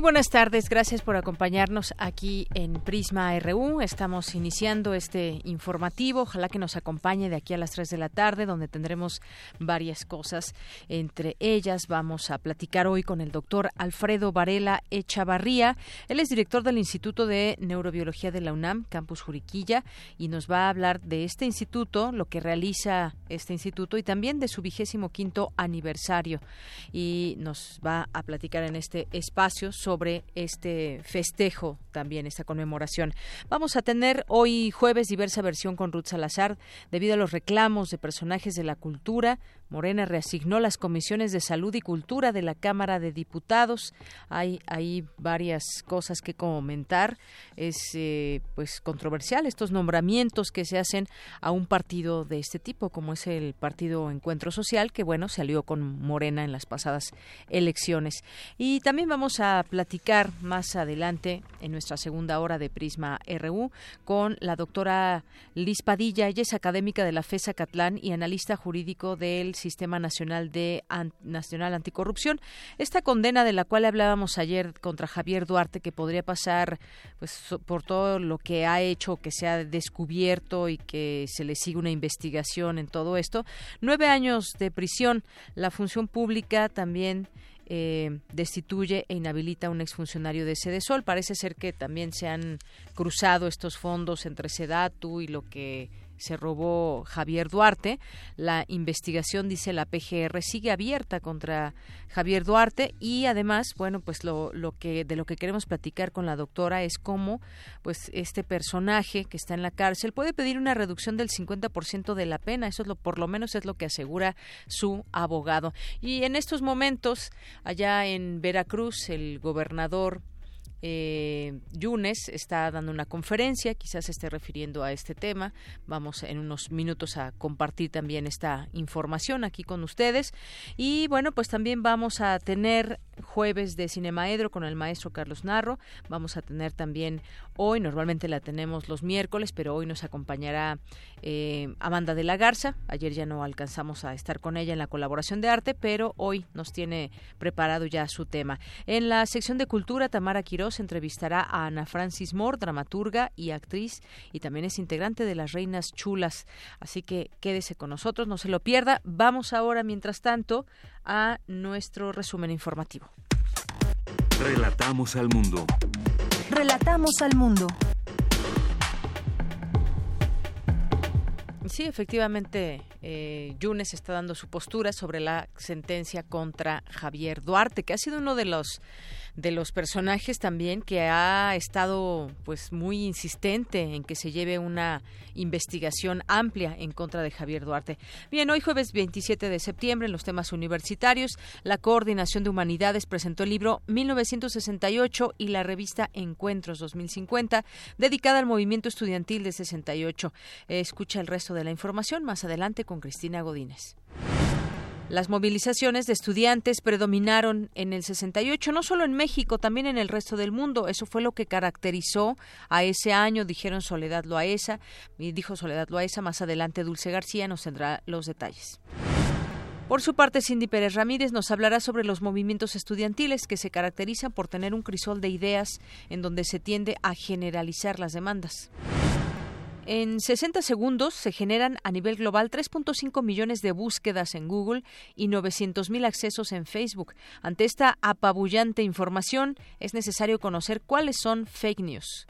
Muy buenas tardes, gracias por acompañarnos aquí en Prisma RU. Estamos iniciando este informativo, ojalá que nos acompañe de aquí a las 3 de la tarde, donde tendremos varias cosas. Entre ellas vamos a platicar hoy con el doctor Alfredo Varela Echavarría. Él es director del Instituto de Neurobiología de la UNAM, Campus Juriquilla, y nos va a hablar de este instituto, lo que realiza este instituto y también de su vigésimo quinto aniversario. Y nos va a platicar en este espacio sobre este festejo también, esta conmemoración. Vamos a tener hoy jueves diversa versión con Ruth Salazar debido a los reclamos de personajes de la cultura. Morena reasignó las comisiones de salud y cultura de la Cámara de Diputados. Hay, hay varias cosas que comentar. Es eh, pues controversial estos nombramientos que se hacen a un partido de este tipo, como es el Partido Encuentro Social, que bueno, salió con Morena en las pasadas elecciones. Y también vamos a platicar más adelante en nuestra segunda hora de Prisma RU con la doctora Liz Padilla. Ella es académica de la FESA Catlán y analista jurídico del Sistema Nacional de Nacional Anticorrupción. Esta condena de la cual hablábamos ayer contra Javier Duarte, que podría pasar pues por todo lo que ha hecho, que se ha descubierto y que se le sigue una investigación en todo esto. Nueve años de prisión. La función pública también eh, destituye e inhabilita a un exfuncionario de Sedesol. Parece ser que también se han cruzado estos fondos entre Sedatu y lo que se robó Javier Duarte. La investigación, dice la PGR, sigue abierta contra Javier Duarte y además, bueno, pues lo, lo que de lo que queremos platicar con la doctora es cómo pues este personaje que está en la cárcel puede pedir una reducción del 50% de la pena, eso es lo por lo menos es lo que asegura su abogado. Y en estos momentos allá en Veracruz el gobernador eh, Yunes está dando una conferencia, quizás se esté refiriendo a este tema. Vamos en unos minutos a compartir también esta información aquí con ustedes. Y bueno, pues también vamos a tener jueves de Cinemaedro con el maestro Carlos Narro. Vamos a tener también hoy, normalmente la tenemos los miércoles, pero hoy nos acompañará eh, Amanda de la Garza. Ayer ya no alcanzamos a estar con ella en la colaboración de arte, pero hoy nos tiene preparado ya su tema. En la sección de cultura, Tamara Quirós entrevistará a Ana Francis Moore, dramaturga y actriz, y también es integrante de las Reinas Chulas. Así que quédese con nosotros, no se lo pierda. Vamos ahora, mientras tanto, a nuestro resumen informativo. Relatamos al mundo. Relatamos al mundo. Sí, efectivamente, eh, Yunes está dando su postura sobre la sentencia contra Javier Duarte, que ha sido uno de los de los personajes también que ha estado pues muy insistente en que se lleve una investigación amplia en contra de Javier Duarte. Bien, hoy jueves 27 de septiembre en los temas universitarios, la Coordinación de Humanidades presentó el libro 1968 y la revista Encuentros 2050 dedicada al movimiento estudiantil de 68. escucha el resto de la información más adelante con Cristina Godínez. Las movilizaciones de estudiantes predominaron en el 68, no solo en México, también en el resto del mundo. Eso fue lo que caracterizó a ese año, dijeron Soledad Loaesa, y dijo Soledad Loaesa, más adelante Dulce García nos tendrá los detalles. Por su parte, Cindy Pérez Ramírez nos hablará sobre los movimientos estudiantiles que se caracterizan por tener un crisol de ideas en donde se tiende a generalizar las demandas. En 60 segundos se generan a nivel global 3.5 millones de búsquedas en Google y 900.000 accesos en Facebook. Ante esta apabullante información, es necesario conocer cuáles son fake news.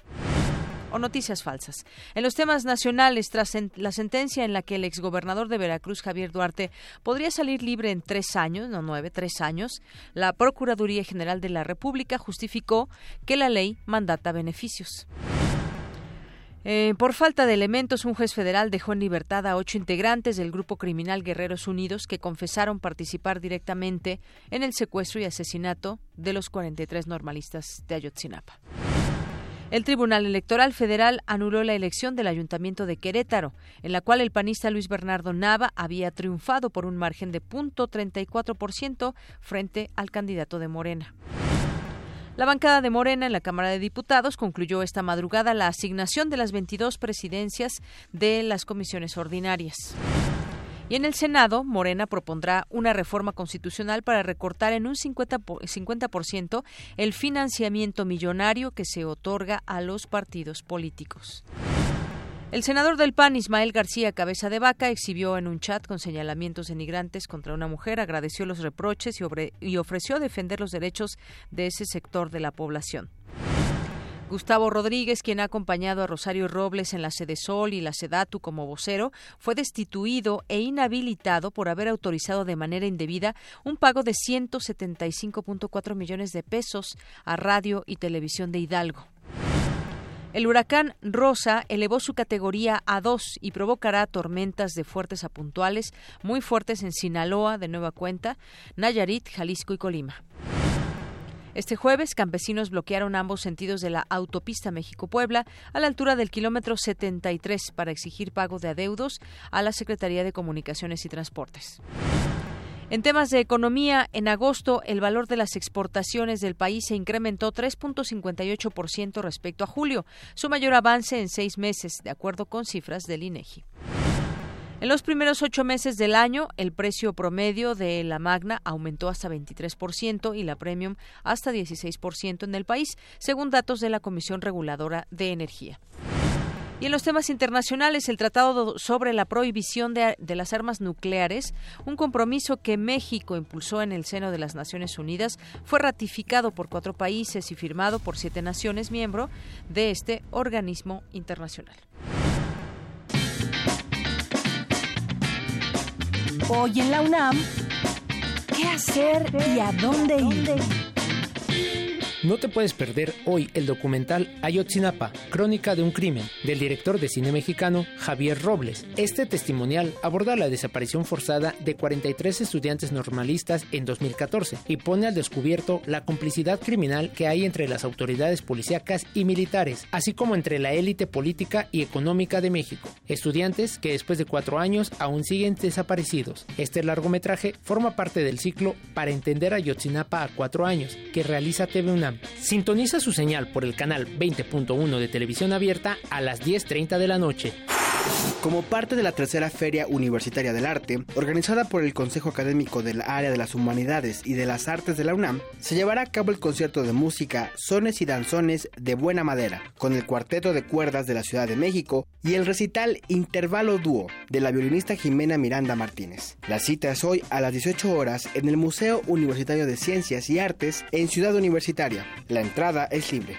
o noticias falsas. En los temas nacionales, tras la sentencia en la que el exgobernador de Veracruz, Javier Duarte, podría salir libre en tres años, no nueve, tres años, la Procuraduría General de la República justificó que la ley mandata beneficios. Eh, por falta de elementos, un juez federal dejó en libertad a ocho integrantes del grupo criminal Guerreros Unidos que confesaron participar directamente en el secuestro y asesinato de los 43 normalistas de Ayotzinapa. El Tribunal Electoral Federal anuló la elección del Ayuntamiento de Querétaro, en la cual el panista Luis Bernardo Nava había triunfado por un margen de .34% frente al candidato de Morena. La bancada de Morena en la Cámara de Diputados concluyó esta madrugada la asignación de las 22 presidencias de las comisiones ordinarias. Y en el Senado, Morena propondrá una reforma constitucional para recortar en un 50%, 50 el financiamiento millonario que se otorga a los partidos políticos. El senador del PAN, Ismael García Cabeza de Vaca, exhibió en un chat con señalamientos denigrantes contra una mujer, agradeció los reproches y, ofreció defender los derechos de ese sector de la población. Gustavo Rodríguez, quien ha acompañado a Rosario Robles en la Sede Sol y la Sedatu como vocero, fue destituido e inhabilitado por haber autorizado de manera indebida un pago de 175.4 millones de pesos a Radio y Televisión de Hidalgo. El huracán Rosa elevó su categoría a 2 y provocará tormentas de fuertes a puntuales, muy fuertes en Sinaloa, de nueva cuenta, Nayarit, Jalisco y Colima. Este jueves, campesinos bloquearon ambos sentidos de la autopista México-Puebla a la altura del kilómetro 73 para exigir pago de adeudos a la Secretaría de Comunicaciones y Transportes. En temas de economía, en agosto el valor de las exportaciones del país se incrementó 3.58% respecto a julio, su mayor avance en seis meses, de acuerdo con cifras del INEGI. En los primeros ocho meses del año, el precio promedio de la Magna aumentó hasta 23% y la Premium hasta 16% en el país, según datos de la Comisión Reguladora de Energía. Y en los temas internacionales, el Tratado sobre la Prohibición de, las Armas Nucleares, un compromiso que México impulsó en el seno de las Naciones Unidas, fue ratificado por cuatro países y firmado por siete naciones miembro de este organismo internacional. Hoy en la UNAM, ¿qué hacer y a dónde ir? No te puedes perder hoy el documental Ayotzinapa, Crónica de un Crimen, del director de cine mexicano Javier Robles. Este testimonial aborda la desaparición forzada de 43 estudiantes normalistas en 2014 y pone al descubierto la complicidad criminal que hay entre las autoridades policíacas y militares, así como entre la élite política y económica de México. Estudiantes que después de cuatro años aún siguen desaparecidos. Este largometraje forma parte del ciclo Para entender Ayotzinapa a cuatro años, que realiza TV Sintoniza su señal por el canal 20.1 de televisión abierta a las 10.30 de la noche. Como parte de la tercera Feria Universitaria del Arte, organizada por el Consejo Académico del Área de las Humanidades y de las Artes de la UNAM, se llevará a cabo el concierto de música Sones y Danzones de Buena Madera, con el Cuarteto de Cuerdas de la Ciudad de México y el recital Intervalo Dúo de la violinista Jimena Miranda Martínez. La cita es hoy a las 18 horas en el Museo Universitario de Ciencias y Artes en Ciudad Universitaria. La entrada es libre.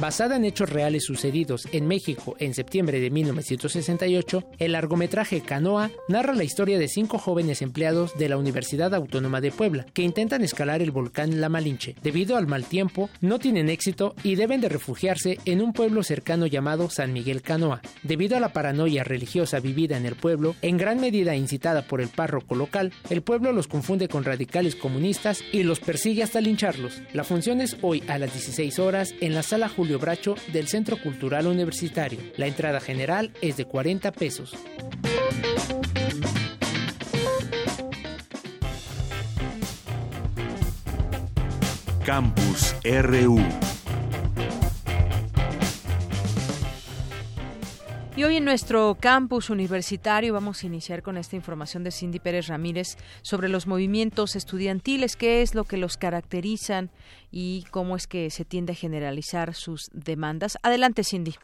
Basada en hechos reales sucedidos en México en septiembre de 1968, el largometraje Canoa narra la historia de cinco jóvenes empleados de la Universidad Autónoma de Puebla que intentan escalar el volcán La Malinche. Debido al mal tiempo, no tienen éxito y deben de refugiarse en un pueblo cercano llamado San Miguel Canoa. Debido a la paranoia religiosa vivida en el pueblo, en gran medida incitada por el párroco local, el pueblo los confunde con radicales comunistas y los persigue hasta lincharlos. La función es hoy a las 16 horas en la sala Julio Bracho del Centro Cultural Universitario. La entrada general es de 40 pesos. Campus RU Y hoy en nuestro campus universitario vamos a iniciar con esta información de Cindy Pérez Ramírez sobre los movimientos estudiantiles, qué es lo que los caracterizan y cómo es que se tiende a generalizar sus demandas. Adelante, Cindy.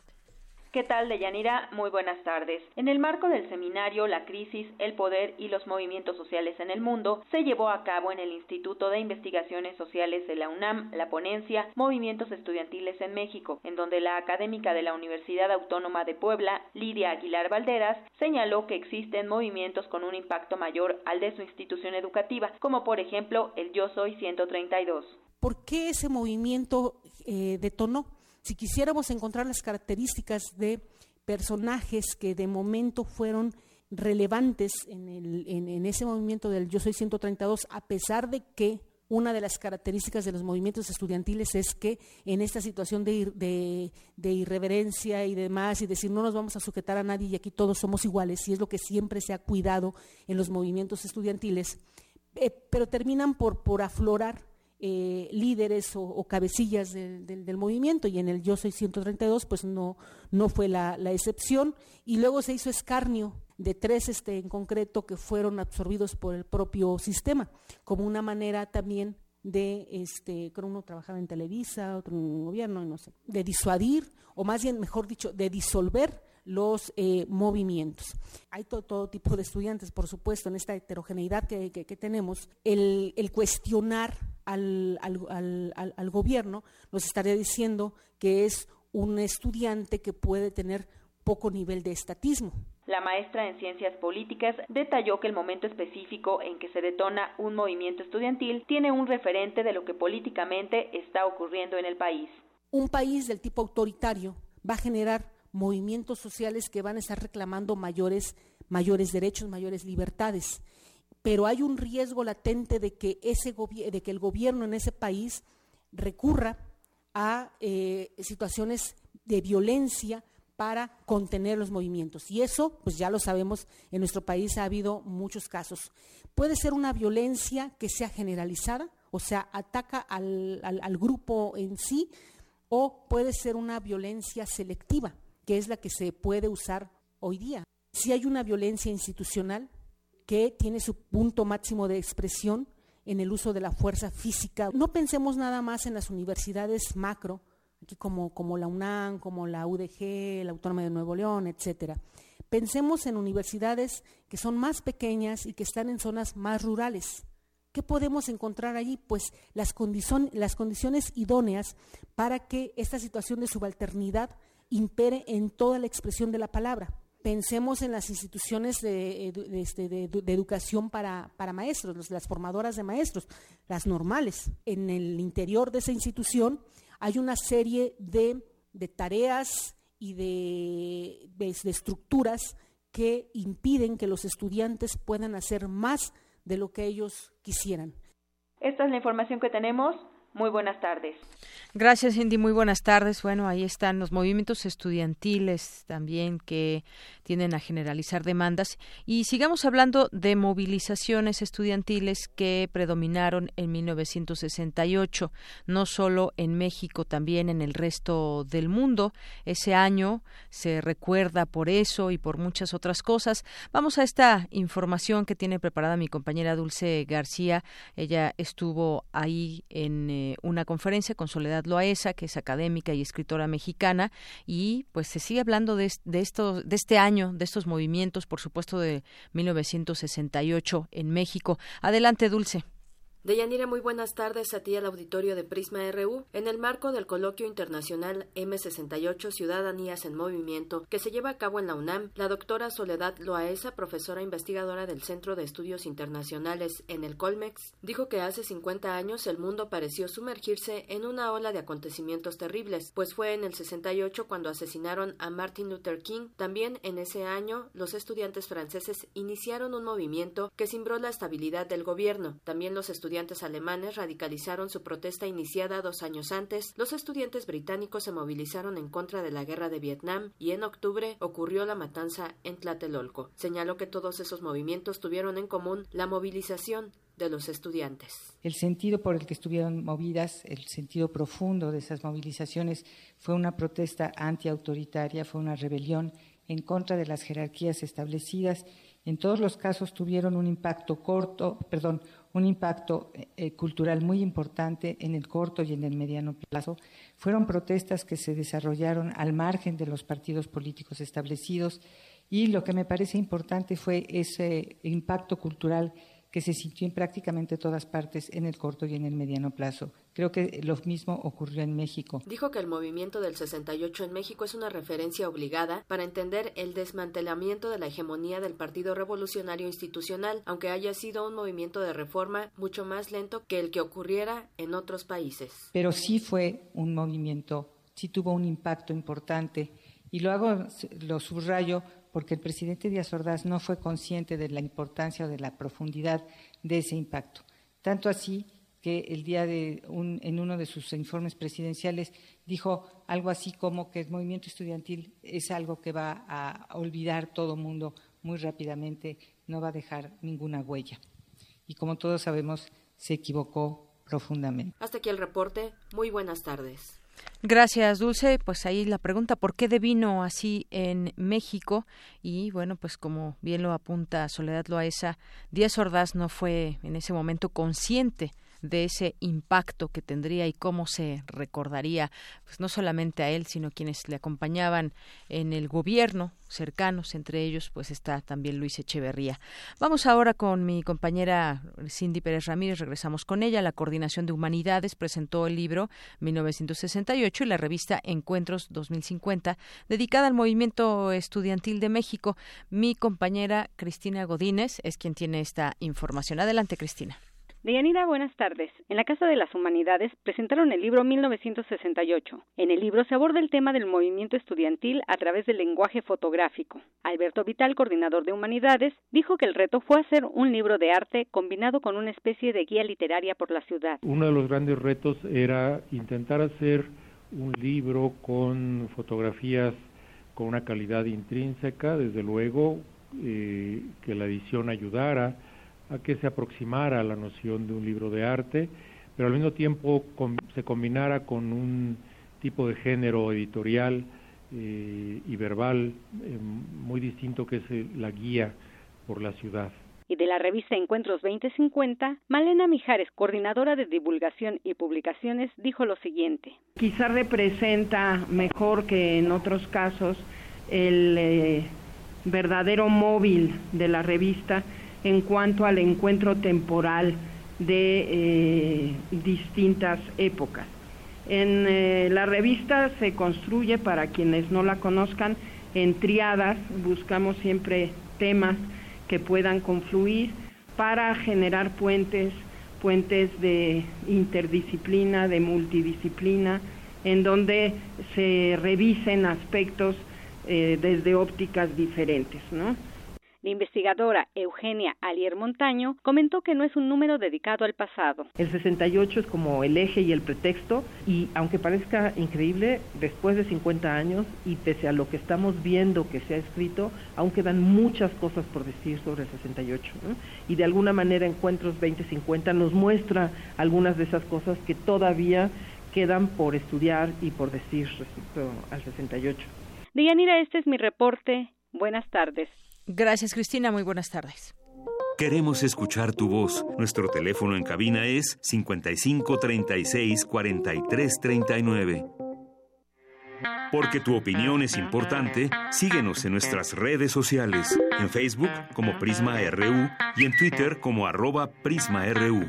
¿Qué tal, Deyanira? Muy buenas tardes. En el marco del seminario La crisis, el poder y los movimientos sociales en el mundo, se llevó a cabo en el Instituto de Investigaciones Sociales de la UNAM la ponencia Movimientos Estudiantiles en México, en donde la académica de la Universidad Autónoma de Puebla, Lidia Aguilar Valderas, señaló que existen movimientos con un impacto mayor al de su institución educativa, como por ejemplo el Yo Soy 132. ¿Por qué ese movimiento eh, detonó? Si quisiéramos encontrar las características de personajes que de momento fueron relevantes en, el, en, ese movimiento del Yo Soy 132, a pesar de que una de las características de los movimientos estudiantiles es que en esta situación de, de, de, irreverencia y demás, y decir no nos vamos a sujetar a nadie y aquí todos somos iguales, y es lo que siempre se ha cuidado en los movimientos estudiantiles, eh, pero terminan por aflorar eh, líderes o, cabecillas del movimiento y en el Yo Soy 132 pues no, no fue la, excepción. Y luego se hizo escarnio de tres este, en concreto que fueron absorbidos por el propio sistema como una manera también de, este, creo uno trabajaba en Televisa, otro en un gobierno, no sé, de disuadir o más bien, mejor dicho, de disolver los eh, movimientos. Hay todo, tipo de estudiantes, por supuesto, en esta heterogeneidad que, tenemos. El, cuestionar al, al, gobierno nos estaría diciendo que es un estudiante que puede tener poco nivel de estatismo. La maestra en ciencias políticas detalló que el momento específico en que se detona un movimiento estudiantil tiene un referente de lo que políticamente está ocurriendo en el país. Un país del tipo autoritario va a generar movimientos sociales que van a estar reclamando mayores, mayores derechos, mayores libertades. Pero hay un riesgo latente de que, ese de que el gobierno en ese país recurra a eh, situaciones de violencia para contener los movimientos. Y eso, pues ya lo sabemos, en nuestro país ha habido muchos casos. Puede ser una violencia que sea generalizada, o sea, ataca al, al grupo en sí, o puede ser una violencia selectiva, que es la que se puede usar hoy día. Si hay una violencia institucional que tiene su punto máximo de expresión en el uso de la fuerza física. No pensemos nada más en las universidades macro, aquí como, como la UNAM, como la UDG, la Autónoma de Nuevo León, etcétera. Pensemos en universidades que son más pequeñas y que están en zonas más rurales. ¿Qué podemos encontrar allí? Pues las, las condiciones idóneas para que esta situación de subalternidad impere en toda la expresión de la palabra. Pensemos en las instituciones de, este, educación para, maestros, las formadoras de maestros, las normales. En el interior de esa institución hay una serie de, tareas y de estructuras que impiden que los estudiantes puedan hacer más de lo que ellos quisieran. Esta es la información que tenemos. Muy buenas tardes. Gracias, Cindy. Muy buenas tardes. Bueno, ahí están los movimientos estudiantiles también que tienden a generalizar demandas. Y sigamos hablando de movilizaciones estudiantiles que predominaron en 1968, no solo en México, también en el resto del mundo. Ese año se recuerda por eso y por muchas otras cosas. Vamos a esta información que tiene preparada mi compañera Dulce García. Ella estuvo ahí en. Eh, una conferencia con Soledad Loaesa, que es académica y escritora mexicana, y pues se sigue hablando de, de, de este año, de estos movimientos, por supuesto, de 1968 en México. Adelante, Dulce. Deyanira, muy buenas tardes a ti al auditorio de Prisma RU. En el marco del coloquio internacional M68 Ciudadanías en Movimiento, que se lleva a cabo en la UNAM, la doctora Soledad Loaesa, profesora investigadora del Centro de Estudios Internacionales en el Colmex, dijo que hace 50 años el mundo pareció sumergirse en una ola de acontecimientos terribles, pues fue en el 68 cuando asesinaron a Martin Luther King. También en ese año, los estudiantes franceses iniciaron un movimiento que cimbró la estabilidad del gobierno. También los estudiantes estudiantes alemanes radicalizaron su protesta iniciada dos años antes, los estudiantes británicos se movilizaron en contra de la guerra de Vietnam y en octubre ocurrió la matanza en Tlatelolco. Señaló que todos esos movimientos tuvieron en común la movilización de los estudiantes. El sentido por el que estuvieron movidas, el sentido profundo de esas movilizaciones fue una protesta antiautoritaria, fue una rebelión en contra de las jerarquías establecidas. En todos los casos tuvieron un impacto corto, perdón, un impacto eh, cultural muy importante en el corto y en el mediano plazo. Fueron protestas que se desarrollaron al margen de los partidos políticos establecidos y lo que me parece importante fue ese impacto cultural que se sintió en prácticamente todas partes en el corto y en el mediano plazo. Creo que lo mismo ocurrió en México. Dijo que el movimiento del 68 en México es una referencia obligada para entender el desmantelamiento de la hegemonía del Partido Revolucionario Institucional, aunque haya sido un movimiento de reforma mucho más lento que el que ocurriera en otros países. Pero sí fue un movimiento, sí tuvo un impacto importante y lo hago, lo subrayo porque el presidente Díaz Ordaz no fue consciente de la importancia o de la profundidad de ese impacto. Tanto así que el día de en uno de sus informes presidenciales dijo algo así como que el movimiento estudiantil es algo que va a olvidar todo mundo muy rápidamente, no va a dejar ninguna huella. Y como todos sabemos, se equivocó profundamente. Hasta aquí el reporte. Muy buenas tardes. Gracias, Dulce. Pues ahí la pregunta, ¿por qué de vino así en México? Y bueno, pues como bien lo apunta Soledad Loaesa, Díaz Ordaz no fue en ese momento consciente de ese impacto que tendría y cómo se recordaría, pues no solamente a él, sino quienes le acompañaban en el gobierno cercanos, entre ellos pues está también Luis Echeverría. Vamos ahora con mi compañera Cindy Pérez Ramírez, regresamos con ella. La Coordinación de Humanidades presentó el libro 1968 y la revista Encuentros 2050, dedicada al movimiento estudiantil de México. Mi compañera Cristina Godínez es quien tiene esta información. Adelante, Cristina. Deyanira, buenas tardes. En la Casa de las Humanidades presentaron el libro 1968. En el libro se aborda el tema del movimiento estudiantil a través del lenguaje fotográfico. Alberto Vital, coordinador de Humanidades, dijo que el reto fue hacer un libro de arte combinado con una especie de guía literaria por la ciudad. Uno de los grandes retos era intentar hacer un libro con fotografías con una calidad intrínseca, desde luego, eh, que la edición ayudara a que se aproximara a la noción de un libro de arte, pero al mismo tiempo se combinara con un tipo de género editorial eh, y verbal eh, muy distinto que es la guía por la ciudad. Y de la revista Encuentros 2050, Malena Mijares, coordinadora de divulgación y publicaciones, dijo lo siguiente. Quizá representa mejor que en otros casos el eh, verdadero móvil de la revista en cuanto al encuentro temporal de eh, distintas épocas. En eh, la revista se construye, para quienes no la conozcan, en triadas, buscamos siempre temas que puedan confluir para generar puentes, puentes de interdisciplina, de multidisciplina, en donde se revisen aspectos eh, desde ópticas diferentes, ¿no? La investigadora Eugenia Alier Montaño comentó que no es un número dedicado al pasado. El 68 es como el eje y el pretexto y aunque parezca increíble, después de 50 años y pese a lo que estamos viendo que se ha escrito, aún quedan muchas cosas por decir sobre el 68. Y de alguna manera Encuentros 2050 nos muestra algunas de esas cosas que todavía quedan por estudiar y por decir respecto al 68. Deyanira, este es mi reporte. Buenas tardes. Gracias, Cristina. Muy buenas tardes. Queremos escuchar tu voz. Nuestro teléfono en cabina es 55 36 43 39. Porque tu opinión es importante, síguenos en nuestras redes sociales, en Facebook como Prisma RU y en Twitter como arroba PrismaRU.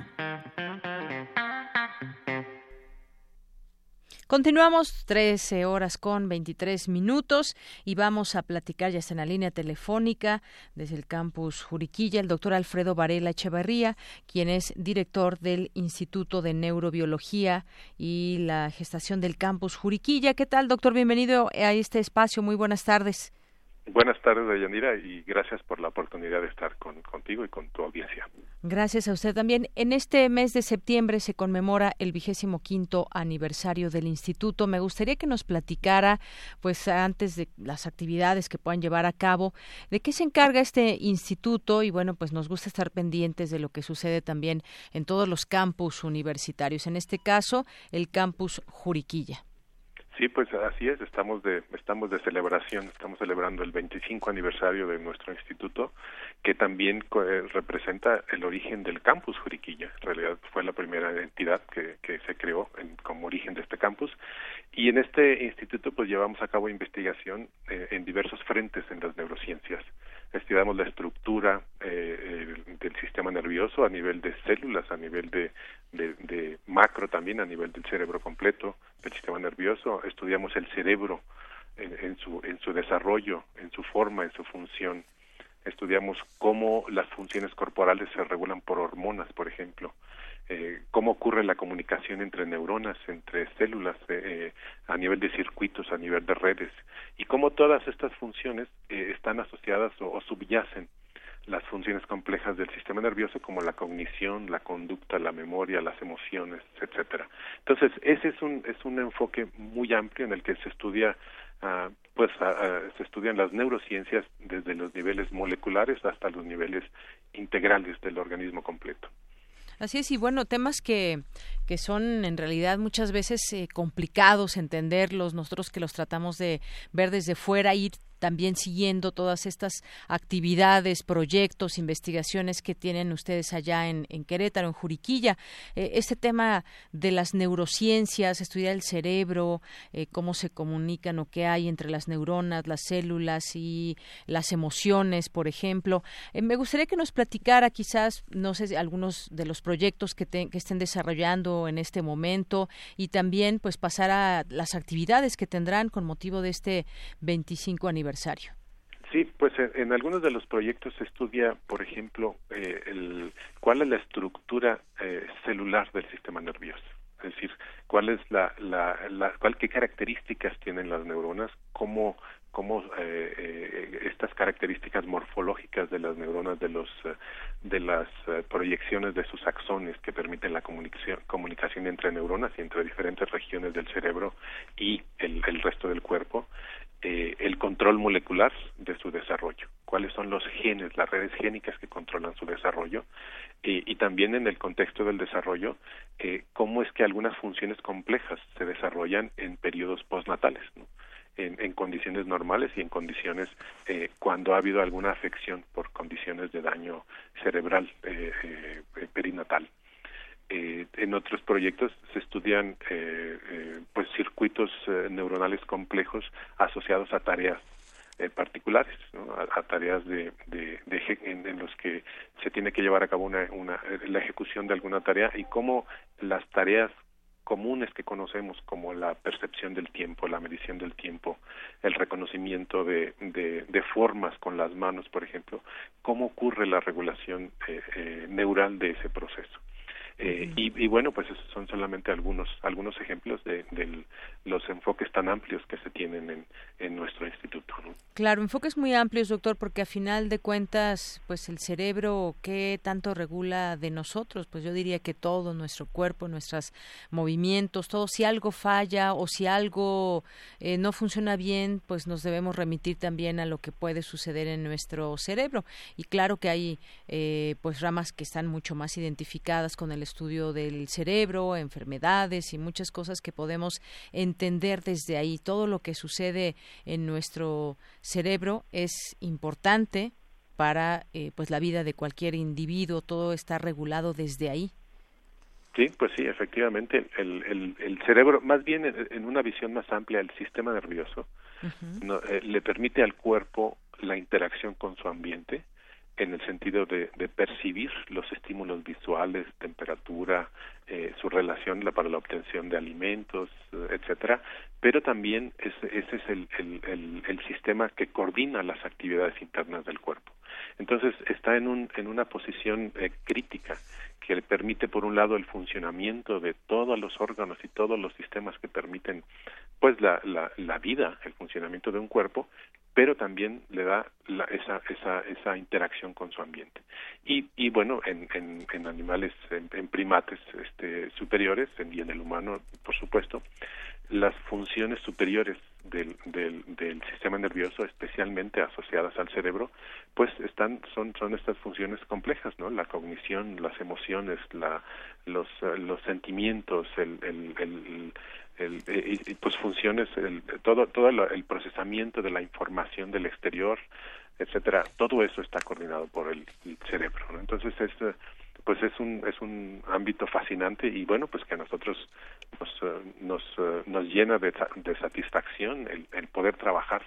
Continuamos 13 horas con 23 minutos y vamos a platicar, ya está en la línea telefónica desde el campus Juriquilla, el doctor Alfredo Varela Echevarría, quien es director del Instituto de Neurobiología y la gestación del campus Juriquilla. ¿Qué tal, doctor? Bienvenido a este espacio. Muy buenas tardes. Buenas tardes, Dayanira, y gracias por la oportunidad de estar contigo y con tu audiencia. Gracias a usted también. En este mes de septiembre se conmemora el vigésimo quinto aniversario del instituto. Me gustaría que nos platicara, pues antes de las actividades que puedan llevar a cabo, de qué se encarga este instituto y bueno, pues nos gusta estar pendientes de lo que sucede también en todos los campus universitarios. En este caso, el campus Juriquilla. Sí, pues así es, estamos de, estamos de celebración, estamos celebrando el 25 aniversario de nuestro instituto, que también eh, representa el origen del campus Juriquilla. En realidad fue la primera entidad que, que se creó en, como origen de este campus. Y en este instituto pues llevamos a cabo investigación eh, en diversos frentes en las neurociencias. Estudiamos la estructura eh, del sistema nervioso a nivel de células, a nivel de, de, macro también a nivel del cerebro completo, del sistema nervioso, estudiamos el cerebro en, su, en su desarrollo, en su forma, en su función, estudiamos cómo las funciones corporales se regulan por hormonas, por ejemplo, eh, cómo ocurre la comunicación entre neuronas, entre células, eh, a nivel de circuitos, a nivel de redes, y cómo todas estas funciones eh, están asociadas o subyacen las funciones complejas del sistema nervioso como la cognición, la conducta, la memoria, las emociones, etcétera. Entonces, ese es un es un enfoque muy amplio en el que se estudia uh, pues uh, se estudian las neurociencias desde los niveles moleculares hasta los niveles integrales del organismo completo. Así es, y bueno, temas que, que son en realidad muchas veces eh, complicados entenderlos, nosotros que los tratamos de ver desde fuera, ir también siguiendo todas estas actividades, proyectos, investigaciones que tienen ustedes allá en, Querétaro, en Juriquilla. Eh, este tema de las neurociencias, estudiar el cerebro, eh, cómo se comunican o qué hay entre las neuronas, las células y las emociones, por ejemplo. Eh, me gustaría que nos platicara quizás, no sé, algunos de los proyectos que, estén desarrollando en este momento y también pues pasar a las actividades que tendrán con motivo de este 25 aniversario Sí, pues en, algunos de los proyectos se estudia, por ejemplo, eh, el, cuál es la estructura eh, celular del sistema nervioso. Es decir, cuál es la, la, cuál, qué características tienen las neuronas, cómo cómo eh, eh, estas características morfológicas de las neuronas, de los de las proyecciones de sus axones que permiten la comunicación, comunicación entre neuronas y entre diferentes regiones del cerebro y el, el resto del cuerpo, el control molecular de su desarrollo, cuáles son los genes, las redes génicas que controlan su desarrollo y también en el contexto del desarrollo, cómo es que algunas funciones complejas se desarrollan en periodos postnatales. ¿no? en, condiciones normales y en condiciones eh, cuando ha habido alguna afección por condiciones de daño cerebral eh, eh, perinatal. En otros proyectos se estudian pues circuitos neuronales complejos asociados a tareas particulares, a, tareas de, de, en, en, los que se tiene que llevar a cabo una, una, la ejecución de alguna tarea y cómo las tareas comunes que conocemos como la percepción del tiempo, la medición del tiempo, el reconocimiento de, de, formas con las manos, por ejemplo, cómo ocurre la regulación eh, eh, neural de ese proceso. Eh, y, bueno, pues esos son solamente algunos algunos ejemplos de, los enfoques tan amplios que se tienen en, en nuestro instituto. Claro, enfoques muy amplios, doctor, porque a final de cuentas, pues el cerebro, ¿qué tanto regula de nosotros? Pues yo diría que todo, nuestro cuerpo, nuestros movimientos, todo, si algo falla o si algo eh, no funciona bien, pues nos debemos remitir también a lo que puede suceder en nuestro cerebro. Y claro que hay eh, pues ramas que están mucho más identificadas con el estudio del cerebro, enfermedades y muchas cosas que podemos entender desde ahí. Todo lo que sucede en nuestro cerebro es importante para eh, pues la vida de cualquier individuo. Todo está regulado desde ahí. Sí, pues sí, efectivamente, el, el, el cerebro, más bien en, una visión más amplia, el sistema nervioso eh, le permite al cuerpo la interacción con su ambiente, en el sentido de, percibir los estímulos visuales, temperatura, eh, su relación para la obtención de alimentos, etcétera, pero también ese, ese es el, el, el, sistema que coordina las actividades internas del cuerpo. Entonces está en, un, en una posición eh, crítica que le permite por un lado el funcionamiento de todos los órganos y todos los sistemas que permiten pues la, la, la vida, el funcionamiento de un cuerpo, pero también le da esa, esa, esa interacción con su ambiente. Y, y bueno, en, animales, en, primates este, superiores, y en el humano, por supuesto, las funciones superiores del, del, del, sistema nervioso, especialmente asociadas al cerebro, pues están son son estas funciones complejas, ¿no? La cognición, las emociones, la, los los sentimientos, el, el, el el, y, pues funciones, el, todo, todo el procesamiento de la información del exterior, etcétera, todo eso está coordinado por el, cerebro. Entonces, es, pues es un, es un ámbito fascinante y bueno, pues que a nosotros nos, nos, nos llena de, de satisfacción el, el, poder trabajar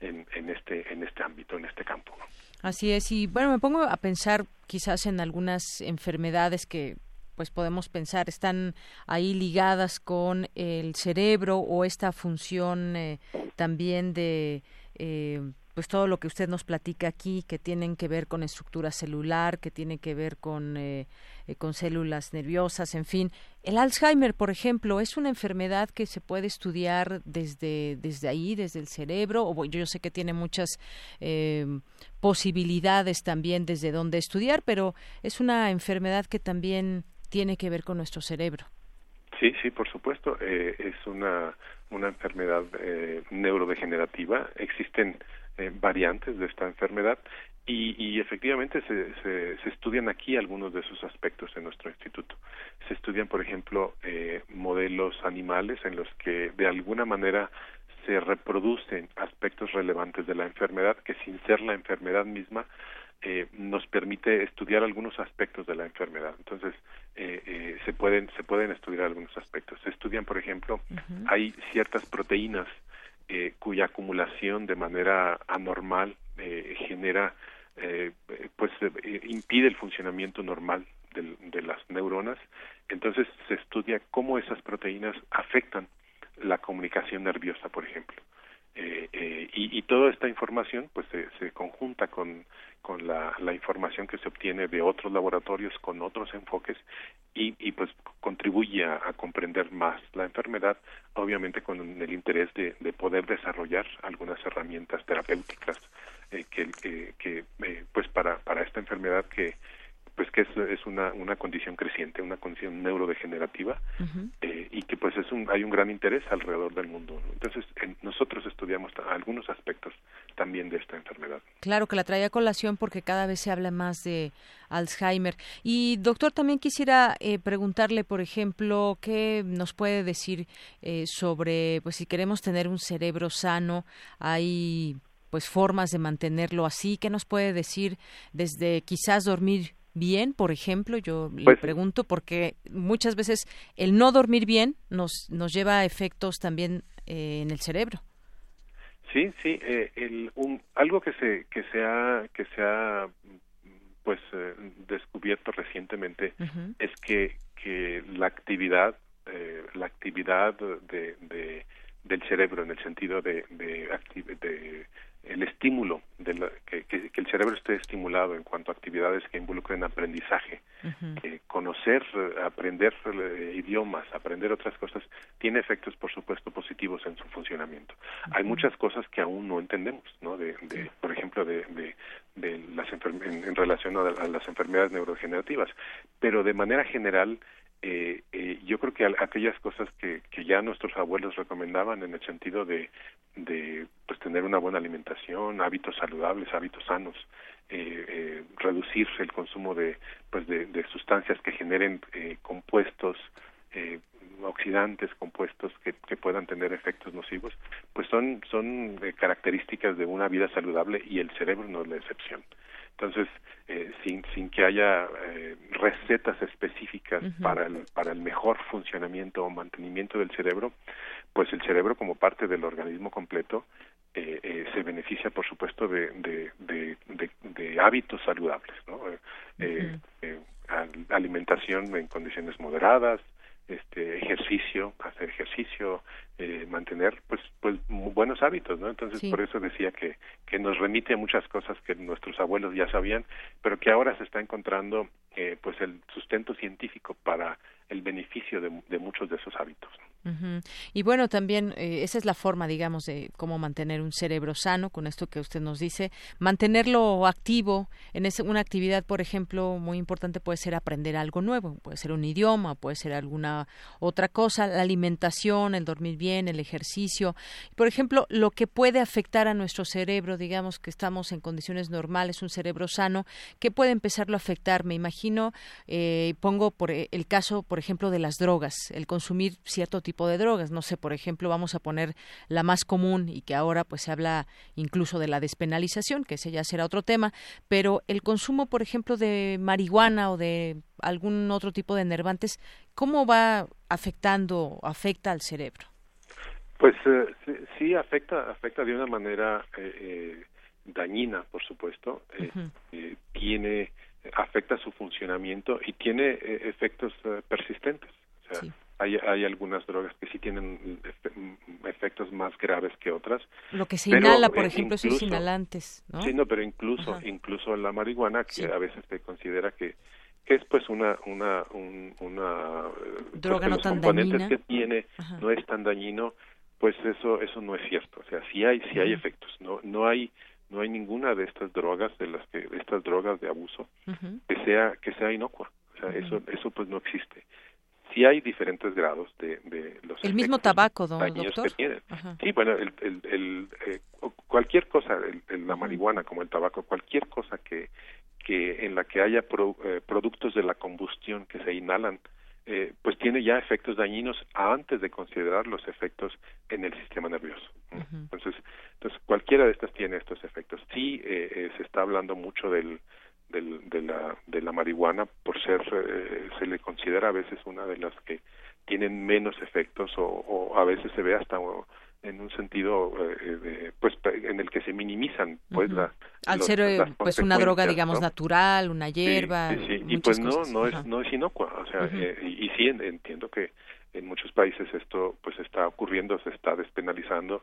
en, en, este, en este ámbito, en este campo. Así es, y bueno, me pongo a pensar quizás en algunas enfermedades que pues podemos pensar están ahí ligadas con el cerebro o esta función eh, también de eh, pues todo lo que usted nos platica aquí, que tienen que ver con estructura celular, que tiene que ver con, eh, eh, con células nerviosas, en fin. El Alzheimer, por ejemplo, es una enfermedad que se puede estudiar desde, desde ahí, desde el cerebro, o yo sé que tiene muchas eh, posibilidades también desde donde estudiar, pero es una enfermedad que también tiene que ver con nuestro cerebro. Sí, sí, por supuesto. es una, una enfermedad neurodegenerativa. Existen eh, variantes de esta enfermedad y, y efectivamente se, se, se, estudian aquí algunos de esos aspectos en nuestro instituto. Se estudian, por ejemplo, eh, modelos animales en los que de alguna manera se reproducen aspectos relevantes de la enfermedad que sin ser la enfermedad misma eh, nos permite estudiar algunos aspectos de la enfermedad. Entonces, eh, eh, se pueden se pueden estudiar algunos aspectos. Se estudian, por ejemplo, hay ciertas proteínas eh, cuya acumulación de manera anormal eh, genera, eh, pues impide el funcionamiento normal de, de las neuronas. Entonces se estudia cómo esas proteínas afectan la comunicación nerviosa, por ejemplo. Eh, eh, y, y, toda esta información pues se, se conjunta con, con la, la, información que se obtiene de otros laboratorios con otros enfoques y, y pues contribuye a, comprender más la enfermedad, obviamente con el interés de, de poder desarrollar algunas herramientas terapéuticas eh, que, que, que eh, pues para, para esta enfermedad que pues que es, es una, una condición creciente, una condición neurodegenerativa eh, y que pues es un, hay un gran interés alrededor del mundo. Entonces nosotros estudiamos algunos aspectos también de esta enfermedad. Claro que la traía a colación porque cada vez se habla más de Alzheimer. Y doctor, también quisiera eh, preguntarle, por ejemplo, qué nos puede decir eh, sobre, pues si queremos tener un cerebro sano, hay pues formas de mantenerlo así. ¿Qué nos puede decir desde quizás dormir bien, por ejemplo? Yo le pues pregunto porque muchas veces el no dormir bien nos, nos lleva a efectos también eh, en el cerebro. Sí, sí, eh, el, un, algo que se que se ha que se ha pues eh, descubierto recientemente uh -huh. es que que la actividad eh, la actividad de, de, del cerebro en el sentido de de, de el estímulo de la, que, que, que, el cerebro esté estimulado en cuanto a actividades que involucren aprendizaje, uh -huh. eh, conocer, aprender eh, idiomas, aprender otras cosas, tiene efectos, por supuesto, positivos en su funcionamiento. Uh -huh. Hay muchas cosas que aún no entendemos, ¿no? De, de por ejemplo, de, de, de las en, en, relación a, a las enfermedades neurodegenerativas, pero de manera general eh, eh, yo creo que aquellas cosas que, que ya nuestros abuelos recomendaban en el sentido de, de pues tener una buena alimentación, hábitos saludables, hábitos sanos, eh, eh, reducir el consumo de pues de, sustancias que generen eh, compuestos eh, oxidantes, compuestos que, que, puedan tener efectos nocivos, pues son son características de una vida saludable y el cerebro no es la excepción. Entonces, eh, sin, sin que haya eh, recetas específicas uh -huh. para, el, para el mejor funcionamiento o mantenimiento del cerebro, pues el cerebro como parte del organismo completo eh, eh se beneficia, por supuesto, de, de, de, de, de hábitos saludables, ¿no? Uh -huh. alimentación en condiciones moderadas, este ejercicio, hacer ejercicio, eh, mantener pues pues buenos hábitos, ¿no? Entonces sí. por eso decía que que nos remite a muchas cosas que nuestros abuelos ya sabían, pero que ahora se está encontrando eh, pues el sustento científico para el beneficio de, de muchos de esos hábitos. Uh -huh. Y bueno, también eh, esa es la forma, digamos, de cómo mantener un cerebro sano, con esto que usted nos dice, mantenerlo activo en ese, una actividad, por ejemplo, muy importante puede ser aprender algo nuevo, puede ser un idioma, puede ser alguna otra cosa, la alimentación, el dormir bien, el ejercicio. Por ejemplo, lo que puede afectar a nuestro cerebro, digamos que estamos en condiciones normales, un cerebro sano, ¿qué puede empezarlo a afectar? Me imagino, eh, pongo por el caso, por ejemplo, de las drogas, el consumir cierto tipo de drogas. No sé, por ejemplo, vamos a poner la más común y que ahora pues se habla incluso de la despenalización, que ese ya será otro tema, pero el consumo, por ejemplo, de marihuana o de algún otro tipo de enervantes, ¿cómo va afectando, afecta al cerebro? Pues eh, sí, afecta, afecta de una manera eh, eh, dañina, por supuesto. tiene, afecta su funcionamiento y tiene efectos persistentes. O sea, hay, hay algunas drogas que sí tienen efectos más graves que otras. Lo que se inhala, por ejemplo, esos inhalantes, ¿no? Sí, no, pero incluso, incluso la marihuana, que a veces se considera que es pues una una una droga no tan componentes que tiene no es tan dañino pues eso eso no es cierto. O sea sí hay sí hay efectos. No no hay no hay ninguna de estas drogas de las que de estas drogas de abuso que sea que sea inocua. O sea eso eso pues no existe. Sí hay diferentes grados de, de los el mismo tabaco don, doctor que tienen. sí bueno el, el, el eh, cualquier cosa el, la marihuana como el tabaco cualquier cosa que que en la que haya eh, productos de la combustión que se inhalan eh, pues tiene ya efectos dañinos antes de considerar los efectos en el sistema nervioso. Entonces, entonces cualquiera de estas tiene estos efectos. Sí, eh, eh, se está hablando mucho del, del, de, la, de la marihuana por ser, se le considera a veces una de las que tienen menos efectos o, o a veces se ve hasta en un sentido eh, pues en el que se minimizan pues al ser eh, pues una droga digamos natural una hierba sí, sí, y pues no no es no es inocua o sea eh, y, sí entiendo que en muchos países esto pues está ocurriendo se está despenalizando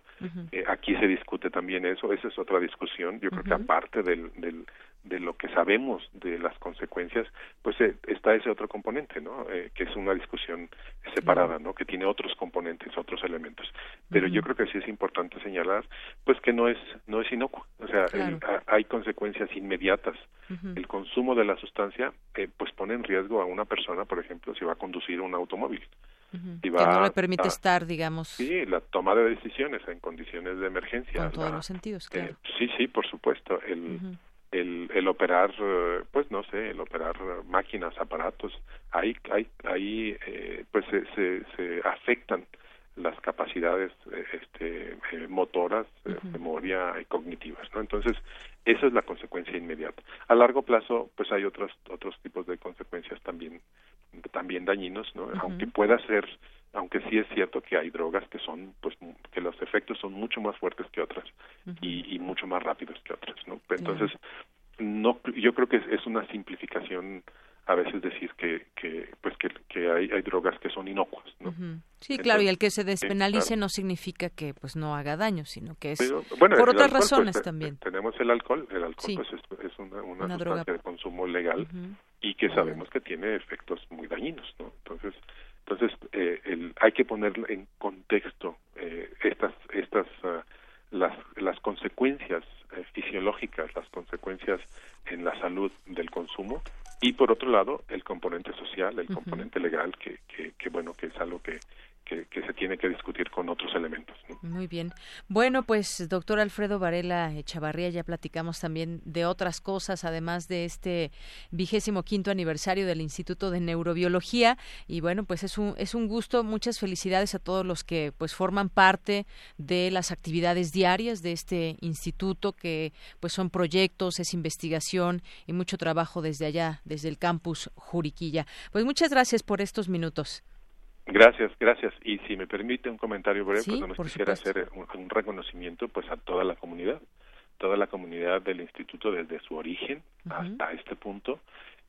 aquí se discute también eso esa es otra discusión yo creo que aparte del, del de lo que sabemos de las consecuencias, pues eh, está ese otro componente, ¿no? Eh, que es una discusión separada, ¿no? Que tiene otros componentes, otros elementos. Pero yo creo que sí es importante señalar, pues que no es no es inocuo, o sea, hay consecuencias inmediatas. El consumo de la sustancia, eh, pues pone en riesgo a una persona, por ejemplo, si va a conducir un automóvil. Que no le permite estar, digamos. Sí, la toma de decisiones en condiciones de emergencia. Con todos los sentidos, claro. sí, sí, por supuesto. El, el, el operar, eh, pues no sé, el operar máquinas, aparatos, ahí, ahí, ahí eh, pues se, se, se, afectan las capacidades eh, este, eh, motoras, memoria y cognitivas, ¿no? Entonces, esa es la consecuencia inmediata. A largo plazo, pues hay otros otros tipos de consecuencias también también dañinos, ¿no? Aunque pueda ser aunque sí es cierto que hay drogas que son pues que los efectos son mucho más fuertes que otras y, y, mucho más rápidos que otras no entonces no yo creo que es, una simplificación a veces decir que, que pues que, que hay, hay drogas que son inocuas ¿no? sí claro y el que se despenalice no significa que pues no haga daño sino que es por otras pues, razones también. tenemos el alcohol el alcohol pues es, una, una, sustancia de consumo legal y que sabemos que tiene efectos muy dañinos no entonces entonces, eh, el, hay que poner en contexto eh, estas, estas uh, las, las consecuencias eh, fisiológicas, las consecuencias en la salud del consumo por otro lado el componente social, el componente legal que, que, que, bueno que es algo que, que, se tiene que discutir con otros elementos. Muy bien. Bueno, pues doctor Alfredo Varela Echavarría, ya platicamos también de otras cosas, además de este vigésimo quinto aniversario del Instituto de Neurobiología. Y bueno, pues es un, es un gusto. Muchas felicidades a todos los que pues forman parte de las actividades diarias de este instituto, que pues son proyectos, es investigación y mucho trabajo desde allá, desde el campus Juriquilla. Pues muchas gracias por estos minutos. Gracias, gracias. Y si me permite un comentario breve, pues no quisiera hacer un, reconocimiento pues a toda la comunidad, toda la comunidad del instituto desde su origen hasta este punto,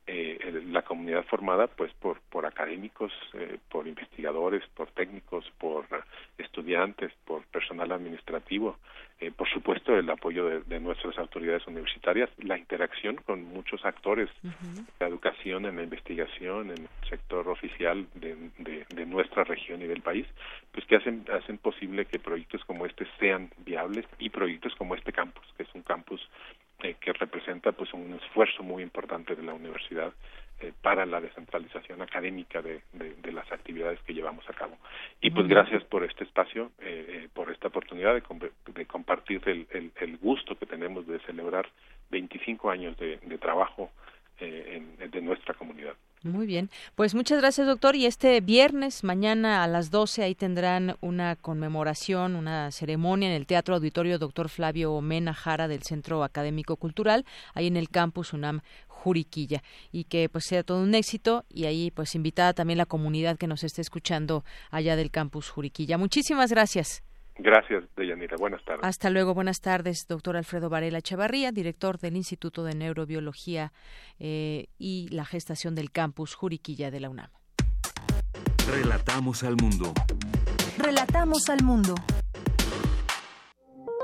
eh, la comunidad formada pues por por académicos, eh, por investigadores, por técnicos, por estudiantes, por personal administrativo, eh, por supuesto el apoyo de, nuestras autoridades universitarias, la interacción con muchos actores, de la educación, en la investigación, en el sector oficial de, de, nuestra región y del país, pues que hacen hacen posible que proyectos como este sean viables y proyectos como este campus, que es un campus eh, que representa pues un esfuerzo muy importante de la universidad eh, para la descentralización académica de, de, las actividades que llevamos a cabo. Y pues gracias por este espacio, eh, por esta oportunidad de, de compartir el, el, el, gusto que tenemos de celebrar 25 años de, de trabajo en, de nuestra comunidad. Muy bien. Pues muchas gracias, doctor. Y este viernes, mañana a las 12, ahí tendrán una conmemoración, una ceremonia en el Teatro Auditorio Doctor Flavio Mena Jara del Centro Académico Cultural, ahí en el campus UNAM Juriquilla y que pues sea todo un éxito y ahí pues invitada también la comunidad que nos esté escuchando allá del campus Juriquilla. Muchísimas gracias. Gracias, Deyanira. Buenas tardes. Hasta luego. Buenas tardes, doctor Alfredo Varela Chavarría, director del Instituto de Neurobiología eh, y la Gestación del Campus Juriquilla de la UNAM. Relatamos al mundo. Relatamos al mundo.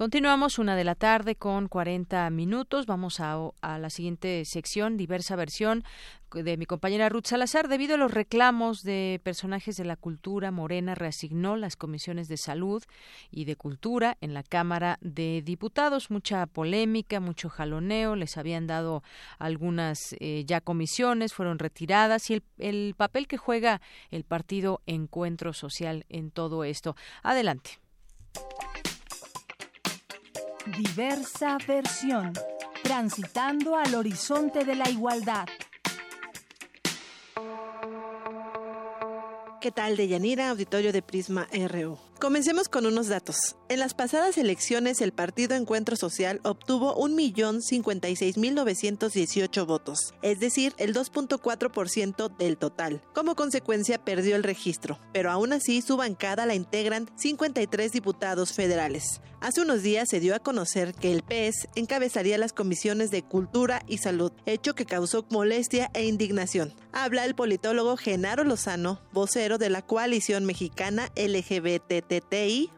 Continuamos una de la tarde con 40 minutos. Vamos a, la siguiente sección, diversa versión de mi compañera Ruth Salazar. Debido a los reclamos de personajes de la cultura, Morena reasignó las comisiones de salud y de cultura en la Cámara de Diputados. Mucha polémica, mucho jaloneo. Les habían dado algunas eh, ya comisiones, fueron retiradas y el papel que juega el partido Encuentro Social en todo esto. Adelante. Diversa versión. Transitando al horizonte de la igualdad. ¿Qué tal, Deyanira, auditorio de Prisma RU? Comencemos con unos datos. En las pasadas elecciones, el Partido Encuentro Social obtuvo 1.056.918 votos, es decir, el 2.4% del total. Como consecuencia, perdió el registro, pero aún así su bancada la integran 53 diputados federales. Hace unos días se dio a conocer que el PES encabezaría las comisiones de Cultura y Salud, hecho que causó molestia e indignación. Habla el politólogo Genaro Lozano, vocero de la coalición mexicana LGBTTI+.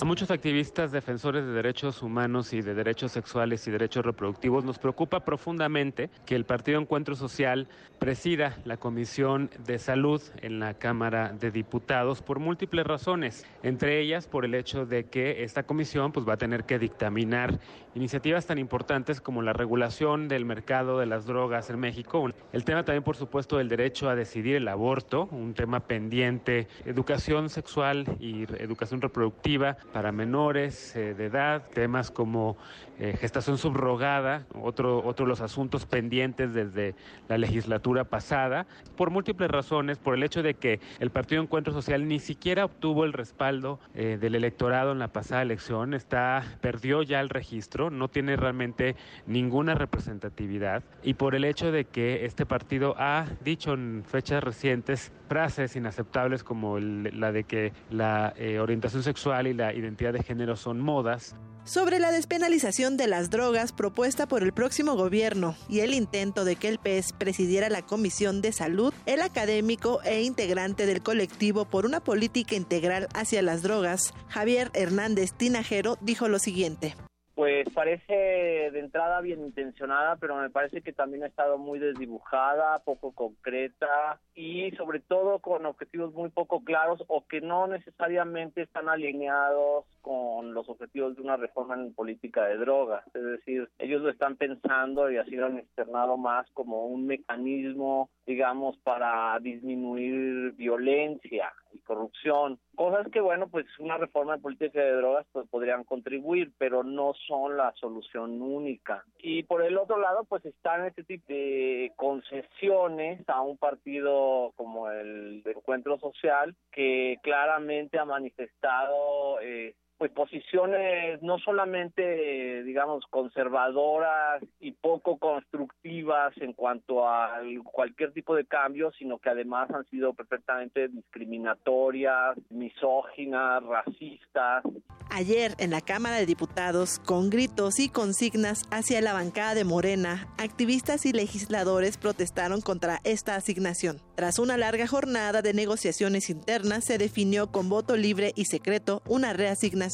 A muchos activistas defensores de derechos humanos y de derechos sexuales y derechos reproductivos nos preocupa profundamente que el Partido Encuentro Social presida la Comisión de Salud en la Cámara de Diputados por múltiples razones, entre ellas por el hecho de que esta comisión pues va a tener que dictaminar iniciativas tan importantes como la regulación del mercado de las drogas en México, el tema también por supuesto del derecho a decidir el aborto, un tema pendiente, educación sexual y educación reproductiva para menores eh, de edad, temas como eh, gestación subrogada, otro, otro de los asuntos pendientes desde la legislatura pasada, por múltiples razones, por el hecho de que el Partido Encuentro Social ni siquiera obtuvo el respaldo eh, del electorado en la pasada elección, está, perdió ya el registro, no tiene realmente ninguna representatividad, y por el hecho de que este partido ha dicho en fechas recientes frases inaceptables como la de que la eh, orientación sexual y la identidad de género son modas. Sobre la despenalización de las drogas propuesta por el próximo gobierno y el intento de que el PES presidiera la Comisión de Salud, el académico e integrante del colectivo por una política integral hacia las drogas, Javier Hernández Tinajero, dijo lo siguiente. Pues parece de entrada bien intencionada, pero me parece que también ha estado muy desdibujada, poco concreta y sobre todo con objetivos muy poco claros o que no necesariamente están alineados con los objetivos de una reforma en política de drogas. Es decir, ellos lo están pensando y así lo han externado más como un mecanismo, digamos, para disminuir violencia y corrupción. Cosas que, bueno, pues una reforma en política de drogas pues podrían contribuir, pero no son la solución única. Y por el otro lado, pues están este tipo de concesiones a un partido como el de Encuentro Social que claramente ha manifestado eh, pues posiciones no solamente digamos conservadoras y poco constructivas en cuanto a cualquier tipo de cambio, sino que además han sido perfectamente discriminatorias, misóginas, racistas. Ayer en la Cámara de Diputados, con gritos y consignas hacia la bancada de Morena, activistas y legisladores protestaron contra esta asignación. Tras una larga jornada de negociaciones internas, se definió con voto libre y secreto una reasignación,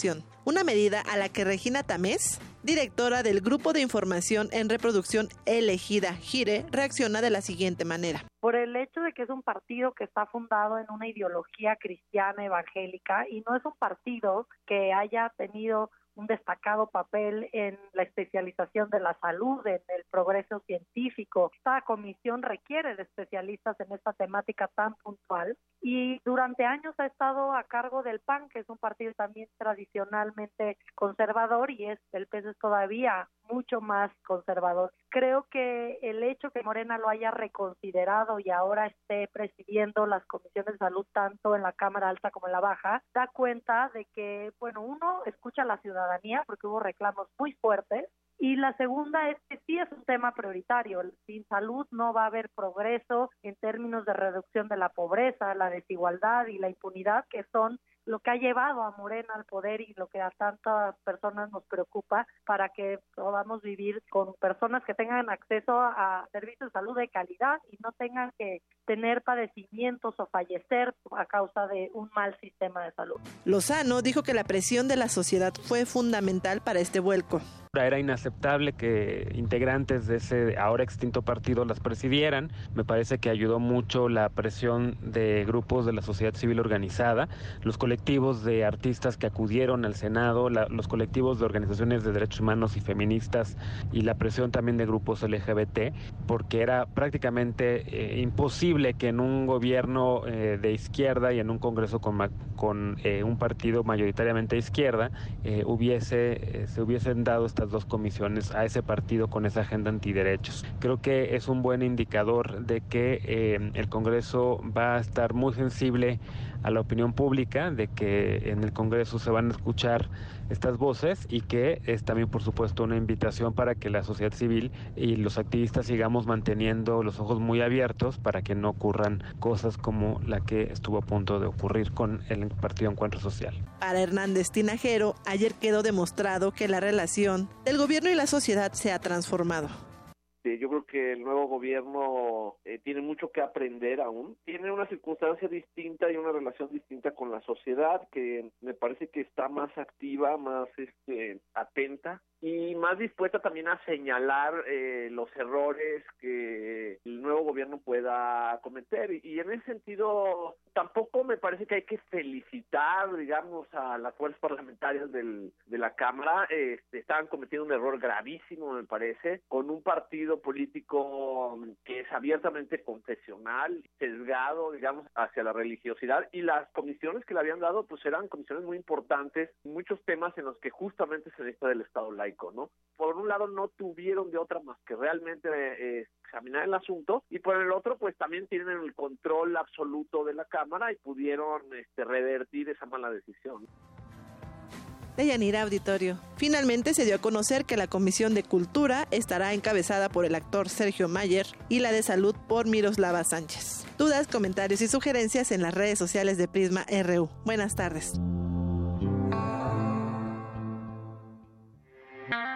una medida a la que Regina Tamés, directora del Grupo de Información en Reproducción elegida GIRE, reacciona de la siguiente manera. Por el hecho de que es un partido que está fundado en una ideología cristiana evangélica y no es un partido que haya tenido un destacado papel en la especialización de la salud, en el progreso científico. Esta comisión requiere de especialistas en esta temática tan puntual y durante años ha estado a cargo del PAN, que es un partido también tradicionalmente conservador y es el PES es todavía mucho más conservador. Creo que el hecho que Morena lo haya reconsiderado y ahora esté presidiendo las comisiones de salud tanto en la Cámara Alta como en la Baja, da cuenta de que, bueno, uno escucha a la ciudadanía porque hubo reclamos muy fuertes y la segunda es que sí es un tema prioritario. Sin salud no va a haber progreso en términos de reducción de la pobreza, la desigualdad y la impunidad, que son lo que ha llevado a Morena al poder y lo que a tantas personas nos preocupa para que podamos vivir con personas que tengan acceso a servicios de salud de calidad y no tengan que tener padecimientos o fallecer a causa de un mal sistema de salud. Lozano dijo que la presión de la sociedad fue fundamental para este vuelco. Era inaceptable que integrantes de ese ahora extinto partido las presidieran. Me parece que ayudó mucho la presión de grupos de la sociedad civil organizada, los colectivos de artistas que acudieron al Senado, los colectivos de organizaciones de derechos humanos y feministas y la presión también de grupos LGBT, porque era prácticamente eh, imposible que en un gobierno eh, de izquierda y en un Congreso con, con eh, un partido mayoritariamente de izquierda hubiese, se hubiesen dado dos comisiones a ese partido con esa agenda antiderechos. Creo que es un buen indicador de que eh, el Congreso va a estar muy sensible a la opinión pública, de que en el Congreso se van a escuchar estas voces y que es también, por supuesto, una invitación para que la sociedad civil y los activistas sigamos manteniendo los ojos muy abiertos para que no ocurran cosas como la que estuvo a punto de ocurrir con el Partido Encuentro Social. Para Hernández Tinajero, ayer quedó demostrado que la relación del gobierno y la sociedad se ha transformado. Este, yo creo que el nuevo gobierno eh, tiene mucho que aprender aún. Tiene una circunstancia distinta y una relación distinta con la sociedad que me parece que está más activa, más este, atenta y más dispuesta también a señalar eh, los errores que el nuevo gobierno pueda cometer. Y, en ese sentido, tampoco me parece que hay que felicitar, digamos, a las fuerzas parlamentarias del, de la Cámara. Este, estaban cometiendo un error gravísimo, me parece, con un partido político que es abiertamente confesional, sesgado, digamos, hacia la religiosidad. Y las comisiones que le habían dado, pues eran comisiones muy importantes, muchos temas en los que justamente se necesita del Estado laico. Por un lado no tuvieron de otra más que realmente eh, examinar el asunto y por el otro pues también tienen el control absoluto de la Cámara y pudieron este, revertir esa mala decisión. Deyanira Auditorio. Finalmente se dio a conocer que la Comisión de Cultura estará encabezada por el actor Sergio Mayer y la de Salud por Miroslava Sánchez. Dudas, comentarios y sugerencias en las redes sociales de Prisma RU. Buenas tardes.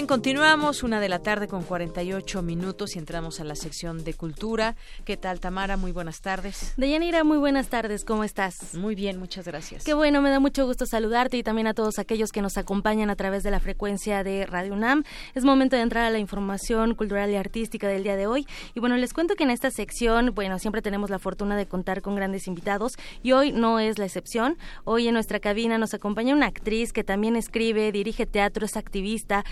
Bien, continuamos una de la tarde con 48 minutos y entramos a la sección de cultura. ¿Qué tal, Tamara? Muy buenas tardes. Deyanira, muy buenas tardes. ¿Cómo estás? Muy bien, muchas gracias. Qué bueno, me da mucho gusto saludarte y también a todos aquellos que nos acompañan a través de la frecuencia de Radio UNAM. Es momento de entrar a la información cultural y artística del día de hoy. Y bueno, les cuento que en esta sección, bueno, siempre tenemos la fortuna de contar con grandes invitados y hoy no es la excepción. Hoy en nuestra cabina nos acompaña una actriz que también escribe, dirige teatro, es activista,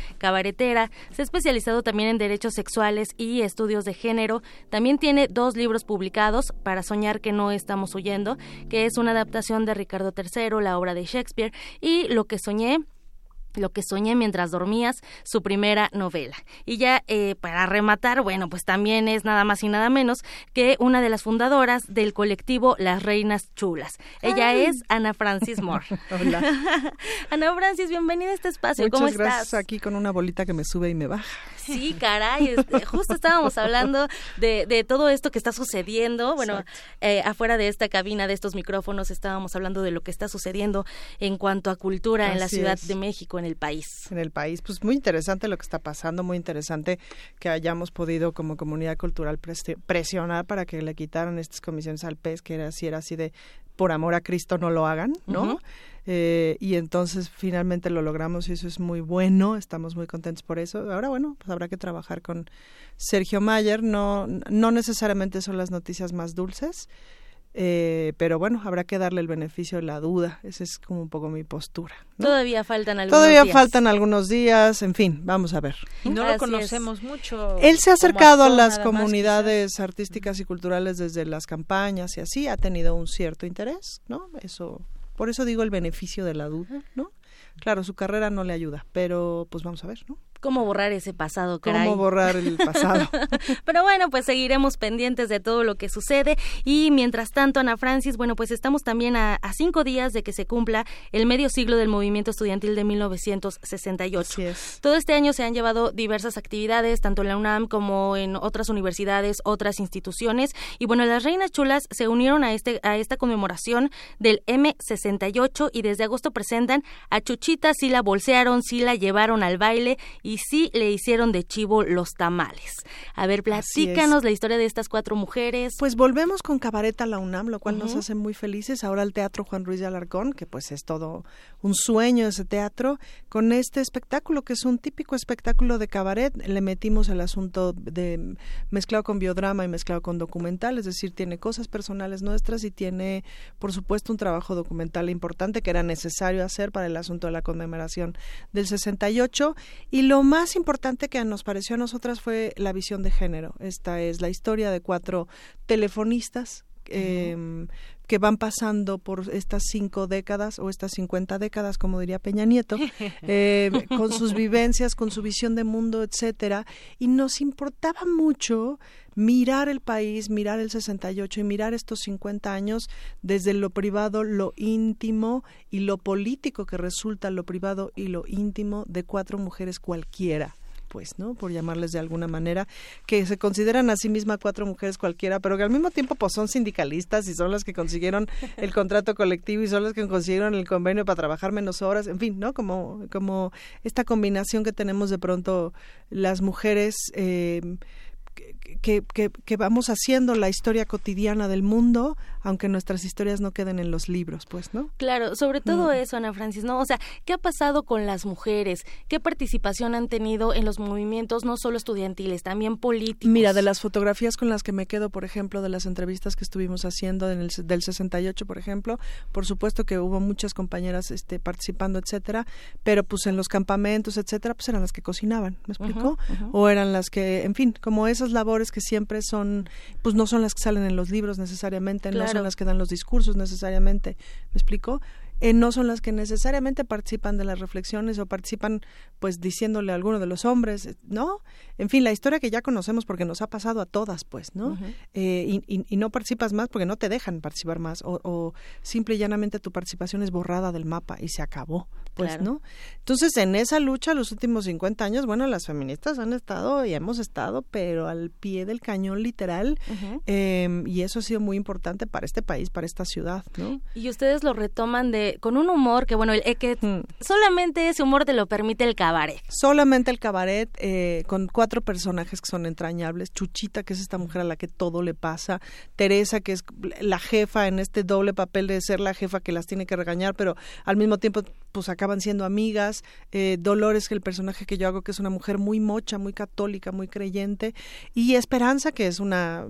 se ha especializado también en derechos sexuales y estudios de género. También tiene dos libros publicados, Para soñar que no estamos huyendo, que es una adaptación de Ricardo III, la obra de Shakespeare, y Lo que soñé, lo que soñé mientras dormías, su primera novela. Y ya eh, para rematar, bueno, pues también es nada más y nada menos que una de las fundadoras del colectivo Las Reinas Chulas. Ella es Ana Francis Moore. Hola. Ana Francis, bienvenida a este espacio. Muchas ¿Cómo gracias estás? aquí con una bolita que me sube y me baja. Sí, caray, este, justo estábamos hablando de, de, todo esto que está sucediendo. Bueno, eh, afuera de esta cabina, de estos micrófonos, estábamos hablando de lo que está sucediendo en cuanto a cultura en la Ciudad de México, en el país. En el país, pues muy interesante lo que está pasando, muy interesante que hayamos podido como comunidad cultural presionar para que le quitaran estas comisiones al PES, que era así, era así de por amor a Cristo no lo hagan, ¿no? Eh, y entonces finalmente lo logramos y eso es muy bueno, estamos muy contentos por eso. Ahora, bueno, pues habrá que trabajar con Sergio Mayer, no, no necesariamente son las noticias más dulces, eh, pero bueno, habrá que darle el beneficio de la duda. Esa es como un poco mi postura. Todavía faltan algunos Todavía faltan algunos días, en fin, vamos a ver. Y no lo conocemos mucho. Él se ha acercado a las comunidades artísticas y culturales desde las campañas y así, ha tenido un cierto interés, ¿no? Eso por eso digo el beneficio de la duda, ¿no? Claro, su carrera no le ayuda, pero pues vamos a ver, ¿no? ¿Cómo borrar ese pasado, caray? ¿Cómo borrar el pasado? Pero bueno, pues seguiremos pendientes de todo lo que sucede. Y mientras tanto, Ana Francis, bueno, pues estamos también a, cinco días de que se cumpla el medio siglo del movimiento estudiantil de 1968. Todo este año se han llevado diversas actividades, tanto en la UNAM como en otras universidades, otras instituciones. Y bueno, las Reinas Chulas se unieron a, este, a esta conmemoración del M68 y desde agosto presentan a Chuchita, sí la bolsearon, sí la llevaron al baile y sí le hicieron de chivo los tamales. A ver, platícanos la historia de estas cuatro mujeres. Pues volvemos con Cabaret a la UNAM, lo cual nos hace muy felices. Ahora el Teatro Juan Ruiz de Alarcón, que pues es todo un sueño ese teatro, con este espectáculo que es un típico espectáculo de cabaret. Le metimos el asunto de mezclado con biodrama y mezclado con documental, es decir, tiene cosas personales nuestras y tiene, por supuesto, un trabajo documental importante que era necesario hacer para el asunto de la conmemoración del 68 y lo lo más importante que nos pareció a nosotras fue la visión de género. Esta es la historia de cuatro telefonistas em, que van pasando por estas cinco décadas o estas cincuenta décadas, como diría Peña Nieto, eh, con sus vivencias, con su visión de mundo, etcétera, y nos importaba mucho mirar el país, mirar el 68 y mirar estos 50 años desde lo privado, lo íntimo y lo político que resulta lo privado y lo íntimo de cuatro mujeres cualquiera pues, ¿no? Por llamarles de alguna manera, que se consideran a sí mismas cuatro mujeres cualquiera, pero que al mismo tiempo pues son sindicalistas y son las que consiguieron el contrato colectivo y son las que consiguieron el convenio para trabajar menos horas, en fin, ¿no? Como, como esta combinación que tenemos de pronto las mujeres eh, que, que, vamos haciendo la historia cotidiana del mundo, aunque nuestras historias no queden en los libros, pues, ¿no? Claro, sobre todo mm. eso, Ana Francis, ¿no? O sea, ¿qué ha pasado con las mujeres? ¿Qué participación han tenido en los movimientos, no solo estudiantiles, también políticos? Mira, de las fotografías con las que me quedo, por ejemplo, de las entrevistas que estuvimos haciendo en el, del 68, por ejemplo, por supuesto que hubo muchas compañeras este, participando, etcétera, pero pues en los campamentos, etcétera, pues eran las que cocinaban, ¿me explico? O eran las que, en fin, como esas labores que siempre son, pues no son las que salen en los libros necesariamente, no son las que dan los discursos necesariamente, ¿me explico? Eh, no son las que necesariamente participan de las reflexiones o participan pues diciéndole a alguno de los hombres, eh, ¿no? En fin, la historia que ya conocemos porque nos ha pasado a todas, pues, ¿no? Eh, y, no participas más porque no te dejan participar más o, o, simple y llanamente tu participación es borrada del mapa y se acabó, pues, ¿no? Entonces, en esa lucha los últimos 50 años, bueno, las feministas han estado y hemos estado, pero al pie del cañón literal em, y eso ha sido muy importante para este país, para esta ciudad, ¿no? Y ustedes lo retoman de con un humor que, bueno, el, que mm. solamente ese humor te lo permite el cabaret. Solamente el cabaret eh, con cuatro cuatro personajes que son entrañables. Chuchita, que es esta mujer a la que todo le pasa. Teresa, que es la jefa en este doble papel de ser la jefa que las tiene que regañar, pero al mismo tiempo pues acaban siendo amigas. Eh, Dolores, que el personaje que yo hago, que es una mujer muy mocha, muy católica, muy creyente. Y Esperanza, que es una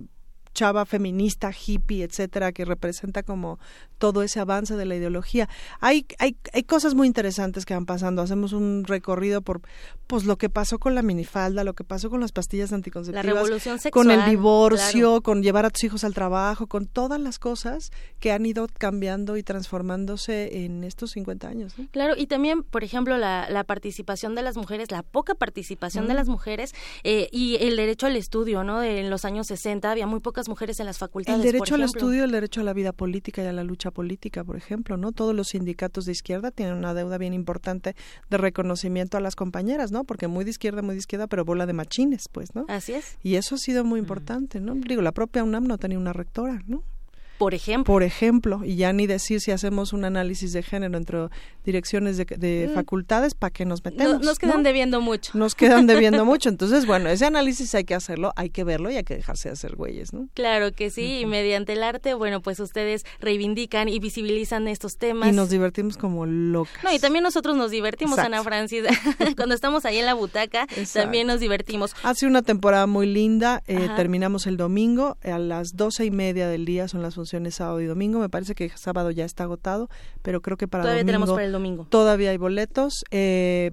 chava feminista, hippie, etcétera, que representa como todo ese avance de la ideología. Hay, hay, hay cosas muy interesantes que van pasando. Hacemos un recorrido por pues lo que pasó con la minifalda, lo que pasó con las pastillas anticonceptivas, la revolución sexual, con el divorcio, con llevar a tus hijos al trabajo, con todas las cosas que han ido cambiando y transformándose en estos 50 años. Claro, y también, por ejemplo, la, la, participación de las mujeres, la poca participación de las mujeres eh, y el derecho al estudio, ¿no? En los años 60 había muy poca pocas mujeres en las facultades. El derecho al estudio, el derecho a la vida política y a la lucha política, por ejemplo, ¿no? Todos los sindicatos de izquierda tienen una deuda bien importante de reconocimiento a las compañeras, ¿no? Porque muy de izquierda, muy de izquierda, pero bola de machines, pues, ¿no? Así es. Y eso ha sido muy importante, ¿no? Digo, la propia UNAM no tenía una rectora, ¿no? Por ejemplo. Por ejemplo, y ya ni decir si hacemos un análisis de género entre direcciones de, mm. facultades, ¿para qué nos metemos? nos quedan debiendo mucho. Nos quedan debiendo mucho. Entonces, bueno, ese análisis hay que hacerlo, hay que verlo y hay que dejarse de hacer güeyes, ¿no? Claro que sí, y mediante el arte, bueno, pues ustedes reivindican y visibilizan estos temas. Y nos divertimos como locas. No, y también nosotros nos divertimos, Ana Francis. Cuando estamos ahí en la butaca, también nos divertimos. Hace una temporada muy linda, eh, terminamos el domingo, a las doce y media del día son las sábado y domingo. Me parece que sábado ya está agotado, pero creo que para todavía domingo, tenemos para el domingo. Todavía hay boletos. Eh,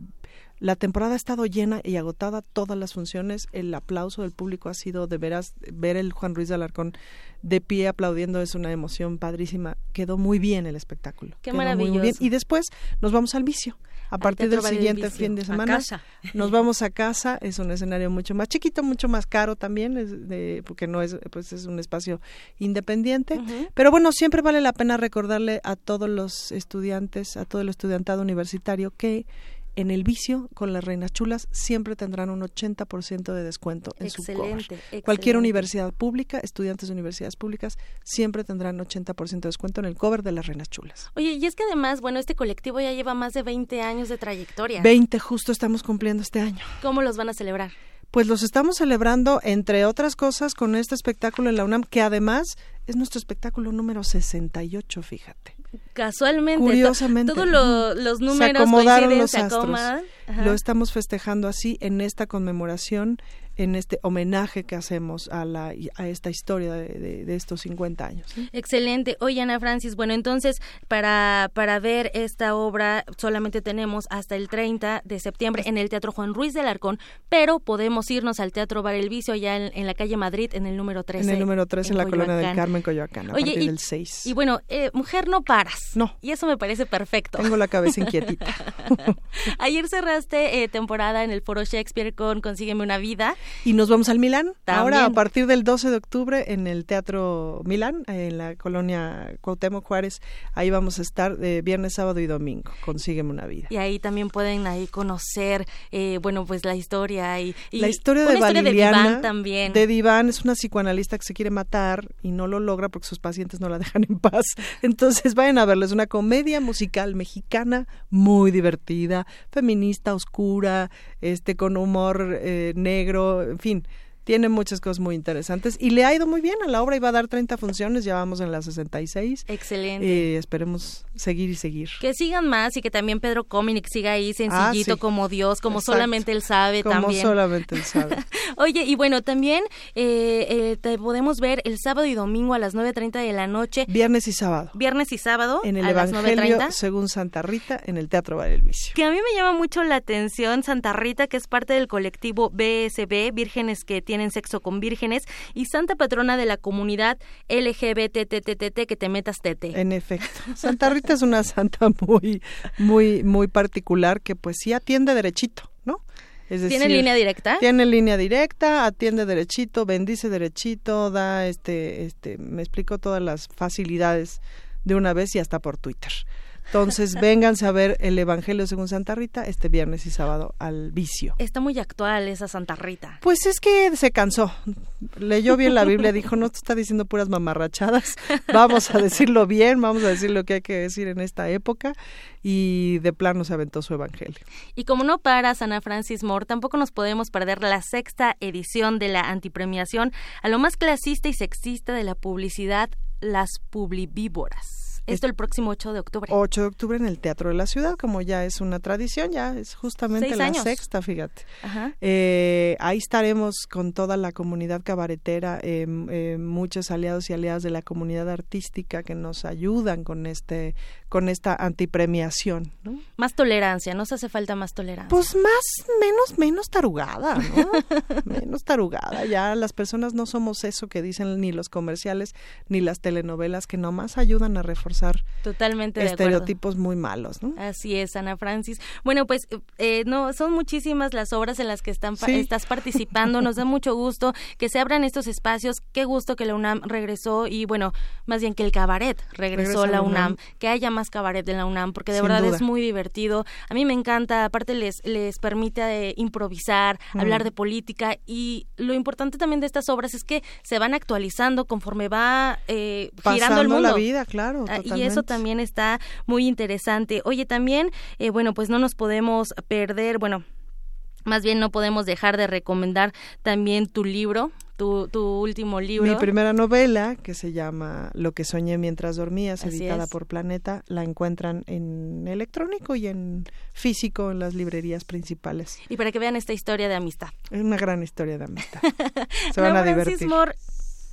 la temporada ha estado llena y agotada todas las funciones. El aplauso del público ha sido de veras ver el Juan Ruiz de Alarcón de pie aplaudiendo es una emoción padrísima. Quedó muy bien el espectáculo. Qué maravilloso. bien. Y después nos vamos al vicio. A partir del siguiente fin de semana nos vamos a casa. Es un escenario mucho más chiquito, mucho más caro también, es de, porque no es, pues es un espacio independiente. Pero bueno, siempre vale la pena recordarle a todos los estudiantes, a todo el estudiantado universitario que en el vicio con las reinas chulas siempre tendrán un 80% de descuento en su cover. Cualquier universidad pública, estudiantes de universidades públicas, siempre tendrán 80% de descuento en el cover de las reinas chulas. Oye, y es que además, bueno, este colectivo ya lleva más de 20 años de trayectoria. 20 justo estamos cumpliendo este año. ¿Cómo los van a celebrar? Pues los estamos celebrando, entre otras cosas, con este espectáculo en la UNAM, que además es nuestro espectáculo número 68, fíjate casualmente Curiosamente, todos los números se acomodaron los astros. Lo estamos festejando así en esta conmemoración en este homenaje que hacemos a, la, a esta historia de, estos 50 años. Excelente. Oye, Ana Francis, bueno, entonces, para, para ver esta obra solamente tenemos hasta el 30 de septiembre en el Teatro Juan Ruiz del Arcón, pero podemos irnos al Teatro Bar El Vicio allá en, la calle Madrid, en el número 13. En el número 13, en, la colonia del Carmen, Coyoacán, a Oye, partir y, del 6. Y bueno, eh, mujer, no paras. No. Y eso me parece perfecto. Tengo la cabeza inquietita. Ayer cerraste eh, temporada en el Foro Shakespeare con Consígueme una vida. Y nos vamos al Milán. Ahora, a partir del 12 de octubre, en el Teatro Milán, en la colonia Cuauhtémoc Juárez, ahí vamos a estar de viernes, sábado y domingo. Consígueme una vida. Y ahí también pueden ahí conocer, eh, bueno, pues la historia y, la historia de Valiliana, también. De Diván es una psicoanalista que se quiere matar y no lo logra porque sus pacientes no la dejan en paz. Entonces vayan a verlo. Es una comedia musical mexicana muy divertida, feminista, oscura, este con humor eh, negro, en fin, tiene muchas cosas muy interesantes y le ha ido muy bien a la obra. Iba a dar 30 funciones, ya vamos en las 66. Excelente. Y esperemos seguir y seguir. Que sigan más y que también Pedro Cominic siga ahí sencillito ah, como Dios, como solamente él sabe como también. solamente él sabe. Oye, y bueno, también eh, eh, te podemos ver el sábado y domingo a las 9.30 de la noche. Viernes y sábado. Viernes y sábado en el a Evangelio las según Santa Rita en el Teatro Bar El Vicio. Que a mí me llama mucho la atención Santa Rita, que es parte del colectivo BSB, Vírgenes que tienen sexo con vírgenes, y santa patrona de la comunidad LGBTTTT, que te metas tete. En efecto. Santa Rita es una santa muy, muy, muy particular que pues sí atiende derechito, ¿no? ¿Tiene línea directa? Tiene línea directa, atiende derechito, bendice derechito, da este, este, me explico todas las facilidades de una vez y hasta por Twitter. Entonces, vénganse a ver el Evangelio según Santa Rita este viernes y sábado al vicio. Está muy actual esa Santa Rita. Pues es que se cansó. Leyó bien la Biblia, dijo, no, tú está diciendo puras mamarrachadas. Vamos a decirlo bien, vamos a decir lo que hay que decir en esta época. Y de plano se aventó su Evangelio. Y como no para Sana Francis Moore, tampoco nos podemos perder la sexta edición de la antipremiación a lo más clasista y sexista de la publicidad, las publivíboras. Esto el próximo 8 de octubre. 8 de octubre en el Teatro de la Ciudad, como ya es una tradición, ya es justamente la sexta, fíjate. Eh, ahí estaremos con toda la comunidad cabaretera, eh, eh, muchos aliados y aliadas de la comunidad artística que nos ayudan con este con esta antipremiación. ¿no? Más tolerancia, nos hace falta más tolerancia. Pues más, menos, menos tarugada, ¿no? menos tarugada. Ya las personas no somos eso que dicen ni los comerciales ni las telenovelas que nomás ayudan a reforzar Totalmente estereotipos muy malos, ¿no? Así es, Ana Francis. Bueno, pues eh, no, son muchísimas las obras en las que están, estás participando. Nos da mucho gusto que se abran estos espacios. Qué gusto que la UNAM regresó y bueno, más bien que el cabaret regresó a la UNAM. Que haya más cabaret en la UNAM porque de verdad es muy divertido. A mí me encanta, aparte les, les permite eh, improvisar, hablar de política y lo importante también de estas obras es que se van actualizando conforme va eh, girando el mundo. la vida, claro. Ah, y eso también está muy interesante. Oye, también, eh, bueno, pues no nos podemos perder, bueno, más bien no podemos dejar de recomendar también tu libro, tu, tu, último libro. Mi primera novela, que se llama Lo que soñé mientras dormías, editada por Planeta, la encuentran en electrónico y en físico en las librerías principales. Y para que vean esta historia de amistad. Es una gran historia de amistad. se van a divertir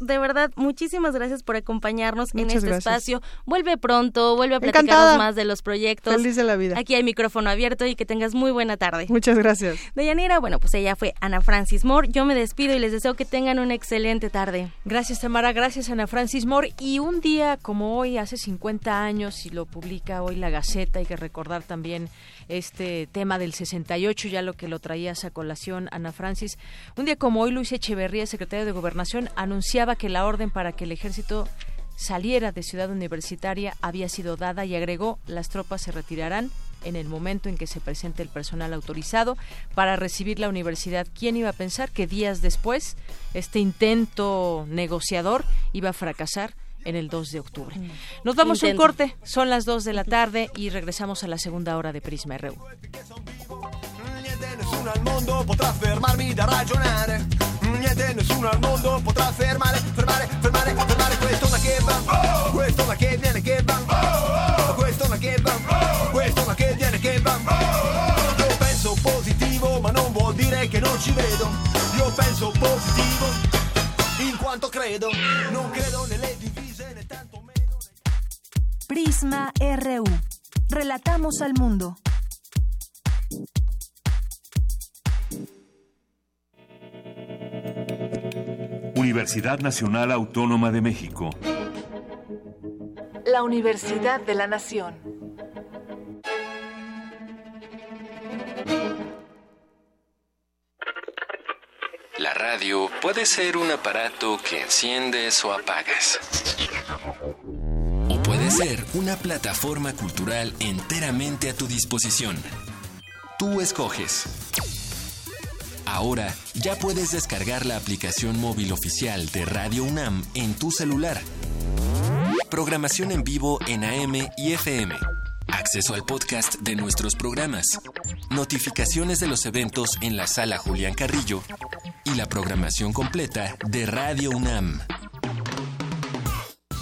de verdad, muchísimas gracias por acompañarnos en este espacio. Vuelve pronto, vuelve a platicarnos más de los proyectos. Feliz de la vida. Aquí hay micrófono abierto y que tengas muy buena tarde. Muchas gracias. Deyanira, bueno, pues ella fue Ana Francis Moore. Yo me despido y les deseo que tengan una excelente tarde. Gracias, Tamara. Gracias, Ana Francis Moore. Y un día como hoy, hace 50 años, y lo publica hoy la Gaceta, hay que recordar también este tema del 68, ya lo que lo traías a colación, Ana Francis. Un día como hoy, Luis Echeverría, secretario de Gobernación, anunciaba que la orden para que el ejército saliera de Ciudad Universitaria había sido dada y agregó las tropas se retirarán en el momento en que se presente el personal autorizado para recibir la universidad. ¿Quién iba a pensar que días después este intento negociador iba a fracasar? En el 2 de octubre. Mm. Nos damos un corte, son las 2 de la tarde y regresamos a la segunda hora de Prisma RU. Niente nessuno al mondo potrà fermarmi da ragionare. Niente nessuno al mondo potrà fermare, fermare, fermare, fermare questo ma che va, questo ma che viene che va, questo ma che va, questo ma che viene che va. Io penso positivo ma non vuol dire che non ci vedo. Io penso positivo in quanto credo, non credo nelle. Prisma RU. Relatamos al mundo. Universidad Nacional Autónoma de México. La Universidad de la Nación. La radio puede ser un aparato que enciendes o apagas ser una plataforma cultural enteramente a tu disposición. Tú escoges. Ahora ya puedes descargar la aplicación móvil oficial de Radio UNAM en tu celular. Programación en vivo en AM y FM. Acceso al podcast de nuestros programas. Notificaciones de los eventos en la sala Julián Carrillo. Y la programación completa de Radio UNAM.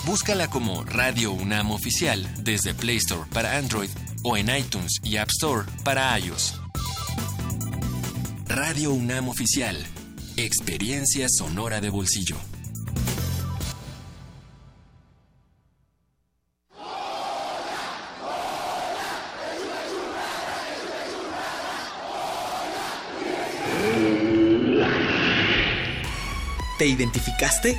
Búscala como Radio UNAM Oficial desde Play Store para Android o en iTunes y App Store para iOS. Radio UNAM Oficial. Experiencia sonora de bolsillo. ¿Te identificaste?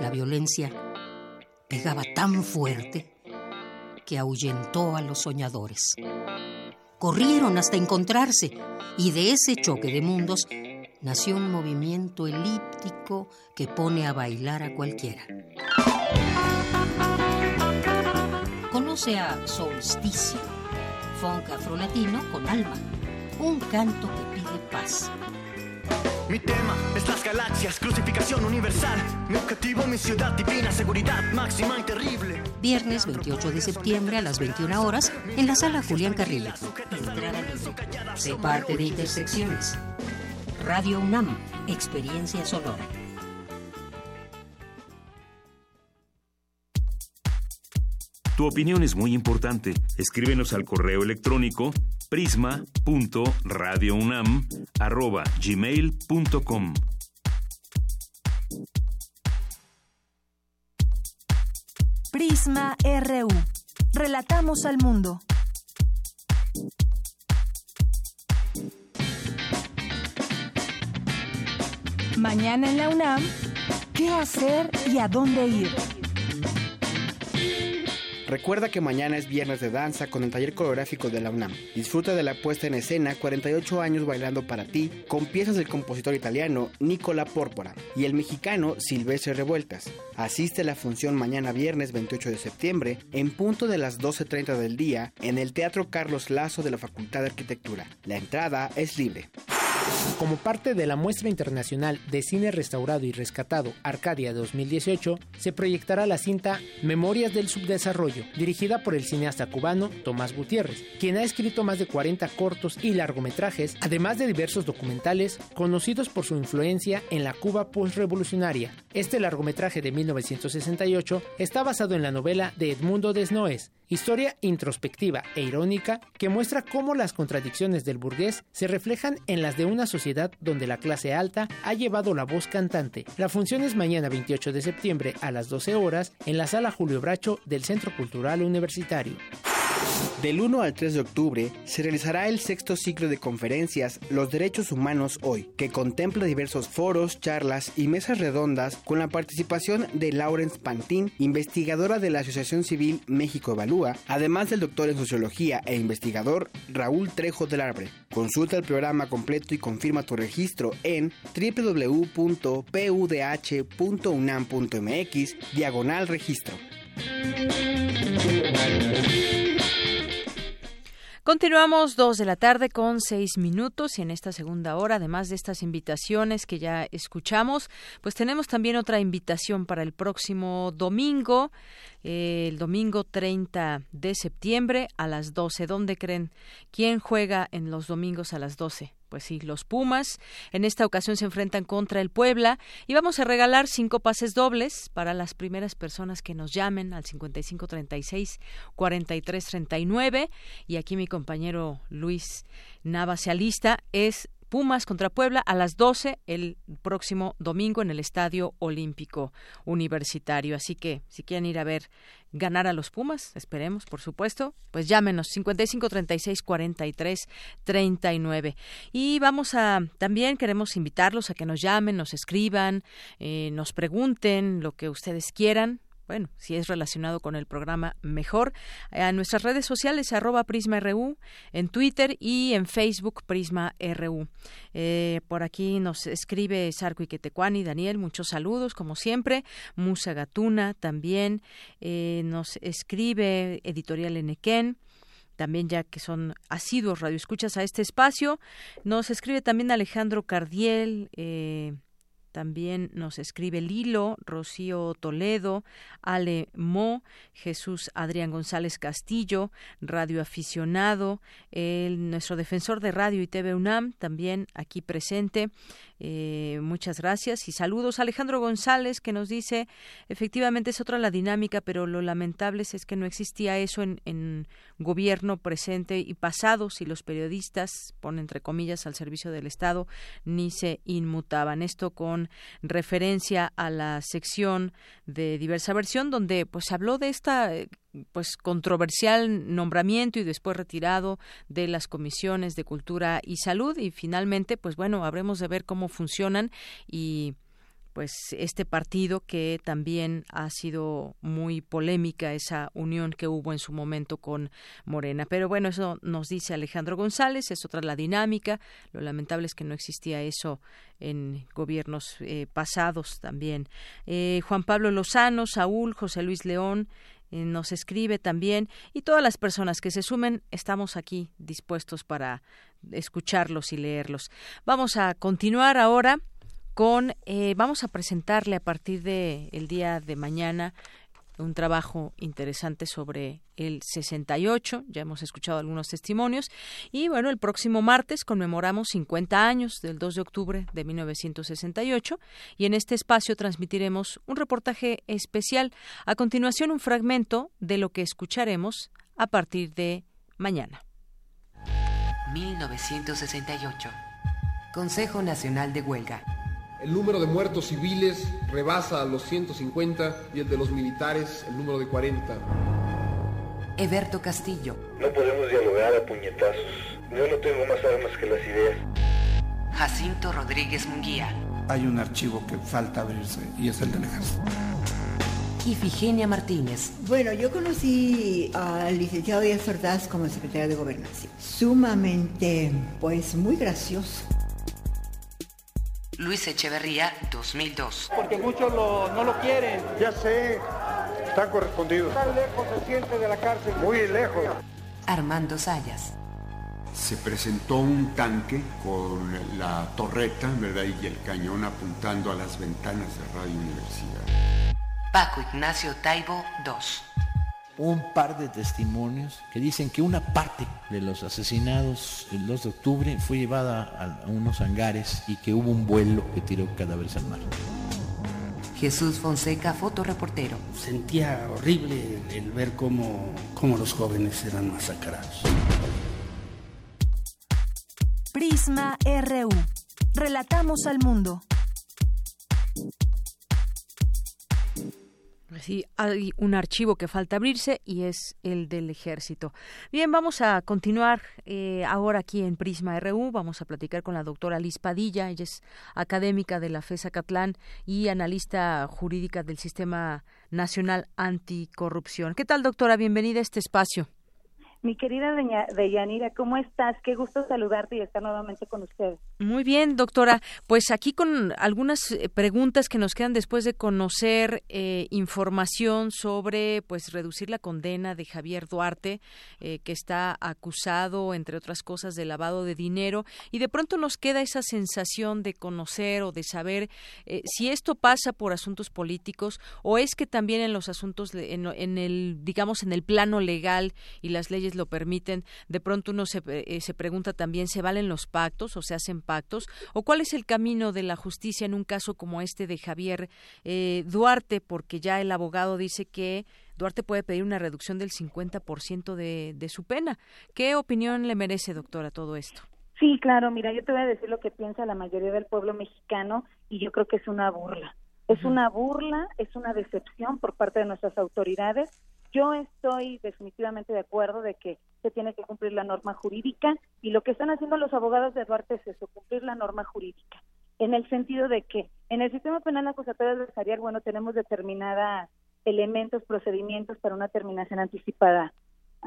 La violencia pegaba tan fuerte que ahuyentó a los soñadores. Corrieron hasta encontrarse y de ese choque de mundos nació un movimiento elíptico que pone a bailar a cualquiera. Conoce a Solsticio, funk afrolatino con alma, un canto que pide paz. Mi tema es las galaxias, crucificación universal. Mi objetivo, mi ciudad divina, seguridad máxima y terrible. Viernes 28 de septiembre a las 21 horas en la sala Julián Carrillo. Entrada libre. Se parte de Intersecciones. Radio UNAM, experiencia sonora. Tu opinión es muy importante. Escríbenos al correo electrónico prisma.radiounam@gmail.com. Prisma RU. Relatamos al mundo. Mañana en la UNAM, ¿qué hacer y a dónde ir? Recuerda que mañana es viernes de danza con el taller coreográfico de la UNAM. Disfruta de la puesta en escena 48 años bailando para ti con piezas del compositor italiano Nicola Pórpora y el mexicano Silvestre Revueltas. Asiste a la función mañana viernes 28 de septiembre en punto de las 12.30 del día en el Teatro Carlos Lazo de la Facultad de Arquitectura. La entrada es libre. Como parte de la muestra internacional de cine restaurado y rescatado Arcadia 2018, se proyectará la cinta Memorias del Subdesarrollo, dirigida por el cineasta cubano Tomás Gutiérrez, quien ha escrito más de 40 cortos y largometrajes, además de diversos documentales conocidos por su influencia en la Cuba postrevolucionaria. Este largometraje de 1968 está basado en la novela de Edmundo Desnoes, historia introspectiva e irónica que muestra cómo las contradicciones del burgués se reflejan en las de una sociedad donde la clase alta ha llevado la voz cantante. La función es mañana 28 de septiembre a las 12 horas en la sala Julio Bracho del Centro Cultural Universitario. Del 1 al 3 de octubre se realizará el sexto ciclo de conferencias Los Derechos Humanos Hoy, que contempla diversos foros, charlas y mesas redondas con la participación de Lawrence Pantin, investigadora de la Asociación Civil México Evalúa, además del doctor en Sociología e investigador Raúl Trejo del Arbre. Consulta el programa completo y confirma tu registro en www.pudh.unam.mx diagonal registro. Continuamos dos de la tarde con seis minutos y en esta segunda hora, además de estas invitaciones que ya escuchamos, pues tenemos también otra invitación para el próximo domingo, eh, el domingo 30 de septiembre a las 12. ¿Dónde creen? ¿Quién juega en los domingos a las 12? Pues sí, los Pumas. En esta ocasión se enfrentan contra el Puebla. Y vamos a regalar cinco pases dobles para las primeras personas que nos llamen al 5536 4339 y aquí mi compañero Luis Nava se alista. Es Pumas contra Puebla a las 12 el próximo domingo en el Estadio Olímpico Universitario. Así que si quieren ir a ver ganar a los Pumas, esperemos, por supuesto, pues llámenos 55 36 43 39. Y vamos a también queremos invitarlos a que nos llamen, nos escriban, eh, nos pregunten lo que ustedes quieran bueno, si es relacionado con el programa, mejor. A nuestras redes sociales, arroba PrismaRU, en Twitter y en Facebook, PrismaRU. Eh, por aquí nos escribe Sarco Iquetecuani, Daniel, muchos saludos, como siempre. Musa Gatuna también eh, nos escribe Editorial Enequén también ya que son asiduos radioescuchas a este espacio. Nos escribe también Alejandro Cardiel, eh, también nos escribe Lilo, Rocío Toledo, Ale Mo, Jesús Adrián González Castillo, radio aficionado, el, nuestro defensor de radio y TV UNAM, también aquí presente. Eh, muchas gracias y saludos. Alejandro González que nos dice, efectivamente es otra la dinámica, pero lo lamentable es que no existía eso en, en gobierno presente y pasado si los periodistas, pone entre comillas, al servicio del Estado, ni se inmutaban. Esto con referencia a la sección de diversa versión donde pues habló de esta pues controversial nombramiento y después retirado de las comisiones de cultura y salud. Y finalmente pues bueno habremos de ver cómo funcionan y pues este partido que también ha sido muy polémica esa unión que hubo en su momento con Morena. Pero bueno, eso nos dice Alejandro González, es otra la dinámica. Lo lamentable es que no existía eso en gobiernos eh, pasados también. Eh, Juan Pablo Lozano, Saúl, José Luis León, eh, nos escribe también y todas las personas que se sumen estamos aquí dispuestos para escucharlos y leerlos. Vamos a continuar ahora con eh, vamos a presentarle a partir de el día de mañana un trabajo interesante sobre el 68, ya hemos escuchado algunos testimonios, y bueno, el próximo martes conmemoramos 50 años del 2 de octubre de 1968 y en este espacio transmitiremos un reportaje especial. A continuación, un fragmento de lo que escucharemos a partir de mañana. 1968. Consejo Nacional de Huelga. El número de muertos civiles rebasa a los 150 y el de los militares el número de 40. Eberto Castillo. No podemos dialogar a puñetazos. Yo no tengo más armas que las ideas. Jacinto Rodríguez Munguía. Hay un archivo que falta abrirse y es el del ejército. Ifigenia Martínez. Bueno, yo conocí al licenciado Díaz Ordaz como secretario de Gobernación. Sumamente, pues muy gracioso. Luis Echeverría, 2002. Porque muchos no lo quieren. Ya sé, están correspondidos. Tan lejos se siente de la cárcel. Muy lejos. Armando Sayas. Se presentó un tanque con la torreta, ¿verdad? Y el cañón apuntando a las ventanas de Radio Universidad. Paco Ignacio Taibo, 2 un par de testimonios que dicen que una parte de los asesinados el 2 de octubre fue llevada a unos hangares y que hubo un vuelo que tiró cadáveres al mar. Jesús Fonseca, fotoreportero. Sentía horrible el ver cómo, cómo los jóvenes eran masacrados. Prisma RU. Relatamos al mundo. Sí, hay un archivo que falta abrirse y es el del ejército. Bien, vamos a continuar eh, ahora aquí en Prisma RU. Vamos a platicar con la doctora Liz Padilla. Ella es académica de la FESA Catlán y analista jurídica del Sistema Nacional Anticorrupción. ¿Qué tal, doctora? Bienvenida a este espacio. Mi querida Deyanira, ¿cómo estás? Qué gusto saludarte y estar nuevamente con usted. Muy bien, doctora. Pues aquí con algunas eh, preguntas que nos quedan después de conocer eh, información sobre pues reducir la condena de Javier Duarte, eh, que está acusado, entre otras cosas, de lavado de dinero. Y de pronto nos queda esa sensación de conocer o de saber si esto pasa por asuntos políticos o es que también en los asuntos, en el, digamos, en el plano legal y las leyes lo permiten, de pronto uno se, eh, se pregunta también, ¿se valen los pactos o se hacen pactos? ¿O cuál es el camino de la justicia en un caso como este de Javier eh, Duarte? Porque ya el abogado dice que Duarte puede pedir una reducción del 50% de, de su pena. ¿Qué opinión le merece, doctora, todo esto? Sí, claro, mira, yo te voy a decir lo que piensa la mayoría del pueblo mexicano y yo creo que es una burla. Es una burla, es una decepción por parte de nuestras autoridades yo estoy definitivamente de acuerdo de que se tiene que cumplir la norma jurídica y lo que están haciendo los abogados de Duarte es eso, cumplir la norma jurídica. En el sentido de que en el sistema penal acusatorio adversarial, bueno, tenemos determinados elementos, procedimientos para una terminación anticipada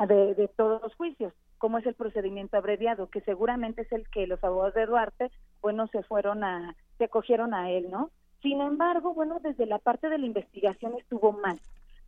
de, de, todos los juicios, como es el procedimiento abreviado, que seguramente es el que los abogados de Duarte, bueno, se fueron a, se acogieron a él, ¿no? Sin embargo, bueno, desde la parte de la investigación estuvo mal.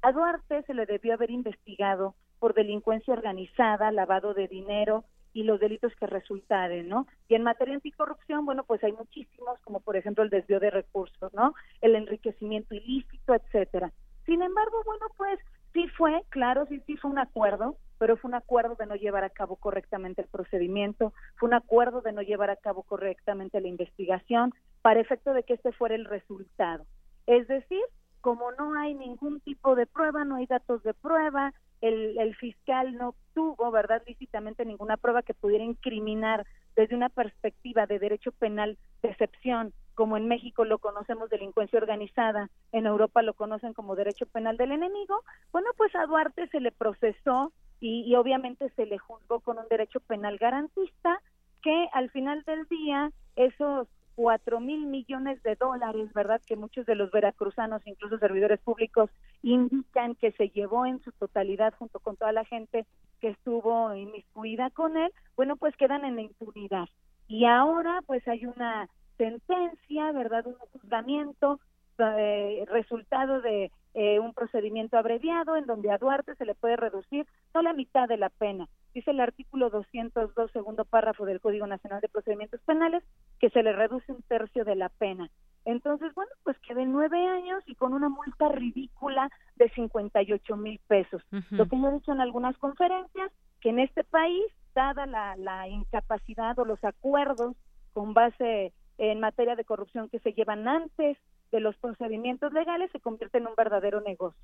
A Duarte se le debió haber investigado por delincuencia organizada, lavado de dinero y los delitos que resultaren, ¿no? Y en materia anticorrupción, bueno, pues hay muchísimos, como por ejemplo el desvío de recursos, ¿no? El enriquecimiento ilícito, etcétera. Sin embargo, bueno, pues sí fue, claro, sí, sí fue un acuerdo, pero fue un acuerdo de no llevar a cabo correctamente el procedimiento, fue un acuerdo de no llevar a cabo correctamente la investigación, para efecto de que este fuera el resultado. Es decir, como no hay ningún tipo de prueba, no hay datos de prueba, el, fiscal no tuvo, ¿verdad?, lícitamente ninguna prueba que pudiera incriminar desde una perspectiva de derecho penal de excepción, como en México lo conocemos delincuencia organizada, en Europa lo conocen como derecho penal del enemigo, bueno, pues a Duarte se le procesó y, y obviamente se le juzgó con un derecho penal garantista que al final del día esos cuatro mil millones de dólares, ¿verdad? Que muchos de los veracruzanos, incluso servidores públicos, indican que se llevó en su totalidad junto con toda la gente que estuvo inmiscuida con él, bueno, pues quedan en la impunidad. Y ahora pues hay una sentencia, ¿verdad? Un juzgamiento, eh, resultado de eh, un procedimiento abreviado en donde a Duarte se le puede reducir no la mitad de la pena. Dice el artículo 202, segundo párrafo del Código Nacional de Procedimientos Penales, que se le reduce un tercio de la pena. Entonces, bueno, pues quedé nueve años y con una multa ridícula de 58 mil pesos. Lo que yo he dicho en algunas conferencias, que en este país, dada la, la incapacidad o los acuerdos con base en materia de corrupción que se llevan antes de los procedimientos legales, se convierte en un verdadero negocio.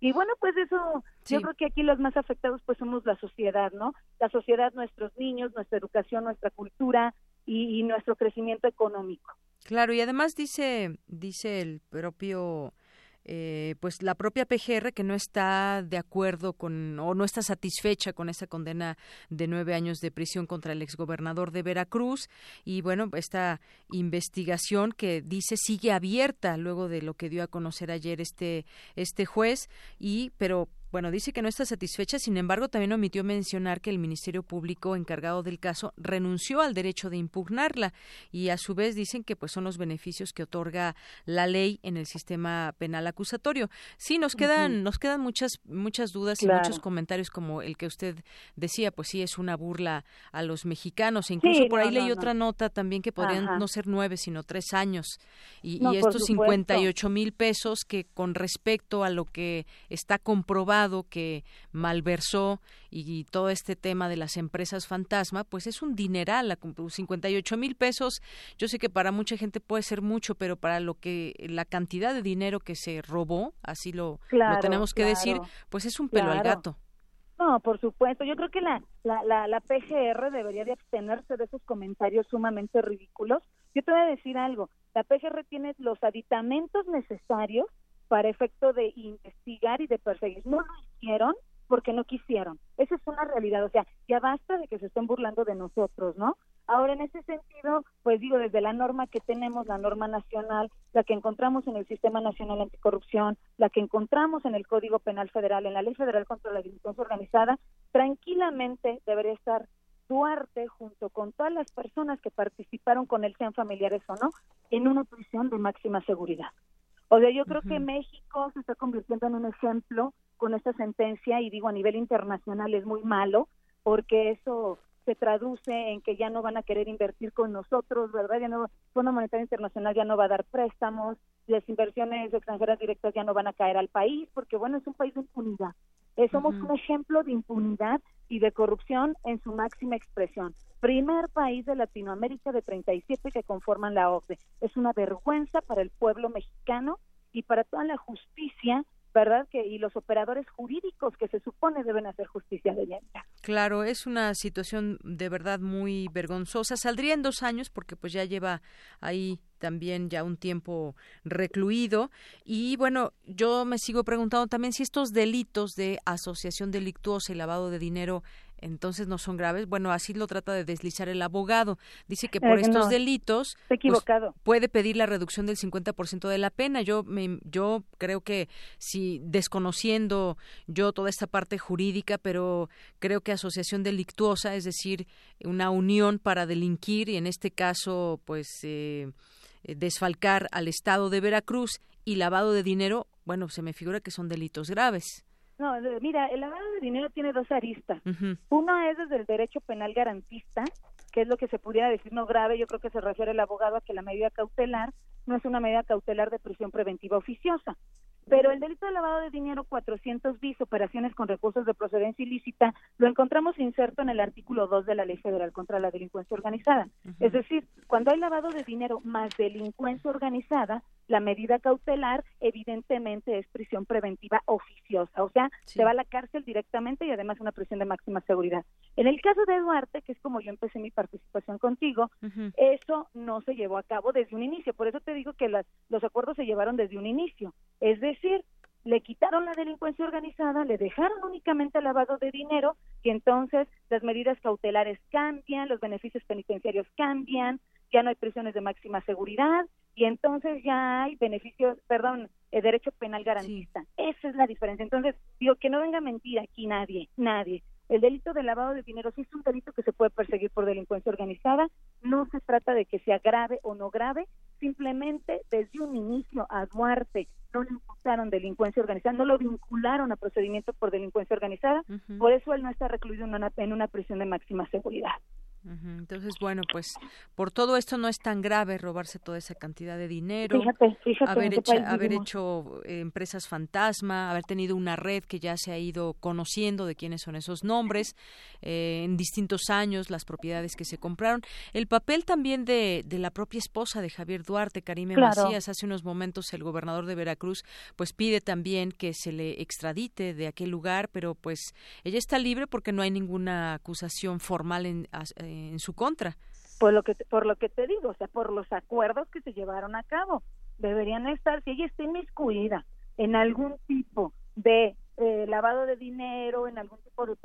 Y bueno, pues eso, yo creo que aquí los más afectados pues somos la sociedad, ¿no? La sociedad, nuestros niños, nuestra educación, nuestra cultura y, y nuestro crecimiento económico. Claro, y además dice, dice el propio eh, pues la propia PGR que no está de acuerdo con o no está satisfecha con esa condena de nueve años de prisión contra el exgobernador de Veracruz. Y bueno esta investigación que dice sigue abierta luego de lo que dio a conocer ayer este este juez. Y pero bueno, dice que no está satisfecha, sin embargo, también omitió mencionar que el Ministerio Público encargado del caso renunció al derecho de impugnarla y a su vez dicen que pues son los beneficios que otorga la ley en el sistema penal acusatorio. Sí, nos quedan nos quedan muchas muchas dudas y muchos comentarios como el que usted decía, pues sí es una burla a los mexicanos. E incluso por ahí leí otra nota también que podrían no ser nueve sino tres años. Y, y estos 58 mil pesos que con respecto a lo que está comprobado que malversó y, todo este tema de las empresas fantasma, pues es un dineral, 58 mil pesos. Yo sé que para mucha gente puede ser mucho, pero para lo que la cantidad de dinero que se robó, así lo, tenemos que decir, pues es un pelo al gato. No, por supuesto. Yo creo que la, la, la, la, PGR debería de abstenerse de esos comentarios sumamente ridículos. Yo te voy a decir algo. La PGR tiene los aditamentos necesarios para efecto de investigar y de perseguir. No lo hicieron porque no quisieron. Esa es una realidad. O sea, ya basta de que se estén burlando de nosotros, ¿no? Ahora, en ese sentido, pues digo, desde la norma que tenemos, la norma nacional, la que encontramos en el Sistema Nacional Anticorrupción, la que encontramos en el Código Penal Federal, en la Ley Federal contra la Delincuencia Organizada, tranquilamente debería estar Duarte junto con todas las personas que participaron con él, sean familiares o no, en una prisión de máxima seguridad. O sea, yo creo que México se está convirtiendo en un ejemplo con esta sentencia y digo a nivel internacional es muy malo porque eso se traduce en que ya no van a querer invertir con nosotros, ¿verdad? Ya no, el Fondo Monetario Internacional ya no va a dar préstamos, las inversiones extranjeras directas ya no van a caer al país, porque bueno, es un país de impunidad. Eh, somos un ejemplo de impunidad y de corrupción en su máxima expresión. Primer país de Latinoamérica de 37 que conforman la OCDE. Es una vergüenza para el pueblo mexicano y para toda la justicia ¿verdad? Que, y los operadores jurídicos que se supone deben hacer justicia de ella. Claro, es una situación de verdad muy vergonzosa. Saldría en dos años porque pues ya lleva ahí también ya un tiempo recluido. Y bueno, yo me sigo preguntando también si estos delitos de asociación delictuosa y lavado de dinero entonces no son graves. Bueno, así lo trata de deslizar el abogado. Dice que por estos delitos pues, puede pedir la reducción del 50% de la pena. Yo me, yo creo que si desconociendo yo toda esta parte jurídica, pero creo que asociación delictuosa, es decir, una unión para delinquir y en este caso, pues eh, desfalcar al Estado de Veracruz y lavado de dinero, bueno, se me figura que son delitos graves. No, mira, el lavado de dinero tiene dos aristas. Uno es desde el derecho penal garantista, que es lo que se pudiera decir no grave, yo creo que se refiere el abogado a que la medida cautelar no es una medida cautelar de prisión preventiva oficiosa. Pero el delito de lavado de dinero 400 bis, operaciones con recursos de procedencia ilícita, lo encontramos inserto en el artículo 2 de la Ley Federal contra la Delincuencia Organizada. Es decir, cuando hay lavado de dinero más delincuencia organizada, la medida cautelar evidentemente es prisión preventiva oficiosa, o sea, se va a la cárcel directamente y además una prisión de máxima seguridad. En el caso de Duarte, que es como yo empecé mi participación contigo, eso no se llevó a cabo desde un inicio, por eso te digo que los acuerdos se llevaron desde un inicio, es decir, le quitaron la delincuencia organizada, le dejaron únicamente el lavado de dinero y entonces las medidas cautelares cambian, los beneficios penitenciarios cambian, ya no hay prisiones de máxima seguridad y entonces ya hay beneficios, perdón, el derecho penal garantista. Esa es la diferencia. Entonces, digo que no venga a mentir aquí nadie, nadie. El delito de lavado de dinero sí es un delito que se puede perseguir por delincuencia organizada. No se trata de que sea grave o no grave. Simplemente desde un inicio a Duarte no le imputaron delincuencia organizada, no lo vincularon a procedimiento por delincuencia organizada. Por eso él no está recluido en una, en una prisión de máxima seguridad. Entonces, bueno, pues por todo esto no es tan grave robarse toda esa cantidad de dinero, fíjate, fíjate haber, hecho, haber hecho eh, empresas fantasma, haber tenido una red que ya se ha ido conociendo de quiénes son esos nombres, eh, en distintos años las propiedades que se compraron. El papel también de, de la propia esposa de Javier Duarte, Karime Macías, hace unos momentos el gobernador de Veracruz pues pide también que se le extradite de aquel lugar, pero pues ella está libre porque no hay ninguna acusación formal en en su contra. Por lo que por lo que te digo, o sea, por los acuerdos que se llevaron a cabo, deberían estar si ella está inmiscuida en algún tipo de eh, lavado de dinero, en algún tipo de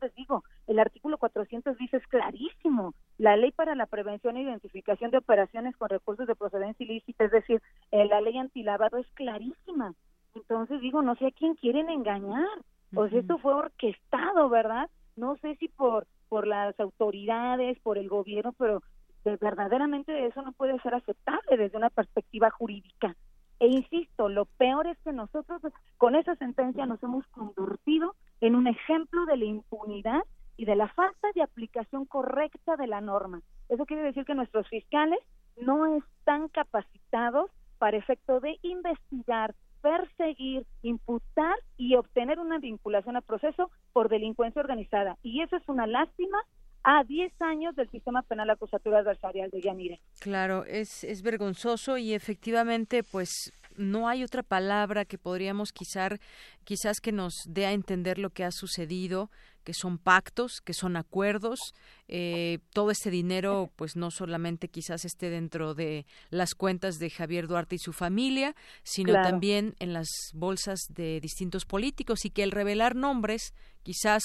les digo, el artículo 400 dice es clarísimo, la ley para la prevención e identificación de operaciones con recursos de procedencia ilícita, es decir, eh, la ley antilavado es clarísima. Entonces digo, no sé a quién quieren engañar, o sea, esto fue orquestado, ¿verdad? No sé si por por las autoridades, por el gobierno, pero verdaderamente eso no puede ser aceptable desde una perspectiva jurídica. E insisto, lo peor es que nosotros con esa sentencia nos hemos convertido en un ejemplo de la impunidad y de la falta de aplicación correcta de la norma. Eso quiere decir que nuestros fiscales no están capacitados para efecto de investigar, perseguir, imputar y obtener una vinculación al proceso por delincuencia organizada. Y eso es una lástima a 10 años del sistema penal acusatorio adversarial de Yanire. Claro, es, es vergonzoso y efectivamente, pues no hay otra palabra que podríamos quizás, quizás que nos dé a entender lo que ha sucedido que son pactos, que son acuerdos. Eh, todo este dinero, pues no solamente quizás esté dentro de las cuentas de Javier Duarte y su familia, sino también en las bolsas de distintos políticos y que el revelar nombres, quizás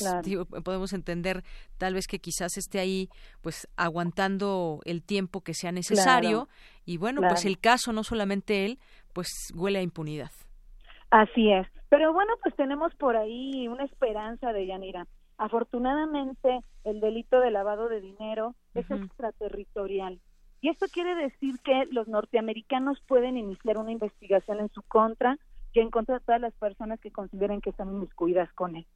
podemos entender tal vez que quizás esté ahí, pues aguantando el tiempo que sea necesario. Y bueno, pues el caso, no solamente él, pues huele a impunidad. Así es. Pero bueno, pues tenemos por ahí una esperanza de Yanira. Afortunadamente, el delito de lavado de dinero es extraterritorial. Y esto quiere decir que los norteamericanos pueden iniciar una investigación en su contra y en contra de todas las personas que consideren que están inmiscuidas con él.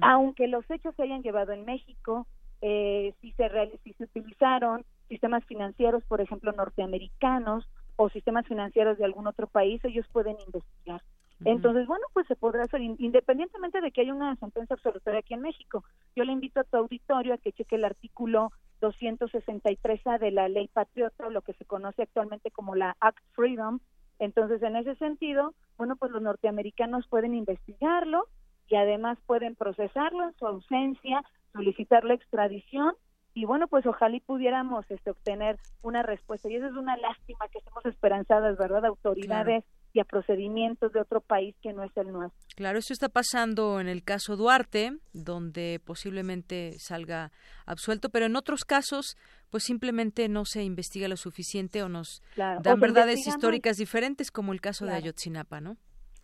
Aunque los hechos se hayan llevado en México, eh, si, se si se utilizaron sistemas financieros, por ejemplo, norteamericanos o sistemas financieros de algún otro país, ellos pueden investigar. Entonces, bueno, pues se podrá hacer independientemente de que haya una sentencia absolutoria aquí en México. Yo le invito a tu auditorio a que cheque el artículo 263A de la Ley Patriota, lo que se conoce actualmente como la Act Freedom. Entonces, en ese sentido, bueno, pues los norteamericanos pueden investigarlo y además pueden procesarlo en su ausencia, solicitar la extradición y bueno, pues ojalá y pudiéramos este, obtener una respuesta. Y eso es una lástima que estemos esperanzadas, ¿verdad? Autoridades y a procedimientos de otro país que no es el nuestro. Claro, eso está pasando en el caso Duarte, donde posiblemente salga absuelto, pero en otros casos, pues simplemente no se investiga lo suficiente o nos dan verdades históricas diferentes, como el caso de Ayotzinapa, ¿no?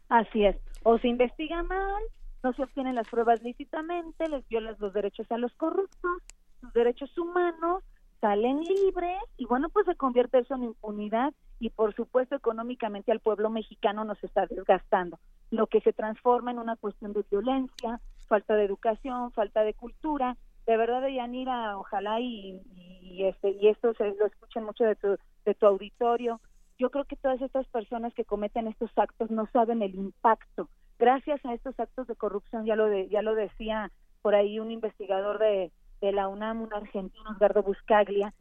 Así es. O se investiga mal, no se obtienen las pruebas lícitamente, les violan los derechos a los corruptos, sus derechos humanos, salen libres y bueno, pues se convierte eso en impunidad y por supuesto económicamente al pueblo mexicano nos está desgastando, lo que se transforma en una cuestión de violencia, falta de educación, falta de cultura. De verdad, Yanira, ojalá y, y, este, y esto se lo escuchen mucho de tu, de tu auditorio. Yo creo que todas estas personas que cometen estos actos no saben el impacto. Gracias a estos actos de corrupción, ya lo, de, ya lo decía por ahí un investigador de, de la UNAM, un argentino, Edgardo Buscaglia,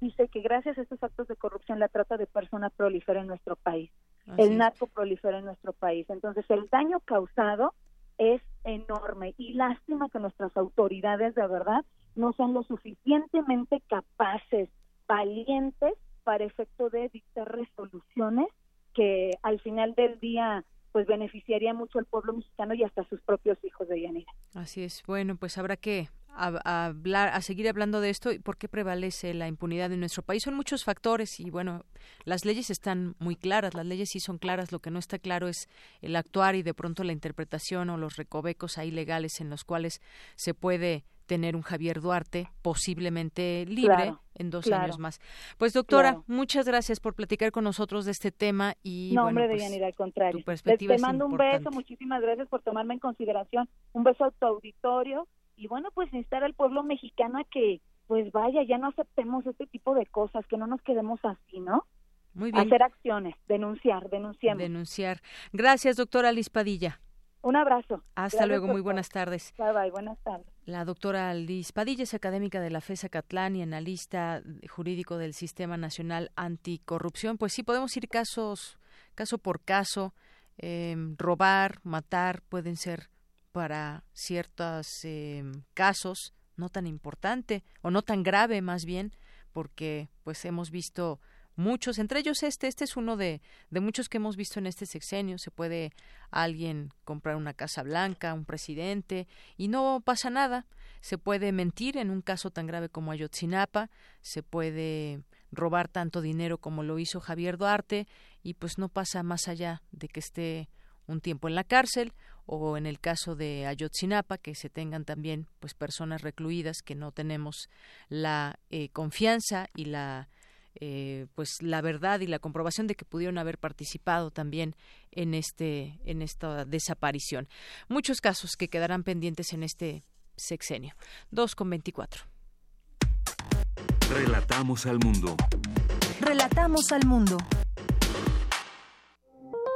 dice que gracias a estos actos de corrupción la trata de personas prolifera en nuestro país, el narco prolifera en nuestro país. Entonces, el daño causado es enorme y lástima que nuestras autoridades de verdad no sean lo suficientemente capaces, valientes, para efecto de dictar resoluciones que al final del día pues beneficiaría mucho al pueblo mexicano y hasta sus propios hijos de Yanira. Así es. Bueno, pues habrá que a, hablar, a seguir hablando de esto y por qué prevalece la impunidad en nuestro país. Son muchos factores y bueno, las leyes están muy claras, las leyes sí son claras, lo que no está claro es el actuar y de pronto la interpretación o los recovecos ahí legales en los cuales se puede tener un Javier Duarte posiblemente libre en dos años más. Pues doctora, muchas gracias por platicar con nosotros de este tema y no, bueno, hombre, pues, al contrario. te mando un beso, muchísimas gracias por tomarme en consideración, un beso a tu auditorio y bueno, pues instar al pueblo mexicano a que pues vaya, ya no aceptemos este tipo de cosas, que no nos quedemos así, ¿no? Muy bien. Hacer acciones, denunciar, denunciar. Denunciar. Gracias, doctora Liz Padilla. Un abrazo. Hasta luego, muy buenas tardes. Bye bye, buenas tardes. La doctora Liz Padilla es académica de la FESA Catlán y analista jurídico del Sistema Nacional Anticorrupción. Pues sí, podemos ir casos, caso por caso. Em, robar, matar, pueden ser para ciertos em, casos no tan importante o no tan grave más bien, porque pues hemos visto muchos, entre ellos este, este es uno de, de muchos que hemos visto en este sexenio. Se puede alguien comprar una casa blanca, un presidente, y no pasa nada. Se puede mentir en un caso tan grave como Ayotzinapa, se puede robar tanto dinero como lo hizo Javier Duarte, y pues no pasa más allá de que esté un tiempo en la cárcel o en el caso de Ayotzinapa que se tengan también pues personas recluidas que no tenemos la eh, confianza y la eh, pues la verdad y la comprobación de que pudieron haber participado también en este en esta desaparición. Muchos casos que quedarán pendientes en este sexenio. 2 con 24. Relatamos al mundo. Relatamos al mundo.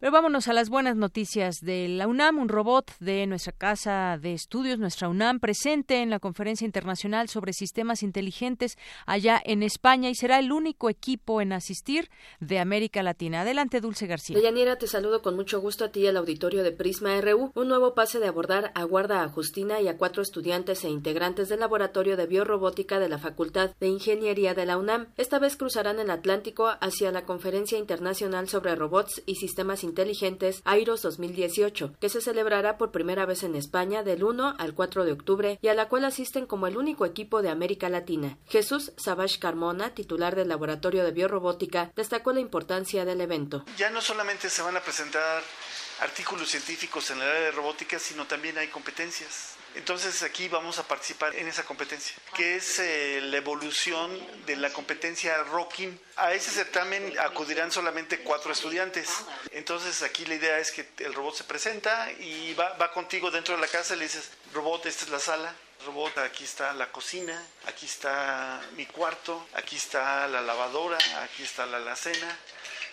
Pero vámonos a las buenas noticias de la UNAM. Un robot de nuestra casa de estudios, nuestra UNAM, presente en la Conferencia Internacional sobre Sistemas Inteligentes allá en España y será el único equipo en asistir de América Latina. Adelante, Dulce García. Deyanira, te saludo con mucho gusto a ti y al auditorio de Prisma RU. Un nuevo pase de abordar aguarda a Justina y a cuatro estudiantes e integrantes del Laboratorio de Biorrobótica de la Facultad de Ingeniería de la UNAM. Esta vez cruzarán el Atlántico hacia la Conferencia Internacional sobre Robots y Sistemas inteligentes AIROS 2018, que se celebrará por primera vez en España del 1 al 4 de octubre y a la cual asisten como el único equipo de América Latina. Jesús Savage Carmona, titular del Laboratorio de Biorrobótica, destacó la importancia del evento. Ya no solamente se van a presentar artículos científicos en el área de robótica, sino también hay competencias. Entonces aquí vamos a participar en esa competencia, que es eh, la evolución de la competencia Rocking. A ese certamen acudirán solamente cuatro estudiantes. Entonces aquí la idea es que el robot se presenta y va, va contigo dentro de la casa y le dices, robot, esta es la sala, robot, aquí está la cocina, aquí está mi cuarto, aquí está la lavadora, aquí está la alacena,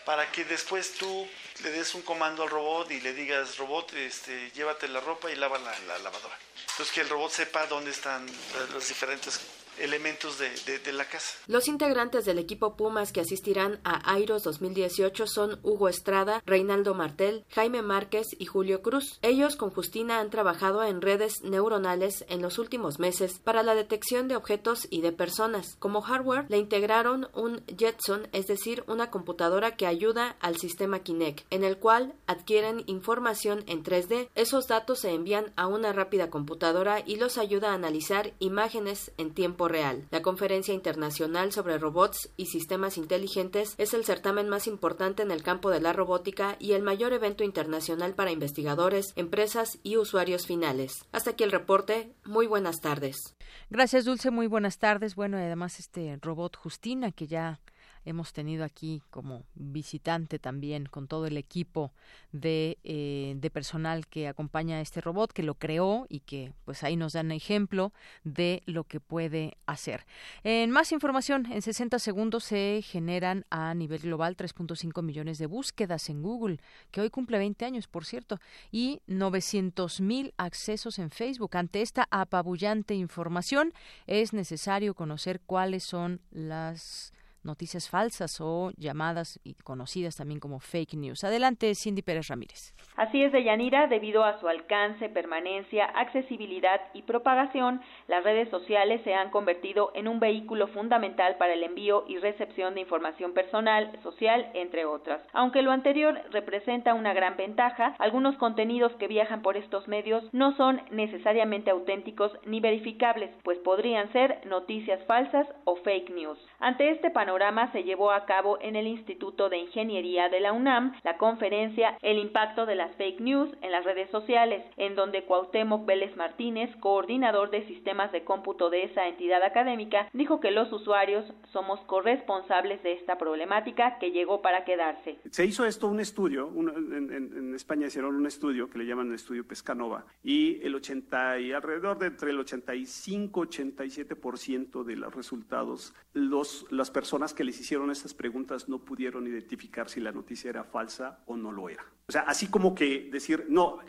para que después tú le des un comando al robot y le digas, robot, este, llévate la ropa y lava la, la lavadora. Entonces que el robot sepa dónde están los diferentes elementos de, la casa. Los integrantes del equipo Pumas que asistirán a Airos 2018 son Hugo Estrada, Reinaldo Martel, Jaime Márquez y Julio Cruz. Ellos con Justina han trabajado en redes neuronales en los últimos meses para la detección de objetos y de personas. Como hardware le integraron un Jetson, es decir, una computadora que ayuda al sistema Kinect, en el cual adquieren información en 3D. Esos datos se envían a una rápida computadora y los ayuda a analizar imágenes en tiempo real. La Conferencia Internacional sobre Robots y Sistemas Inteligentes es el certamen más importante en el campo de la robótica y el mayor evento internacional para investigadores, empresas y usuarios finales. Hasta aquí el reporte. Muy buenas tardes. Gracias, Dulce. Muy buenas tardes. Bueno, además este robot Justina que ya hemos tenido aquí como visitante también con todo el equipo de, eh, de personal que acompaña a este robot, que lo creó y que pues ahí nos dan ejemplo de lo que puede hacer. En más información, en 60 segundos se generan a nivel global 3.5 millones de búsquedas en Google, que hoy cumple 20 años, por cierto, y 900 mil accesos en Facebook. Ante esta apabullante información, es necesario conocer cuáles son las noticias falsas o llamadas y conocidas también como fake news. Adelante, Cindy Pérez Ramírez. Así es, Deyanira, debido a su alcance, permanencia, accesibilidad y propagación, las redes sociales se han convertido en un vehículo fundamental para el envío y recepción de información personal, social, entre otras. Aunque lo anterior representa una gran ventaja, algunos contenidos que viajan por estos medios no son necesariamente auténticos ni verificables, pues podrían ser noticias falsas o fake news. Ante este panorama se llevó a cabo en el Instituto de Ingeniería de la UNAM la conferencia El impacto de las fake news en las redes sociales, en donde Cuauhtémoc Vélez Martínez, coordinador de sistemas de cómputo de esa entidad académica, dijo que los usuarios somos corresponsables de esta problemática que llegó para quedarse. Se hizo esto un estudio, en, España hicieron un estudio que le llaman el estudio Pescanova, y el 80 y alrededor de entre el 85 87% de los resultados, los, las personas que les hicieron estas preguntas no pudieron identificar si la noticia era falsa o no lo era. O sea, así como que decir, no,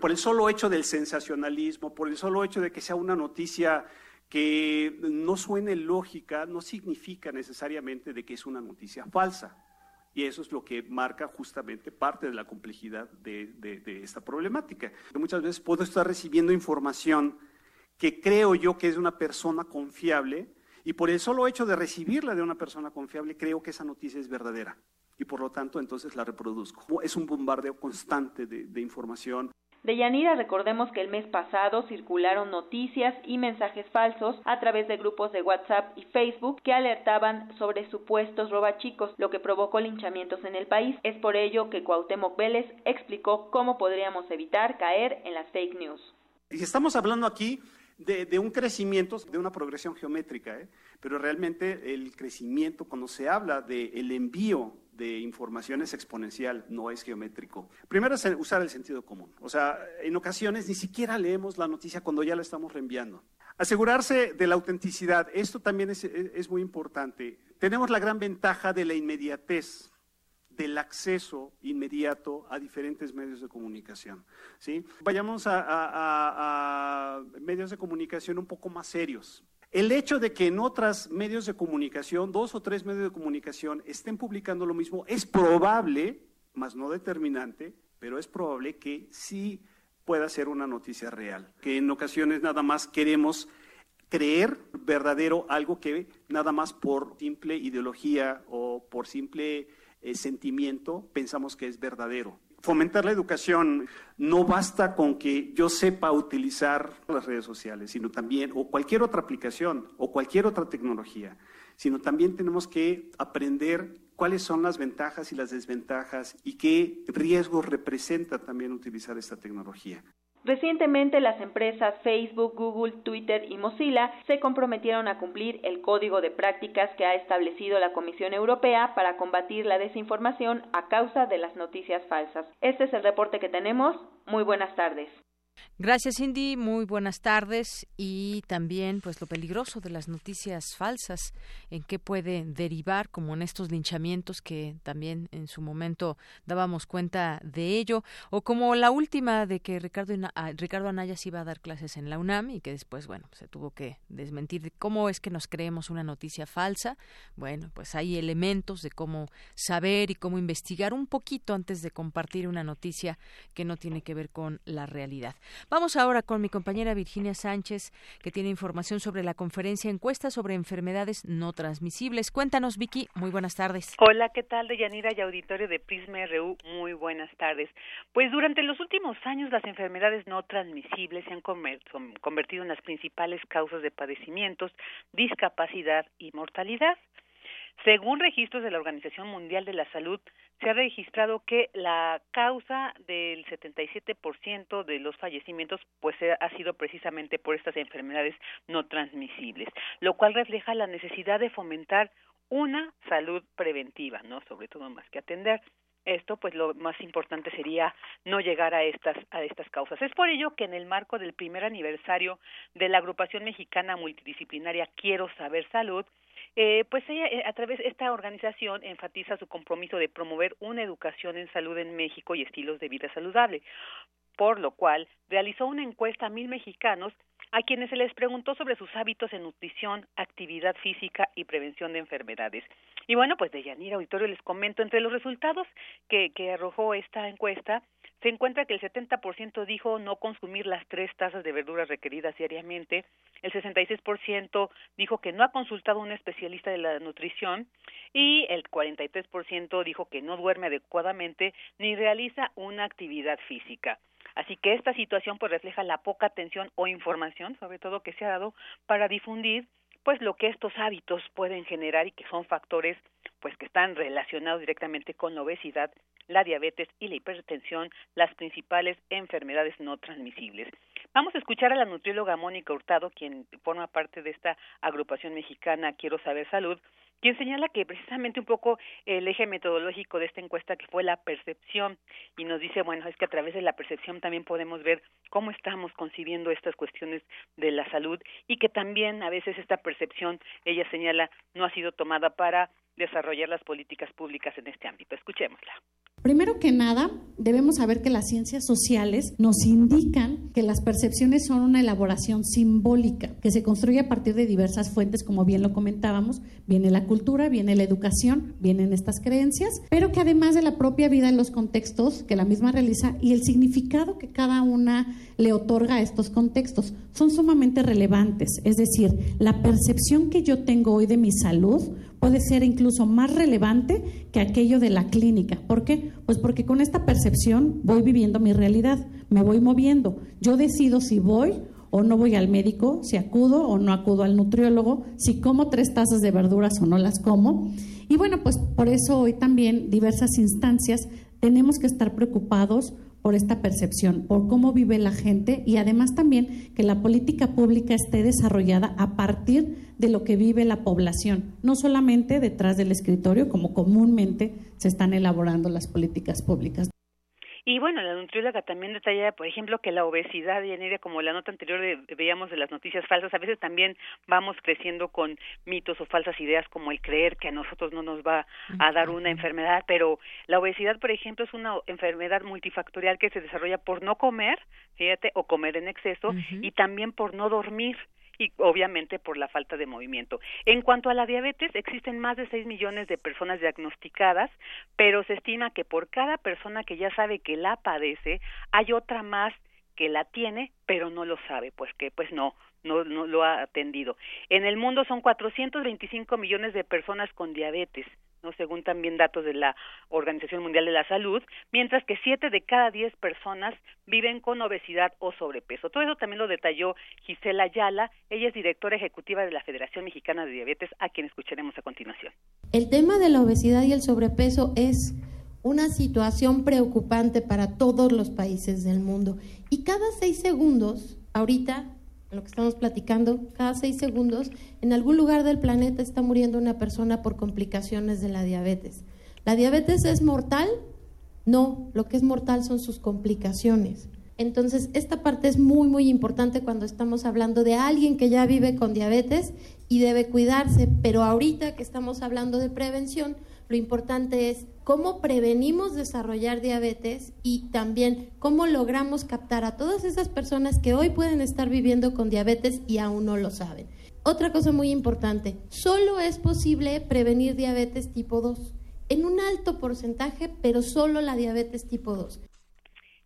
por el solo hecho del sensacionalismo, por el solo hecho de que sea una noticia que no suene lógica, no significa necesariamente de que es una noticia falsa. Y eso es lo que marca justamente parte de la complejidad de, de esta problemática. Muchas veces puedo estar recibiendo información que creo yo que es una persona confiable, y por el solo hecho de recibirla de una persona confiable, creo que esa noticia es verdadera. Y por lo tanto, entonces la reproduzco. Es un bombardeo constante de, de información. De Yanira, recordemos que el mes pasado circularon noticias y mensajes falsos a través de grupos de WhatsApp y Facebook que alertaban sobre supuestos robachicos, lo que provocó linchamientos en el país. Es por ello que Cuauhtémoc Vélez explicó cómo podríamos evitar caer en las fake news. Y estamos hablando aquí de, un crecimiento, de una progresión geométrica, ¿eh? pero realmente el crecimiento, cuando se habla del envío de información es exponencial, no es geométrico. Primero es usar el sentido común. O sea, en ocasiones ni siquiera leemos la noticia cuando ya la estamos reenviando. Asegurarse de la autenticidad, esto también es muy importante. Tenemos la gran ventaja de la inmediatez del acceso inmediato a diferentes medios de comunicación. ¿sí? Vayamos a, medios de comunicación un poco más serios. El hecho de que en otros medios de comunicación, dos o tres medios de comunicación, estén publicando lo mismo, es probable, más no determinante, pero es probable que sí pueda ser una noticia real. Que en ocasiones nada más queremos creer verdadero algo que nada más por simple ideología o por simple eh, sentimiento pensamos que es verdadero. Fomentar la educación no basta con que yo sepa utilizar las redes sociales, sino también, o cualquier otra aplicación, o cualquier otra tecnología, sino también tenemos que aprender cuáles son las ventajas y las desventajas y qué riesgos representa también utilizar esta tecnología. Recientemente las empresas Facebook, Google, Twitter y Mozilla se comprometieron a cumplir el código de prácticas que ha establecido la Comisión Europea para combatir la desinformación a causa de las noticias falsas. Este es el reporte que tenemos. Muy buenas tardes. Gracias, Cindy. Muy buenas tardes. Y también, pues, lo peligroso de las noticias falsas, en qué puede derivar, como en estos linchamientos que también en su momento dábamos cuenta de ello, o como la última de que Ricardo, ah, Ricardo Anaya se iba a dar clases en la UNAM y que después, bueno, se tuvo que desmentir. ¿Cómo es que nos creemos una noticia falsa? Bueno, pues hay elementos de cómo saber y cómo investigar un poquito antes de compartir una noticia que no tiene que ver con la realidad. Vamos ahora con mi compañera Virginia Sánchez, que tiene información sobre la conferencia encuesta sobre enfermedades no transmisibles. Cuéntanos, Vicky. Muy buenas tardes. Hola, ¿qué tal, Deyanira y auditorio de Prisma RU? Muy buenas tardes. Pues durante los últimos años, las enfermedades no transmisibles se han convertido en las principales causas de padecimientos, discapacidad y mortalidad. Según registros de la Organización Mundial de la Salud, se ha registrado que la causa del 77% de los fallecimientos pues ha sido precisamente por estas enfermedades no transmisibles, lo cual refleja la necesidad de fomentar una salud preventiva, ¿no? Sobre todo más que atender esto pues lo más importante sería no llegar a estas a estas causas. Es por ello que en el marco del primer aniversario de la agrupación mexicana multidisciplinaria Quiero saber salud eh, pues ella, eh, a través de esta organización enfatiza su compromiso de promover una educación en salud en México y estilos de vida saludable, por lo cual realizó una encuesta a mil mexicanos a quienes se les preguntó sobre sus hábitos en nutrición, actividad física y prevención de enfermedades. Y bueno, pues de Yanira Auditorio les comento, entre los resultados que, que arrojó esta encuesta, se encuentra que el 70% dijo no consumir las tres tazas de verduras requeridas diariamente, el 66% dijo que no ha consultado a un especialista de la nutrición y el 43% dijo que no duerme adecuadamente ni realiza una actividad física. Así que esta situación pues refleja la poca atención o información, sobre todo que se ha dado para difundir pues lo que estos hábitos pueden generar y que son factores pues que están relacionados directamente con la obesidad, la diabetes y la hipertensión, las principales enfermedades no transmisibles. Vamos a escuchar a la nutrióloga Mónica Hurtado, quien forma parte de esta agrupación mexicana Quiero Saber Salud, quien señala que precisamente un poco el eje metodológico de esta encuesta que fue la percepción y nos dice, bueno, es que a través de la percepción también podemos ver cómo estamos concibiendo estas cuestiones de la salud y que también a veces esta percepción, ella señala, no ha sido tomada para desarrollar las políticas públicas en este ámbito. Escuchémosla. Primero que nada, debemos saber que las ciencias sociales nos indican que las percepciones son una elaboración simbólica que se construye a partir de diversas fuentes, como bien lo comentábamos. Viene la cultura, viene la educación, vienen estas creencias, pero que además de la propia vida en los contextos que la misma realiza y el significado que cada una le otorga a estos contextos son sumamente relevantes. Es decir, la percepción que yo tengo hoy de mi salud puede ser incluso más relevante que aquello de la clínica. ¿Por qué? Pues porque con esta percepción voy viviendo mi realidad, me voy moviendo. Yo decido si voy o no voy al médico, si acudo o no acudo al nutriólogo, si como tres tazas de verduras o no las como. Y bueno, pues por eso hoy también diversas instancias tenemos que estar preocupados por esta percepción, por cómo vive la gente y además también que la política pública esté desarrollada a partir de lo que vive la población, no solamente detrás del escritorio, como comúnmente se están elaborando las políticas públicas. Y bueno, la nutrióloga también detalla, por ejemplo, que la obesidad, y como la nota anterior veíamos de las noticias falsas, a veces también vamos creciendo con mitos o falsas ideas como el creer que a nosotros no nos va a dar una enfermedad, pero la obesidad, por ejemplo, es una enfermedad multifactorial que se desarrolla por no comer, fíjate, o comer en exceso, y también por no dormir y obviamente por la falta de movimiento. En cuanto a la diabetes, existen más de 6 millones de personas diagnosticadas, pero se estima que por cada persona que ya sabe que la padece, hay otra más que la tiene, pero no lo sabe, pues que pues no, no, no lo ha atendido. En el mundo son 425 millones de personas con diabetes, no según también datos de la Organización Mundial de la Salud, mientras que siete de cada diez personas viven con obesidad o sobrepeso. Todo eso también lo detalló Gisela Ayala, ella es directora ejecutiva de la Federación Mexicana de Diabetes, a quien escucharemos a continuación. El tema de la obesidad y el sobrepeso es una situación preocupante para todos los países del mundo y cada seis segundos, ahorita lo que estamos platicando, cada seis segundos, en algún lugar del planeta está muriendo una persona por complicaciones de la diabetes. ¿La diabetes es mortal? No, lo que es mortal son sus complicaciones. Entonces, esta parte es muy, muy importante cuando estamos hablando de alguien que ya vive con diabetes y debe cuidarse, pero ahorita que estamos hablando de prevención, lo importante es cómo prevenimos desarrollar diabetes y también cómo logramos captar a todas esas personas que hoy pueden estar viviendo con diabetes y aún no lo saben. Otra cosa muy importante, solo es posible prevenir diabetes tipo 2 en un alto porcentaje, pero solo la diabetes tipo 2.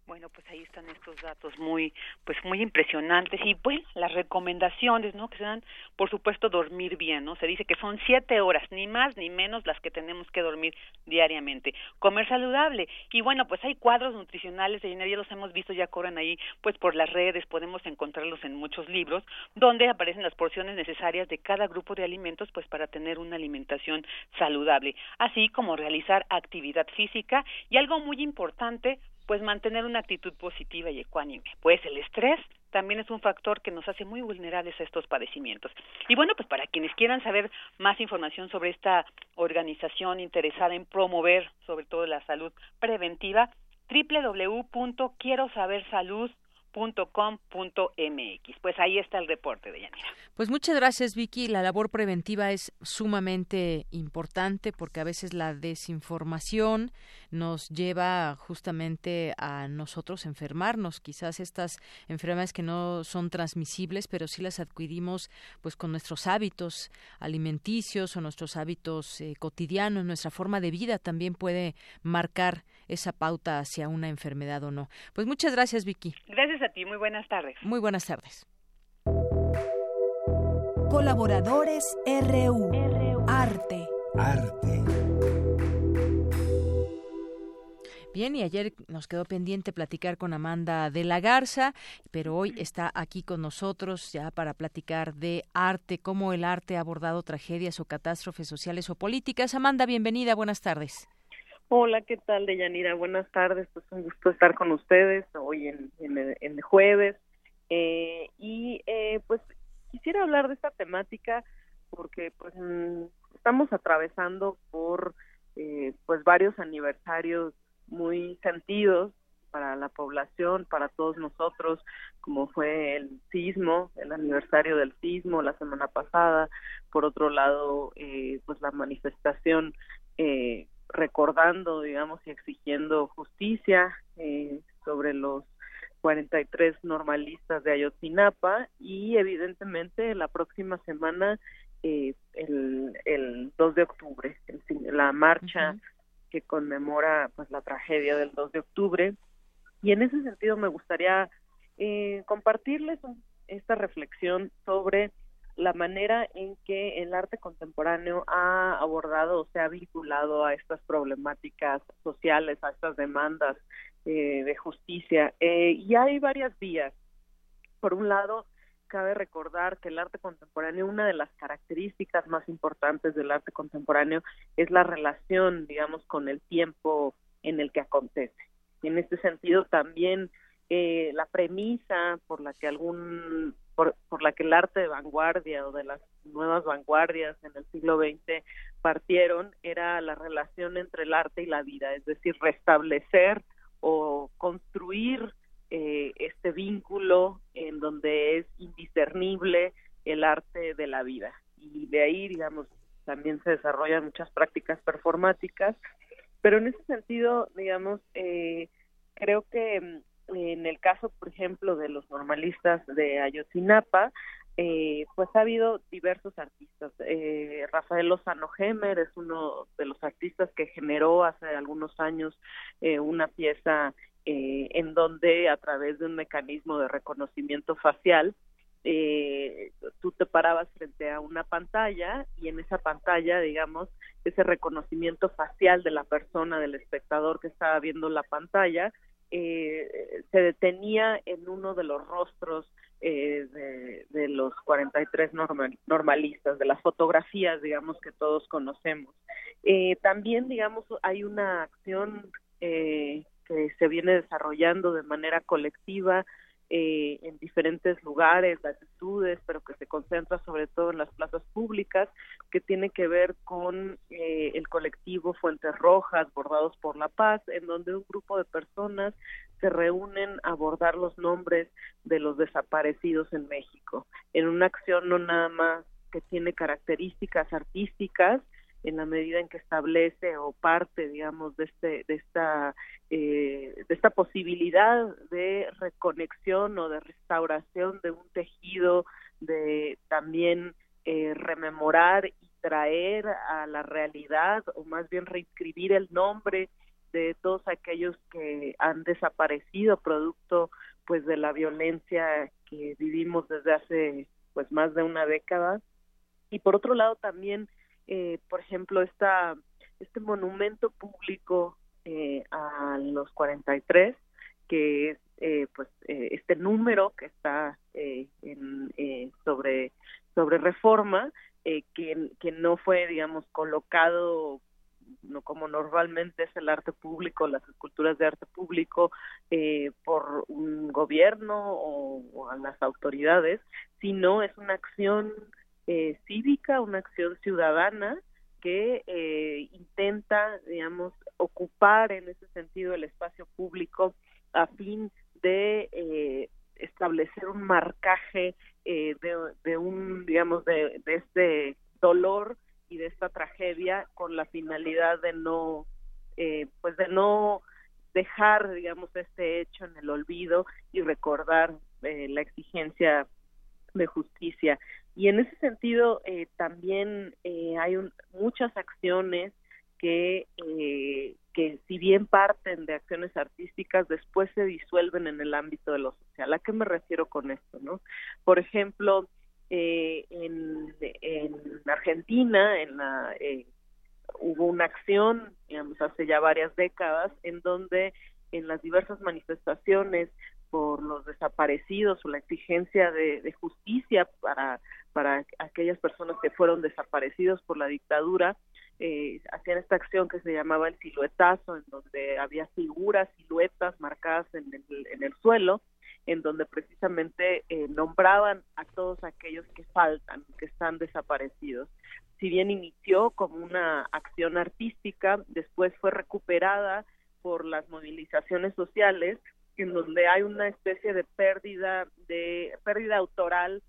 Bueno, pues ahí están estos datos muy, pues muy impresionantes y bueno, las recomendaciones, ¿no? Que se dan, por supuesto, dormir bien, ¿no? Se dice que son siete horas, ni más ni menos las que tenemos que dormir diariamente. Comer saludable y bueno, pues hay cuadros nutricionales de ya los hemos visto, ya corren ahí, pues por las redes, podemos encontrarlos en muchos libros, donde aparecen las porciones necesarias de cada grupo de alimentos, pues para tener una alimentación saludable, así como realizar actividad física y algo muy importante, pues mantener una actitud positiva y ecuánime. Pues el estrés también es un factor que nos hace muy vulnerables a estos padecimientos. Y bueno, pues para quienes quieran saber más información sobre esta organización interesada en promover sobre todo la salud preventiva, www.quierosabersalud.com .com.mx. Pues ahí está el reporte de Yanira. Pues muchas gracias, Vicky. La labor preventiva es sumamente importante porque a veces la desinformación nos lleva justamente a nosotros enfermarnos. Quizás estas enfermedades que no son transmisibles, pero sí las adquirimos pues con nuestros hábitos alimenticios o nuestros hábitos eh, cotidianos, nuestra forma de vida también puede marcar esa pauta hacia una enfermedad o no. Pues muchas gracias, Vicky. Gracias a ti, muy buenas tardes. Muy buenas tardes. Colaboradores RU. Arte. Arte. Bien, y ayer nos quedó pendiente platicar con Amanda de la Garza, pero hoy está aquí con nosotros ya para platicar de arte, cómo el arte ha abordado tragedias o catástrofes sociales o políticas. Amanda, bienvenida, buenas tardes. Hola, ¿qué tal, Deyanira? Buenas tardes, pues un gusto estar con ustedes hoy en, en, jueves. Eh, y eh, pues quisiera hablar de esta temática porque pues mm, estamos atravesando por eh, pues varios aniversarios muy sentidos para la población, para todos nosotros, como fue el sismo, el aniversario del sismo la semana pasada, por otro lado, eh, pues la manifestación eh, recordando, digamos, y exigiendo justicia eh, sobre los 43 normalistas de Ayotzinapa y evidentemente la próxima semana eh, el, el 2 de octubre, la marcha que conmemora pues la tragedia del 2 de octubre. Y en ese sentido me gustaría eh, compartirles esta reflexión sobre la manera en que el arte contemporáneo ha abordado o se ha vinculado a estas problemáticas sociales, a estas demandas eh, de justicia. Eh, y hay varias vías. Por un lado, cabe recordar que el arte contemporáneo, una de las características más importantes del arte contemporáneo es la relación, digamos, con el tiempo en el que acontece. En este sentido también eh, la premisa por la que algún por, por la que el arte de vanguardia o de las nuevas vanguardias en el siglo XX partieron era la relación entre el arte y la vida, es decir, restablecer o construir eh, este vínculo en donde es indiscernible el arte de la vida. Y de ahí, digamos, también se desarrollan muchas prácticas performáticas, pero en ese sentido, digamos, eh, creo que mm, en el caso, por ejemplo, de los normalistas de Ayotzinapa, eh, pues ha habido diversos artistas. Eh, Rafael Lozano Gemer es uno de los artistas que generó hace algunos años eh, una pieza eh, en donde a través de un mecanismo de reconocimiento facial eh, tú te parabas frente a una pantalla y en esa pantalla, digamos, ese reconocimiento facial de la persona, del espectador que estaba viendo la pantalla, eh, se detenía en uno de los rostros eh, de, de, los 43 normal, normalistas, de las fotografías, digamos, que todos conocemos. Eh, también, digamos, hay una acción eh, que se viene desarrollando de manera colectiva eh, en diferentes lugares, latitudes, pero que se concentra sobre todo en las plazas públicas, que tiene que ver con eh, el colectivo Fuentes Rojas, Bordados por la Paz, en donde un grupo de personas se reúnen a abordar los nombres de los desaparecidos en México, en una acción no nada más que tiene características artísticas, en la medida en que establece o parte digamos de este de esta eh, de esta posibilidad de reconexión o de restauración de un tejido de también eh, rememorar y traer a la realidad o más bien reescribir el nombre de todos aquellos que han desaparecido producto pues de la violencia que vivimos desde hace pues más de una década. Y por otro lado también eh, por ejemplo, esta, este monumento público eh, a los 43, que es eh, pues eh, este número que está eh, en, eh, sobre sobre reforma que, que no fue digamos colocado no como normalmente es el arte público, las esculturas de arte público eh, por un gobierno o, a las autoridades, sino es una acción eh, cívica, una acción ciudadana que eh, intenta, digamos, ocupar en ese sentido el espacio público a fin de eh, establecer un marcaje eh, de, un, digamos, de, de este dolor y de esta tragedia con la finalidad de no, eh, pues de no dejar, digamos, este hecho en el olvido y recordar eh, la exigencia de justicia. Y en ese sentido, eh, también eh, hay muchas acciones que, que si bien parten de acciones artísticas, después se disuelven en el ámbito de lo social. ¿A qué me refiero con esto? no Por ejemplo, en, en Argentina, en la hubo una acción, digamos, hace ya varias décadas, en donde en las diversas manifestaciones por los desaparecidos o la exigencia de, justicia para, para aquellas personas que fueron desaparecidos por la dictadura, eh, hacían esta acción que se llamaba el siluetazo, en donde había figuras, siluetas marcadas en el, en el suelo, en donde precisamente eh, nombraban a todos aquellos que faltan, que están desaparecidos. Si bien inició como una acción artística, después fue recuperada por las movilizaciones sociales, en donde hay una especie de pérdida de pérdida autoral,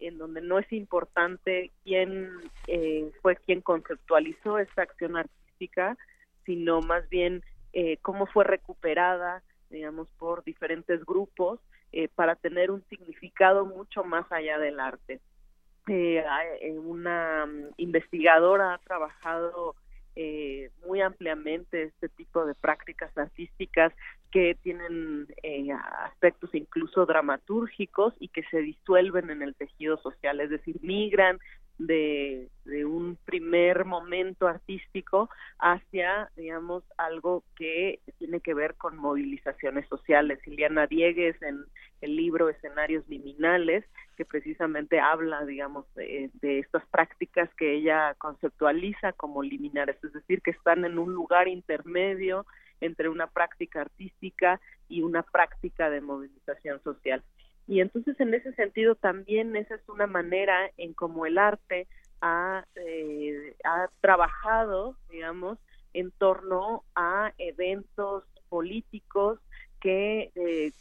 en donde no es importante quién eh, fue quien conceptualizó esta acción artística, sino más bien eh, cómo fue recuperada, digamos, por diferentes grupos eh, para tener un significado mucho más allá del arte. Eh, una mm, investigadora ha trabajado eh, muy ampliamente este tipo de prácticas artísticas que tienen eh, aspectos incluso dramatúrgicos y que se disuelven en el tejido social, es decir, migran de, de un primer momento artístico hacia, digamos, algo que tiene que ver con movilizaciones sociales. Iliana Diegues en el libro Escenarios Liminales, que precisamente habla, digamos, de, de estas prácticas que ella conceptualiza como liminares, es decir, que están en un lugar intermedio entre una práctica artística y una práctica de movilización social. Y entonces en ese sentido también esa es una manera en cómo el arte ha, eh, ha trabajado, digamos, en torno a eventos políticos que, eh,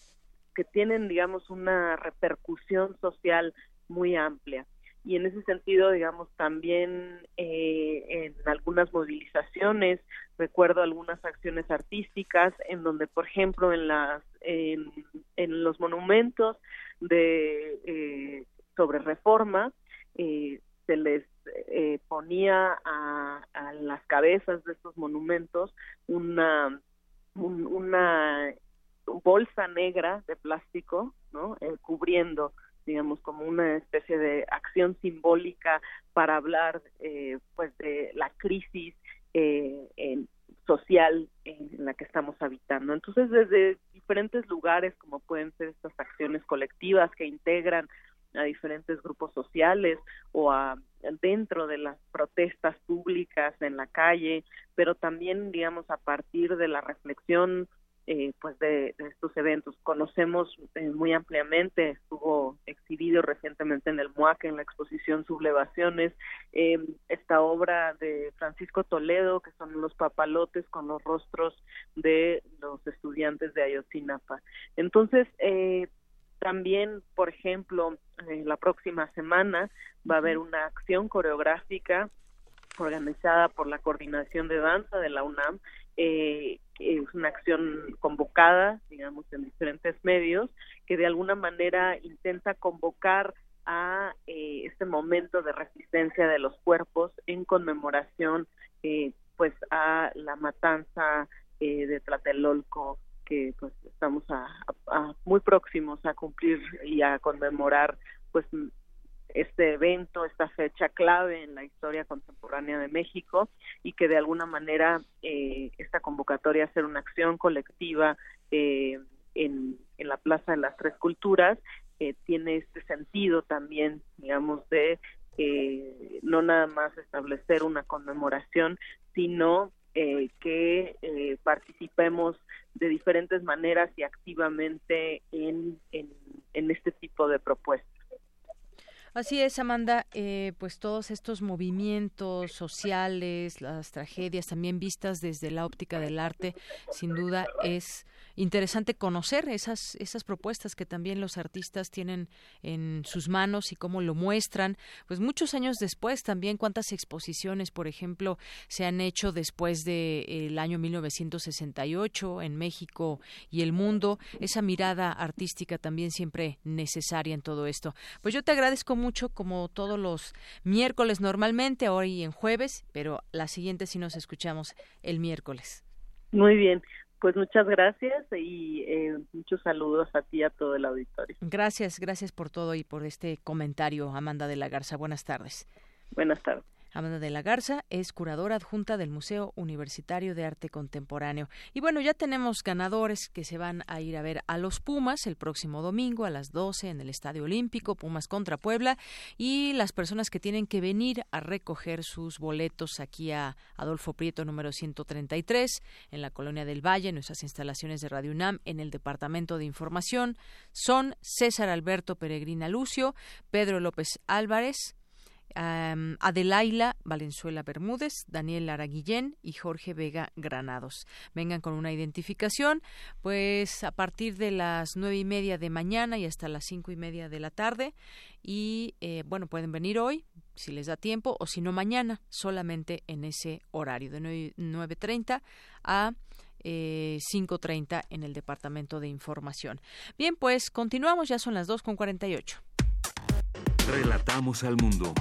que tienen, digamos, una repercusión social muy amplia y en ese sentido, digamos, también eh, en algunas movilizaciones, recuerdo algunas acciones artísticas en donde, por ejemplo, en las en, en los monumentos de eh, sobre reforma eh, se les eh, ponía a, a, las cabezas de estos monumentos una una bolsa negra de plástico, ¿no? Eh, cubriendo digamos, como una especie de acción simbólica para hablar, eh, pues, de la crisis eh, en, social en, la que estamos habitando. Entonces, desde diferentes lugares, como pueden ser estas acciones colectivas que integran a diferentes grupos sociales o a dentro de las protestas públicas en la calle, pero también, digamos, a partir de la reflexión eh, pues de, estos eventos. Conocemos eh, muy ampliamente, estuvo exhibido recientemente en el MUAC en la exposición Sublevaciones, eh, esta obra de Francisco Toledo, que son los papalotes con los rostros de los estudiantes de Ayotzinapa. Entonces, eh, también, por ejemplo, la próxima semana va a haber una acción coreográfica organizada por la Coordinación de Danza de la UNAM eh, una acción convocada, digamos, en diferentes medios, que de alguna manera intenta convocar a eh, este momento de resistencia de los cuerpos en conmemoración, eh, pues, a la matanza eh, de Tlatelolco que pues estamos a, muy próximos a cumplir y a conmemorar pues este evento, esta fecha clave en la historia contemporánea de México y que de alguna manera eh, esta convocatoria hacer una acción colectiva eh, en, en, la Plaza de las Tres Culturas eh, tiene este sentido también, digamos, de eh, no nada más establecer una conmemoración, sino eh, que eh, participemos de diferentes maneras y activamente en, en, en este tipo de propuestas. Así es, Amanda, eh, pues todos estos movimientos sociales, las tragedias también vistas desde la óptica del arte, sin duda es interesante conocer esas, esas propuestas que también los artistas tienen en sus manos y cómo lo muestran. Pues muchos años después también cuántas exposiciones, por ejemplo, se han hecho después del el año 1968 en México y el mundo. Esa mirada artística también siempre necesaria en todo esto. Pues yo te agradezco mucho como todos los miércoles normalmente, hoy en jueves, pero la siguiente sí nos escuchamos el miércoles. Muy bien. Pues muchas gracias y eh, muchos saludos a ti y a todo el auditorio. Gracias, gracias por todo y por este comentario, Amanda de la Garza. Buenas tardes. Buenas tardes. Amanda de la Garza es curadora adjunta del Museo Universitario de Arte Contemporáneo. Y bueno, ya tenemos ganadores que se van a ir a ver a los Pumas el próximo domingo a las 12 en el Estadio Olímpico, Pumas contra Puebla, y las personas que tienen que venir a recoger sus boletos aquí a Adolfo Prieto número 133 en la Colonia del Valle, en nuestras instalaciones de Radio UNAM en el Departamento de Información son César Alberto Peregrina Lucio, Pedro López Álvarez, Adelaila Valenzuela Bermúdez, Daniel Araguillén y Jorge Vega Granados. Vengan con una identificación, pues a partir de las nueve y media de mañana y hasta las cinco y media de la tarde. Y eh, bueno, pueden venir hoy, si les da tiempo, o si no mañana, solamente en ese horario, de 9.30 a eh, 5.30 en el Departamento de Información. Bien, pues continuamos, ya son las 2.48. Relatamos al mundo.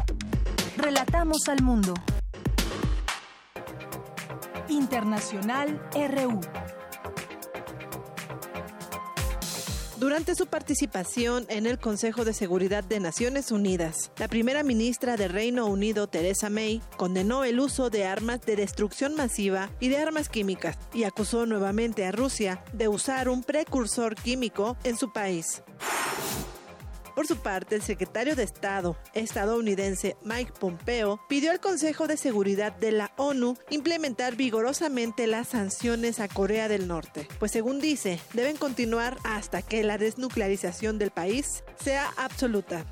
Relatamos al mundo. Internacional RU. Durante su participación en el Consejo de Seguridad de Naciones Unidas, la primera ministra de Reino Unido, Theresa May, condenó el uso de armas de destrucción masiva y de armas químicas y acusó nuevamente a Rusia de usar un precursor químico en su país. Por su parte, el secretario de Estado estadounidense Mike Pompeo pidió al Consejo de Seguridad de la ONU implementar vigorosamente las sanciones a Corea del Norte, pues según dice, deben continuar hasta que la desnuclearización del país sea absoluta.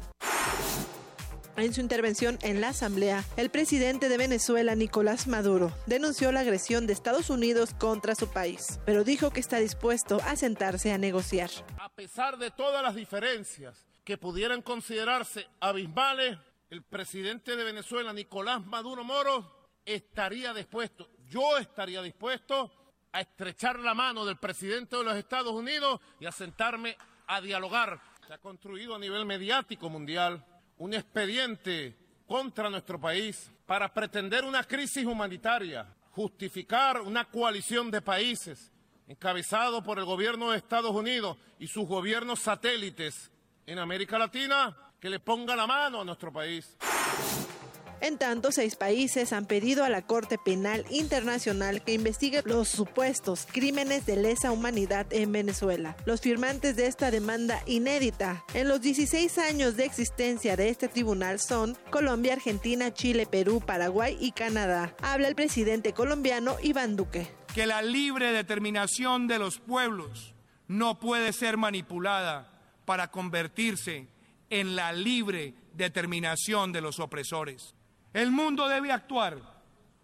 En su intervención en la Asamblea, el presidente de Venezuela, Nicolás Maduro, denunció la agresión de Estados Unidos contra su país, pero dijo que está dispuesto a sentarse a negociar. A pesar de todas las diferencias que pudieran considerarse abismales, el presidente de Venezuela, Nicolás Maduro Moro, estaría dispuesto, yo estaría dispuesto a estrechar la mano del presidente de los Estados Unidos y a sentarme a dialogar. Se ha construido a nivel mediático mundial un expediente contra nuestro país para pretender una crisis humanitaria, justificar una coalición de países encabezado por el gobierno de Estados Unidos y sus gobiernos satélites en América Latina que le ponga la mano a nuestro país. En tanto, seis países han pedido a la Corte Penal Internacional que investigue los supuestos crímenes de lesa humanidad en Venezuela. Los firmantes de esta demanda inédita en los 16 años de existencia de este tribunal son Colombia, Argentina, Chile, Perú, Paraguay y Canadá. Habla el presidente colombiano Iván Duque. Que la libre determinación de los pueblos no puede ser manipulada para convertirse en la libre determinación de los opresores. El mundo debe actuar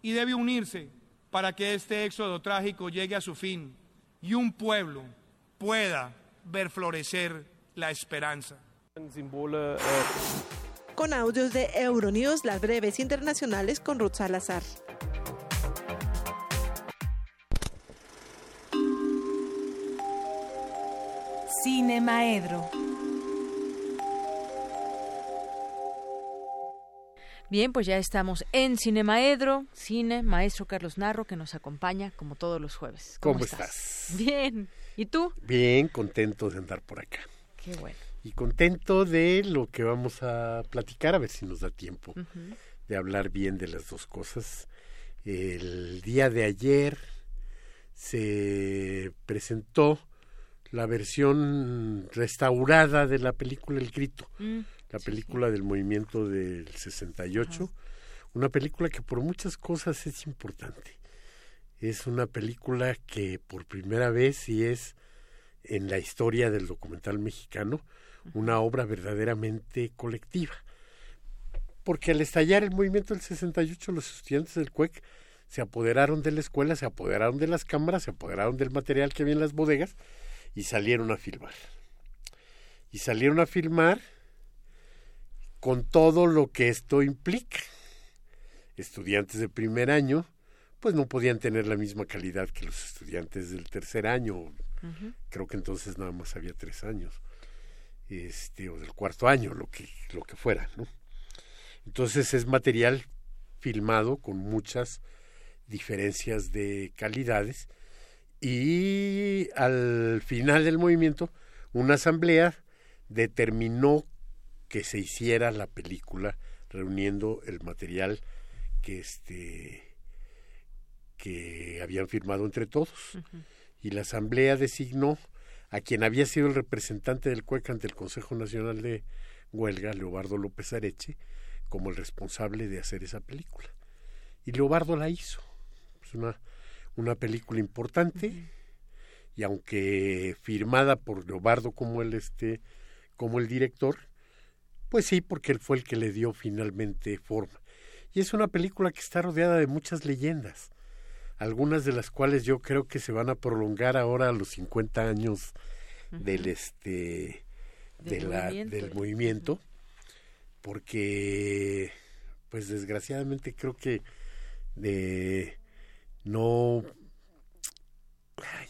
y debe unirse para que este éxodo trágico llegue a su fin y un pueblo pueda ver florecer la esperanza. Con audios de Euronews, las breves internacionales con Ruth Salazar. Cine Maedro. Bien, pues ya estamos en Cinemaedro, cine, maestro Carlos Narro, que nos acompaña como todos los jueves. ¿Cómo, estás? Bien. ¿Y tú? Bien, contento de andar por acá. Qué bueno. Y contento de lo que vamos a platicar, a ver si nos da tiempo de hablar bien de las dos cosas. El día de ayer se presentó la versión restaurada de la película El Grito. Mm la película del movimiento del 68, una película que por muchas cosas es importante. Es una película que por primera vez y es en la historia del documental mexicano una obra verdaderamente colectiva. Porque al estallar el movimiento del 68 los estudiantes del CUEC se apoderaron de la escuela, se apoderaron de las cámaras, se apoderaron del material que había en las bodegas y salieron a filmar. Y salieron a filmar con todo lo que esto implica. Estudiantes de primer año, pues no podían tener la misma calidad que los estudiantes del tercer año. Creo que entonces nada más había tres años, este, o del cuarto año, lo que, lo que fuera, ¿no? Entonces es material filmado con muchas diferencias de calidades y al final del movimiento una asamblea determinó que se hiciera la película reuniendo el material que este que habían firmado entre todos y la asamblea designó a quien había sido el representante del CUEC ante el Consejo Nacional de Huelga, Leobardo López Areche, como el responsable de hacer esa película. Y Leobardo la hizo. Es una, una película importante y aunque firmada por Leobardo como el este como el director, pues sí, porque él fue el que le dio finalmente forma. Y es una película que está rodeada de muchas leyendas, algunas de las cuales yo creo que se van a prolongar ahora a los 50 años del este del, la, movimiento. del movimiento, porque pues desgraciadamente creo que de no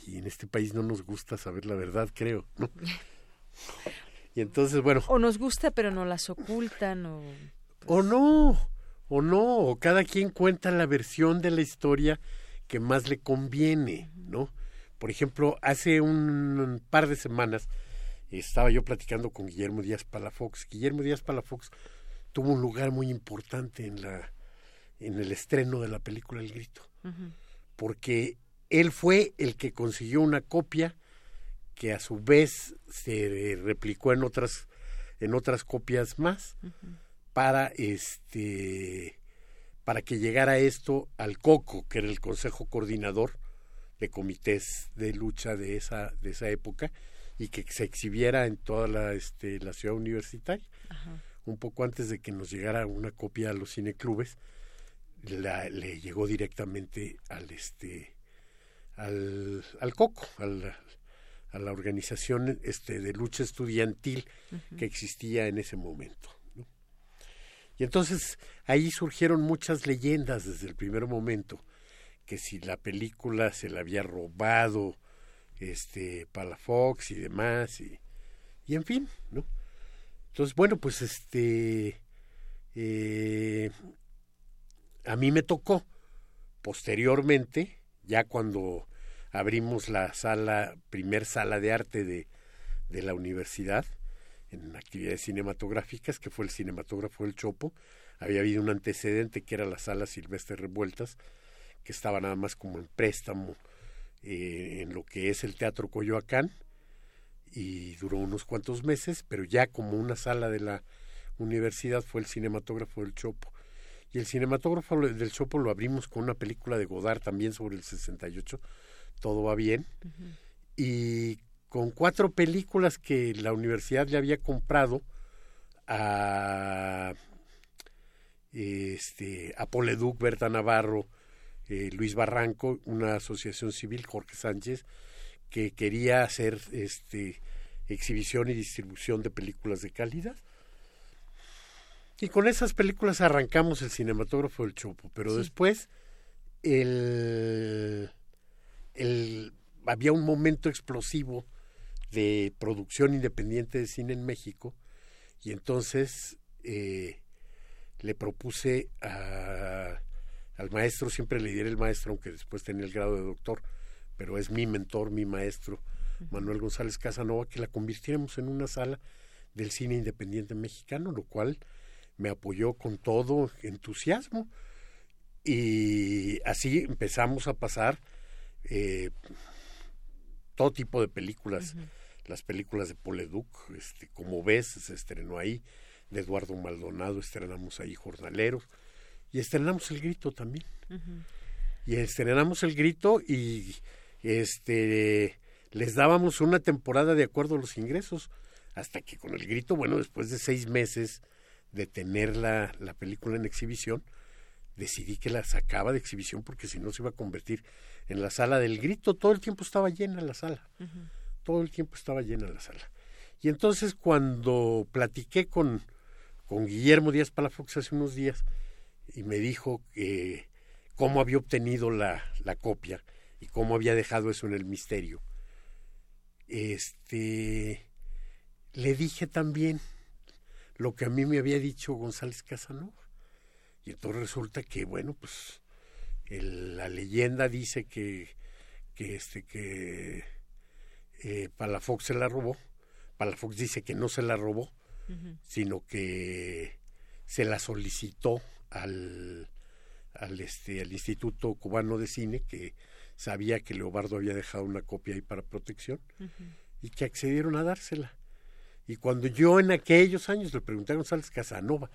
y en este país no nos gusta saber la verdad, creo, ¿no? Y entonces, bueno. O nos gusta, pero no las ocultan, o. O no, o no, o cada quien cuenta la versión de la historia que más le conviene, ¿no? Por ejemplo, hace un par de semanas estaba yo platicando con Guillermo Díaz Palafox. Guillermo Díaz Palafox tuvo un lugar muy importante en la en el estreno de la película El Grito, porque él fue el que consiguió una copia que a su vez se replicó en otras en otras copias más para este para que llegara esto al COCO, que era el Consejo Coordinador de comités de lucha de esa de esa época y que se exhibiera en toda la este la ciudad universitaria. Un poco antes de que nos llegara una copia a los cineclubes, la, le llegó directamente al este al, al COCO, al, a la organización este, de lucha estudiantil que existía en ese momento. Y entonces ahí surgieron muchas leyendas desde el primer momento, que si la película se la había robado este Palafox y demás, y, y en fin, ¿no? Entonces, bueno, pues este eh, a mí me tocó posteriormente, ya cuando abrimos la sala, primer sala de arte de, la universidad en actividades cinematográficas, que fue el cinematógrafo del Chopo. Había habido un antecedente que era la sala Silvestre Revueltas, que estaba nada más como en préstamo eh, en lo que es el Teatro Coyoacán, y duró unos cuantos meses, pero ya como una sala de la universidad fue el cinematógrafo del Chopo. Y el cinematógrafo del Chopo lo abrimos con una película de Godard también sobre el 68, todo va bien. Y con cuatro películas que la universidad le había comprado a este a Poleduc, Berta Navarro, eh, Luis Barranco, una asociación civil, Jorge Sánchez, que quería hacer este exhibición y distribución de películas de calidad. Y con esas películas arrancamos el cinematógrafo del Chopo, pero después el el, había un momento explosivo de producción independiente de cine en México y entonces eh, le propuse a, al maestro, siempre le diré el maestro, aunque después tenía el grado de doctor, pero es mi mentor, mi maestro, Manuel González Casanova, que la convirtiéramos en una sala del cine independiente mexicano, lo cual me apoyó con todo entusiasmo. Y así empezamos a pasar eh, todo tipo de películas, las películas de Poleduc, este, como ves, se estrenó ahí, de Eduardo Maldonado, estrenamos ahí Jornaleros, y estrenamos El Grito también. Y estrenamos El Grito y este les dábamos una temporada de acuerdo a los ingresos, hasta que con El Grito, bueno, después de seis meses de tener la, la película en exhibición, decidí que la sacaba de exhibición porque si no se iba a convertir en la sala del grito. Todo el tiempo estaba llena la sala. Todo el tiempo estaba llena la sala. Y entonces cuando platiqué con, con Guillermo Díaz Palafox hace unos días y me dijo que cómo había obtenido la, la copia y cómo había dejado eso en el misterio, este le dije también lo que a mí me había dicho González Casanova. Y entonces resulta que, bueno, pues la leyenda dice que, que este que eh, Palafox se la robó. Palafox dice que no se la robó, sino que se la solicitó al, al, este, al Instituto Cubano de Cine, que sabía que Leobardo había dejado una copia ahí para protección, y que accedieron a dársela. Y cuando yo en aquellos años le pregunté a González Casanova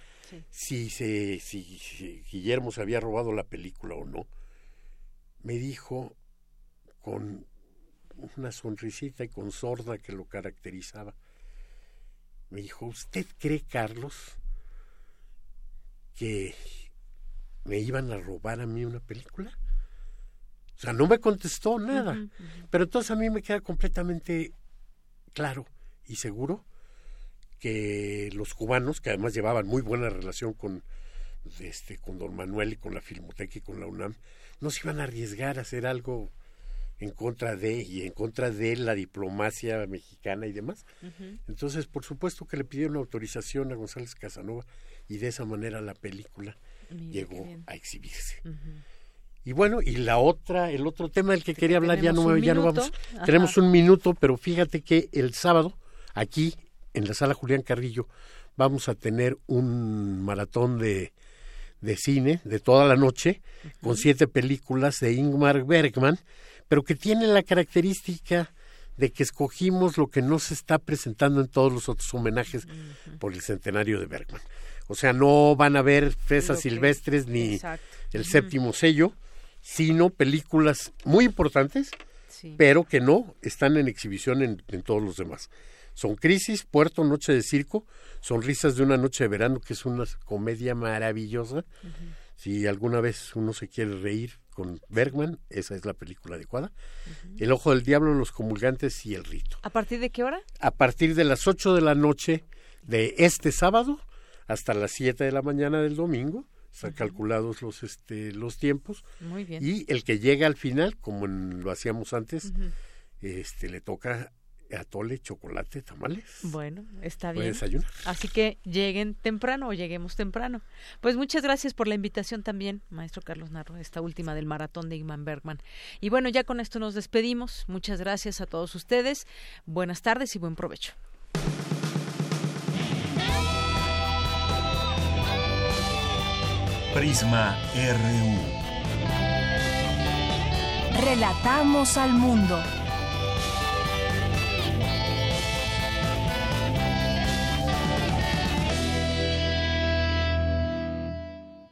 si, se, si, Guillermo se había robado la película o no, me dijo con una sonrisita y con sorda que lo caracterizaba, me dijo, ¿usted cree, Carlos, que me iban a robar a mí una película? O sea, no me contestó nada. Pero entonces a mí me queda completamente claro y seguro que los cubanos, que además llevaban muy buena relación con, este, con don Manuel y con la Filmoteca y con la UNAM, no se iban a arriesgar a hacer algo en contra de y en contra de la diplomacia mexicana y demás. Entonces, por supuesto que le pidieron autorización a González Casanova y de esa manera la película llegó a exhibirse. Y bueno, y la otra, el otro tema del que quería hablar ya no, ya no vamos. Tenemos un minuto, pero fíjate que el sábado aquí en la sala Julián Carrillo vamos a tener un maratón de, de cine de toda la noche con siete películas de Ingmar Bergman, pero que tiene la característica de que escogimos lo que no se está presentando en todos los otros homenajes por el centenario de Bergman. O sea, no van a ver Fresas Silvestres ni el séptimo sello, sino películas muy importantes, pero que no están en exhibición en todos los demás. Son Crisis, Puerto, Noche de Circo, Sonrisas de una Noche de Verano, que es una comedia maravillosa. Si alguna vez uno se quiere reír con Bergman, esa es la película adecuada. El Ojo del Diablo, Los Comulgantes y El Rito. ¿A partir de qué hora? A partir de las 8 de la noche de este sábado hasta las 7 de la mañana del domingo. Están calculados los, este, los tiempos. Muy bien. Y el que llega al final, como lo hacíamos antes, este, le toca atole, chocolate, tamales. Bueno, está bien. Así que lleguen temprano o lleguemos temprano. Pues muchas gracias por la invitación también, maestro Carlos Narro, esta última del maratón de Igman Bergman. Y bueno, ya con esto nos despedimos. Muchas gracias a todos ustedes. Buenas tardes y buen provecho. Prisma RU. Relatamos al mundo.